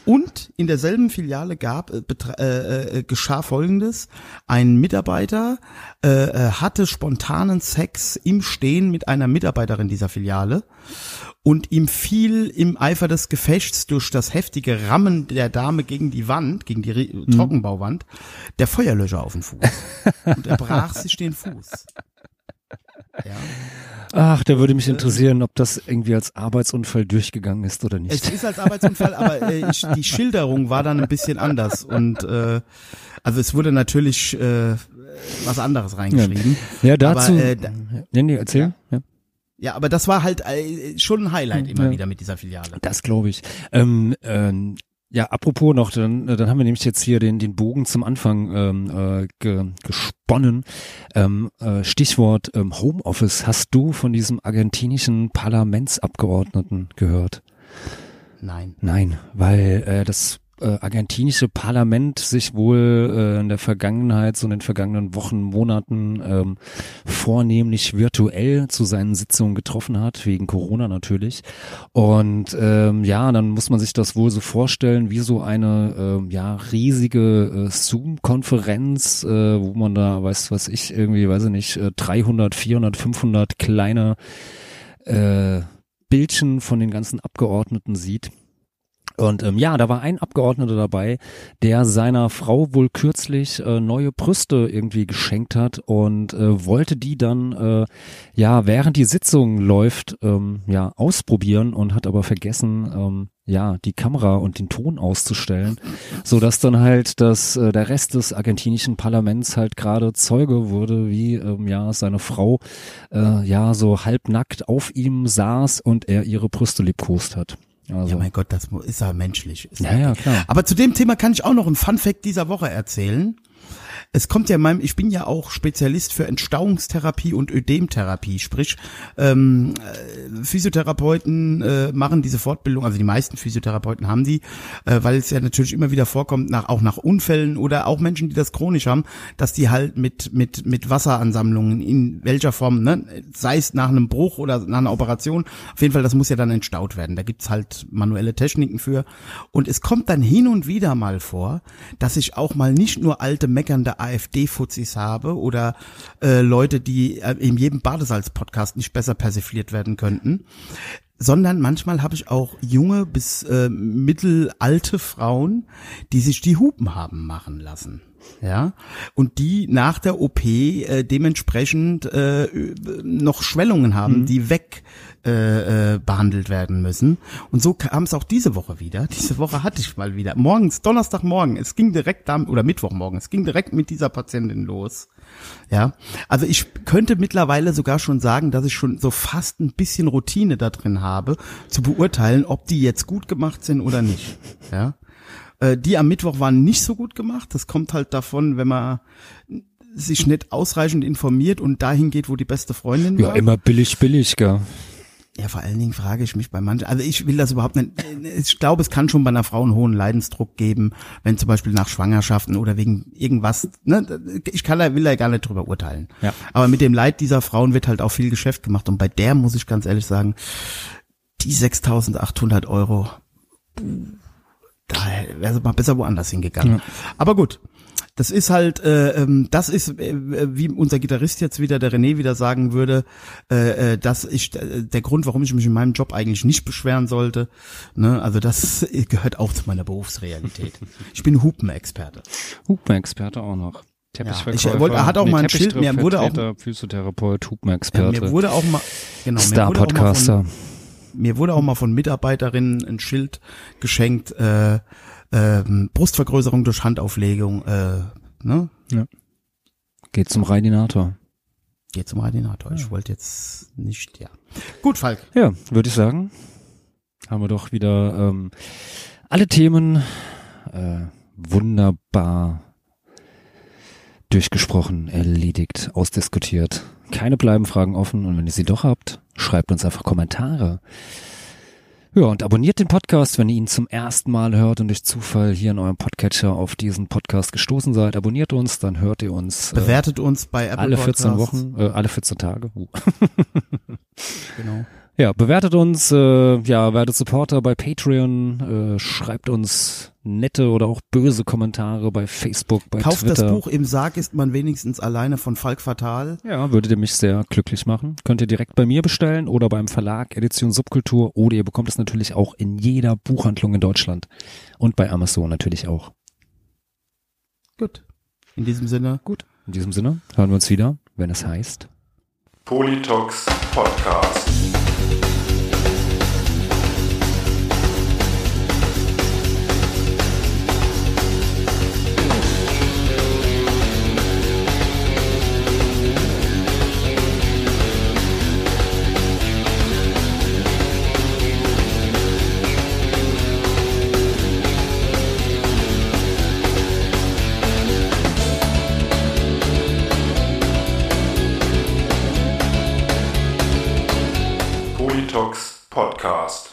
Und in derselben Filiale gab, äh, äh, äh, geschah Folgendes: Ein Mitarbeiter äh, äh, hatte spontanen Sex im Stehen mit einer Mitarbeiterin dieser Filiale und ihm fiel im Eifer des Gefechts durch das heftige Rammen der Dame gegen die Wand, gegen die Re Trockenbauwand, der Feuerlöscher auf den Fuß und er brach sich den Fuß. Ja. Ach, da würde mich interessieren, ob das irgendwie als Arbeitsunfall durchgegangen ist oder Es nicht. ist als Arbeitsunfall, aber äh, ich, die Schilderung war dann ein bisschen anders und äh, also es wurde natürlich äh, was anderes reingeschrieben. Ja, dazu. Aber, äh, da, nee, nee, erzähl. Ja. ja, aber das war halt äh, schon ein Highlight immer Ja. wieder mit dieser Filiale. Das glaube ich. Ähm, ähm, ja, apropos noch, dann, dann haben wir nämlich jetzt hier den, den Bogen zum Anfang ähm, äh, ge, gesponnen. Ähm, äh, Stichwort ähm, Homeoffice. Hast du von diesem argentinischen Parlamentsabgeordneten gehört? Nein. Nein, weil äh, das äh, argentinische Parlament sich wohl äh, in der Vergangenheit, so in den vergangenen Wochen, Monaten ähm, vornehmlich virtuell zu seinen Sitzungen getroffen hat, wegen Corona natürlich. Und ähm, ja, dann muss man sich das wohl so vorstellen, wie so eine ähm, ja riesige äh, Zoom-Konferenz, äh, wo man da, weiß was ich, irgendwie, weiß ich nicht, äh, 300, 400, 500 kleine äh, Bildchen von den ganzen Abgeordneten sieht. Und ähm, ja, da war ein Abgeordneter dabei, der seiner Frau wohl kürzlich äh, neue Brüste irgendwie geschenkt hat und äh, wollte die dann äh, ja während die Sitzung läuft ähm, ja ausprobieren und hat aber vergessen ähm, ja die Kamera und den Ton auszustellen, so dass dann halt das äh, der Rest des argentinischen Parlaments halt gerade Zeuge wurde, wie ähm, ja seine Frau äh, ja so halbnackt auf ihm saß und er ihre Brüste liebkost hat. Also, Ja, mein Gott, das ist ja menschlich. Ist ja, ja, klar. Aber zu dem Thema kann ich auch noch einen Fun Fact dieser Woche erzählen. Es kommt ja in meinem, ich bin ja auch Spezialist für Entstauungstherapie und Ödemtherapie, sprich ähm, äh, Physiotherapeuten äh, machen diese Fortbildung, also die meisten Physiotherapeuten haben die, äh, weil es ja natürlich immer wieder vorkommt, nach, auch nach Unfällen oder auch Menschen, die das chronisch haben, dass die halt mit mit mit Wasseransammlungen in welcher Form, ne, sei es nach einem Bruch oder nach einer Operation, auf jeden Fall, das muss ja dann entstaut werden. Da gibt's halt manuelle Techniken für und es kommt dann hin und wieder mal vor, dass ich auch mal nicht nur alte meckernde AfD-Fuzis habe oder äh, Leute, die äh, in jedem Badesalz-Podcast nicht besser persifliert werden könnten, sondern manchmal habe ich auch junge bis äh, mittelalte Frauen, die sich die Hupen haben machen lassen. Ja, und die nach der OP äh, dementsprechend äh, noch Schwellungen haben, Mhm. die weg äh, äh, behandelt werden müssen. Und so kam es auch diese Woche wieder. Diese Woche hatte ich mal wieder. Morgens, Donnerstagmorgen, es ging direkt da, oder Mittwochmorgen, es ging direkt mit dieser Patientin los. Ja, also ich könnte mittlerweile sogar schon sagen, dass ich schon so fast ein bisschen Routine da drin habe, zu beurteilen, ob die jetzt gut gemacht sind oder nicht. Ja, äh, die am Mittwoch waren nicht so gut gemacht. Das kommt halt davon, wenn man sich nicht ausreichend informiert und dahin geht, wo die beste Freundin Ja, war. immer billig, billig, gell? Ja, vor allen Dingen frage ich mich bei manchen, also ich will das überhaupt nicht, ich glaube, es kann schon bei einer Frau einen hohen Leidensdruck geben, wenn zum Beispiel nach Schwangerschaften oder wegen irgendwas, ne, ich kann da, will da gar nicht drüber urteilen. Ja. Aber mit dem Leid dieser Frauen wird halt auch viel Geschäft gemacht und bei der muss ich ganz ehrlich sagen, die 6.800 Euro, da wäre mal besser woanders hingegangen. Aber gut. Das ist halt, äh, ähm, das ist, äh, wie unser Gitarrist jetzt wieder, der René wieder sagen würde, äh, äh, dass ich, äh, der Grund, warum ich mich in meinem Job eigentlich nicht beschweren sollte, ne, also das gehört auch zu meiner Berufsrealität. Ich bin Hupenexperte. Hupenexperte auch noch. Teppichverkäufer. ich wollte- er hat auch mal ein Schild, mir wurde auch- Physiotherapeut, Ja, Hupenexperte, mir wurde auch mal, genau, mir wurde auch mal von, Star-Podcaster. Mir wurde auch mal von Mitarbeiterinnen ein Schild geschenkt, äh, ähm, Brustvergrößerung durch Handauflegung, äh, ne? Geht zum Radinator. Geht zum Radinator. Ich wollte jetzt nicht, ja. Gut, Falk. Ja, würde ich sagen, haben wir doch wieder ähm, alle Themen äh, wunderbar durchgesprochen, erledigt, ausdiskutiert. Keine bleiben Fragen offen und wenn ihr sie doch habt, schreibt uns einfach Kommentare. Ja, und abonniert den Podcast, wenn ihr ihn zum ersten Mal hört und durch Zufall hier in eurem Podcatcher auf diesen Podcast gestoßen seid. Abonniert uns, dann hört ihr uns äh, Bewertet uns bei Apple alle 14 Podcasts. Wochen, äh, alle 14 Tage. Uh. Genau. Ja, bewertet uns, äh, ja, werdet Supporter bei Patreon, äh, schreibt uns nette oder auch böse Kommentare bei Facebook, bei Kauft Twitter. das Buch Im Sarg ist man wenigstens alleine von Falk Fatal. Ja, würdet ihr mich sehr glücklich machen. Könnt ihr direkt bei mir bestellen oder beim Verlag Edition Subkultur oder ihr bekommt es natürlich auch in jeder Buchhandlung in Deutschland und bei Amazon natürlich auch. Gut. In diesem Sinne. Gut, in diesem Sinne hören wir uns wieder, wenn es heißt Politox Podcast. Podcast.